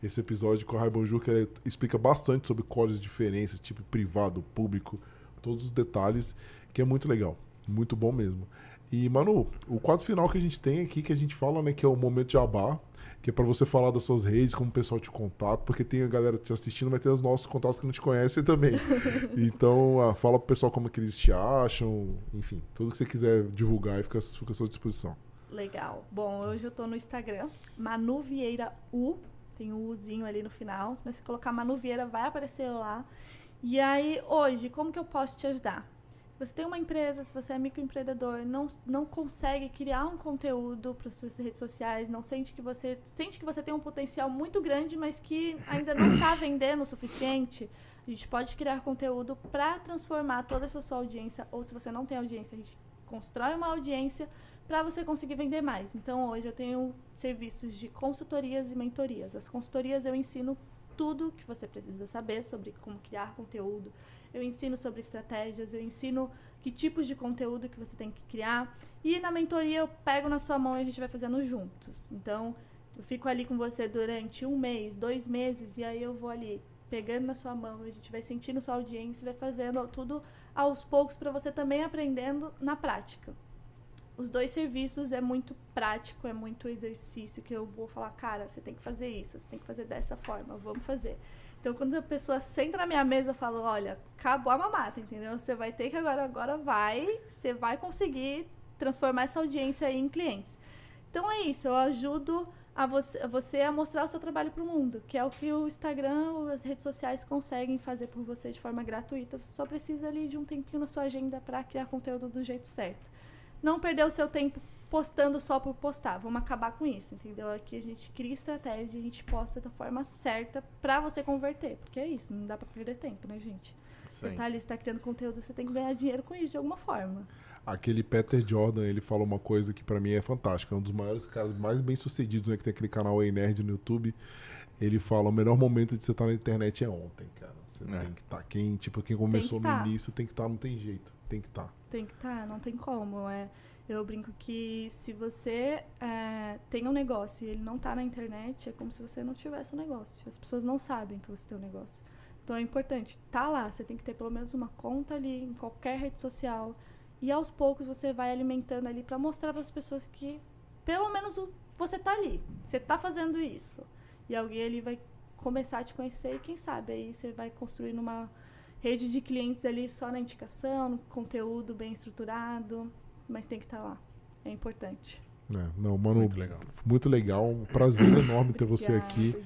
esse episódio com o Raibonjour, que ele explica bastante sobre colleges diferenças, tipo privado, público, todos os detalhes, que é muito legal. Muito bom mesmo. E, Manu, o quadro final que a gente tem aqui, que a gente fala, né, que é o momento de abar que é para você falar das suas redes, como o pessoal te contata, porque tem a galera te assistindo, mas tem os nossos contatos que não te conhecem também. *laughs* então, ah, fala pro pessoal como é que eles te acham, enfim, tudo que você quiser divulgar e fica, fica à sua disposição. Legal. Bom, hoje eu tô no Instagram, Manu Vieira U, tem um Uzinho ali no final, mas se colocar Manu Vieira vai aparecer lá. E aí, hoje, como que eu posso te ajudar? Se você tem uma empresa, se você é microempreendedor, não, não consegue criar um conteúdo para suas redes sociais, não sente que você sente que você tem um potencial muito grande, mas que ainda não está vendendo o suficiente, a gente pode criar conteúdo para transformar toda essa sua audiência, ou se você não tem audiência, a gente constrói uma audiência para você conseguir vender mais. Então, hoje eu tenho serviços de consultorias e mentorias. As consultorias eu ensino tudo que você precisa saber sobre como criar conteúdo, eu ensino sobre estratégias, eu ensino que tipos de conteúdo que você tem que criar. E na mentoria eu pego na sua mão e a gente vai fazendo juntos. Então, eu fico ali com você durante um mês, dois meses, e aí eu vou ali pegando na sua mão, a gente vai sentindo sua audiência, vai fazendo tudo aos poucos para você também aprendendo na prática. Os dois serviços é muito prático, é muito exercício que eu vou falar, cara, você tem que fazer isso, você tem que fazer dessa forma, vamos fazer. Então, quando a pessoa senta na minha mesa, eu falo, olha, acabou a mamata, entendeu? Você vai ter que agora, agora vai, você vai conseguir transformar essa audiência em clientes. Então, é isso, eu ajudo a você, a você a mostrar o seu trabalho para o mundo, que é o que o Instagram, as redes sociais conseguem fazer por você de forma gratuita. Você só precisa ali de um tempinho na sua agenda para criar conteúdo do jeito certo. Não perder o seu tempo postando só por postar. Vamos acabar com isso, entendeu? Aqui a gente cria estratégia, a gente posta da forma certa para você converter. Porque é isso, não dá para perder tempo, né, gente? Sim. Você tá ali, você tá criando conteúdo, você tem que ganhar dinheiro com isso de alguma forma. Aquele Peter Jordan, ele falou uma coisa que para mim é fantástica. É um dos maiores caras mais bem sucedidos, né? Que tem aquele canal Ei Nerd no YouTube. Ele fala: o melhor momento de você estar tá na internet é ontem, cara. Você é. tem que estar. Tá, quem, tipo, quem começou no tá. início tem que estar, tá, não tem jeito. Tem que estar. Tá. Tem que estar, tá, não tem como. É. Eu brinco que se você é, tem um negócio e ele não está na internet, é como se você não tivesse um negócio. As pessoas não sabem que você tem um negócio. Então é importante, tá lá, você tem que ter pelo menos uma conta ali em qualquer rede social. E aos poucos você vai alimentando ali para mostrar para as pessoas que pelo menos você está ali, você está fazendo isso. E alguém ali vai começar a te conhecer e quem sabe aí você vai construindo uma rede de clientes ali só na indicação, no conteúdo bem estruturado mas tem que estar tá lá. É importante. É, não, mano, muito legal. Muito legal. Um prazer *coughs* enorme ter você aqui.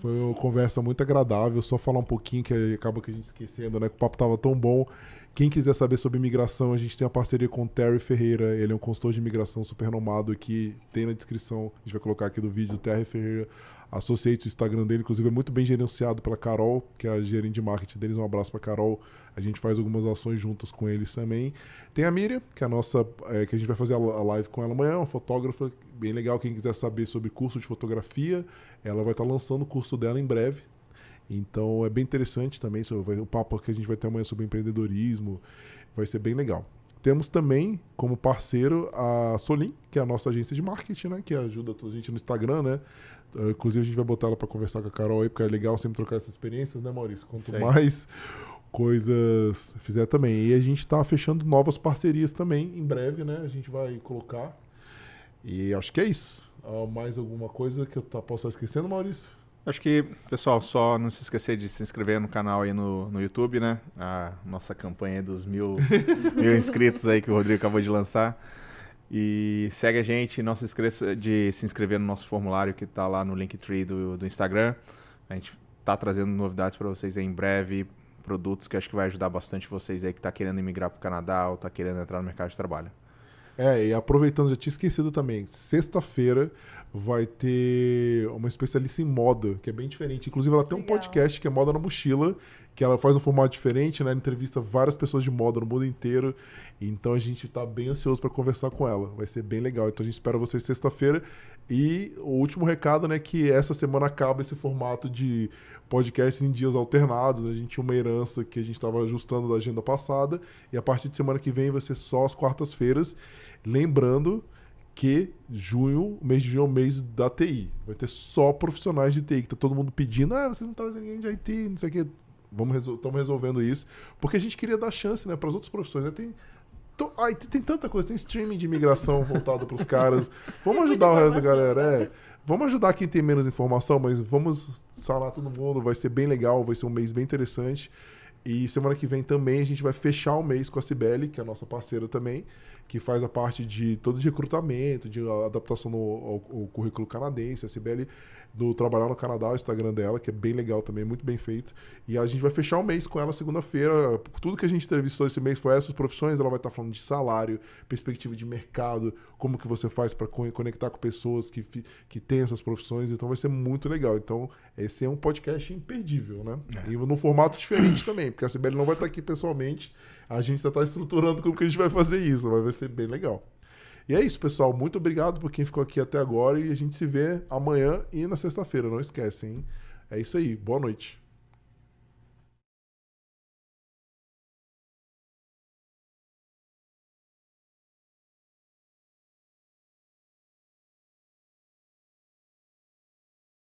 Foi uma conversa muito agradável. Só falar um pouquinho que acaba que a gente esquecendo, né? Que o papo tava tão bom. Quem quiser saber sobre imigração, a gente tem a parceria com o Terry Ferreira. Ele é um consultor de imigração super renomado aqui. Tem na descrição, a gente vai colocar aqui do vídeo, Terry Ferreira. Associates, o Instagram dele, inclusive, é muito bem gerenciado pela Carol, que é a gerente de marketing deles. Um abraço para Carol. A gente faz algumas ações juntas com eles também. Tem a Miriam, que é a nossa, é, que a gente vai fazer a live com ela amanhã, uma fotógrafa bem legal. Quem quiser saber sobre curso de fotografia, ela vai estar lançando o curso dela em breve. Então é bem interessante também o papo que a gente vai ter amanhã sobre empreendedorismo. Vai ser bem legal. Temos também como parceiro a Solim, que é a nossa agência de marketing, né? Que ajuda a gente no Instagram, né? Uh, inclusive, a gente vai botar ela para conversar com a Carol aí, porque é legal sempre trocar essas experiências, né, Maurício? Quanto Sei. mais coisas fizer também. E a gente está fechando novas parcerias também, em breve, né? A gente vai colocar. E acho que é isso. Uh, mais alguma coisa que eu tá, posso estar esquecendo, Maurício? Acho que, pessoal, só não se esquecer de se inscrever no canal aí no, no YouTube, né? A nossa campanha dos mil, *laughs* mil inscritos aí que o Rodrigo acabou de lançar. E segue a gente, não se esqueça de se inscrever no nosso formulário que está lá no Linktree do, do Instagram. A gente está trazendo novidades para vocês em breve, produtos que acho que vai ajudar bastante vocês aí que está querendo emigrar para o Canadá ou está querendo entrar no mercado de trabalho. É, e aproveitando, já tinha esquecido também, sexta-feira vai ter uma especialista em moda, que é bem diferente. Inclusive, ela tem um podcast que é Moda na Mochila, que ela faz um formato diferente, né? Ela entrevista várias pessoas de moda no mundo inteiro. Então a gente tá bem ansioso para conversar com ela. Vai ser bem legal. Então a gente espera vocês sexta-feira. E o último recado, né, que essa semana acaba esse formato de podcasts em dias alternados. A gente tinha uma herança que a gente estava ajustando da agenda passada. E a partir de semana que vem vai ser só as quartas-feiras. Lembrando que junho, mês de junho é o mês da TI. Vai ter só profissionais de TI, que tá todo mundo pedindo, ah, vocês não trazem ninguém de IT, não sei o quê. Vamos estamos resolvendo isso. Porque a gente queria dar chance, né, para as outras profissões. Né? Tem, to- ai, tem, tanta coisa, tem streaming de imigração *laughs* voltado para os caras. Vamos ajudar o resto da galera. É. Vamos ajudar quem tem menos informação, mas vamos sanar todo mundo. Vai ser bem legal, vai ser um mês bem interessante. E semana que vem também a gente vai fechar o mês com a Cibele, que é a nossa parceira também, que faz a parte de todo de recrutamento, de adaptação no, ao, ao currículo canadense. A Cibele do Trabalhar no Canadá, o Instagram dela, que é bem legal também, muito bem feito. E a gente vai fechar o mês com ela segunda-feira. Tudo que a gente entrevistou esse mês foi essas profissões. Ela vai estar falando de salário, perspectiva de mercado, como que você faz para conectar com pessoas que, que têm essas profissões. Então vai ser muito legal. Então esse é um podcast imperdível, né? E num formato diferente também, porque a Sibeli não vai estar aqui pessoalmente. A gente está estruturando como que a gente vai fazer isso, mas vai ser bem legal. E é isso, pessoal. Muito obrigado por quem ficou aqui até agora e a gente se vê amanhã e na sexta-feira. Não esquecem? É isso aí. Boa noite.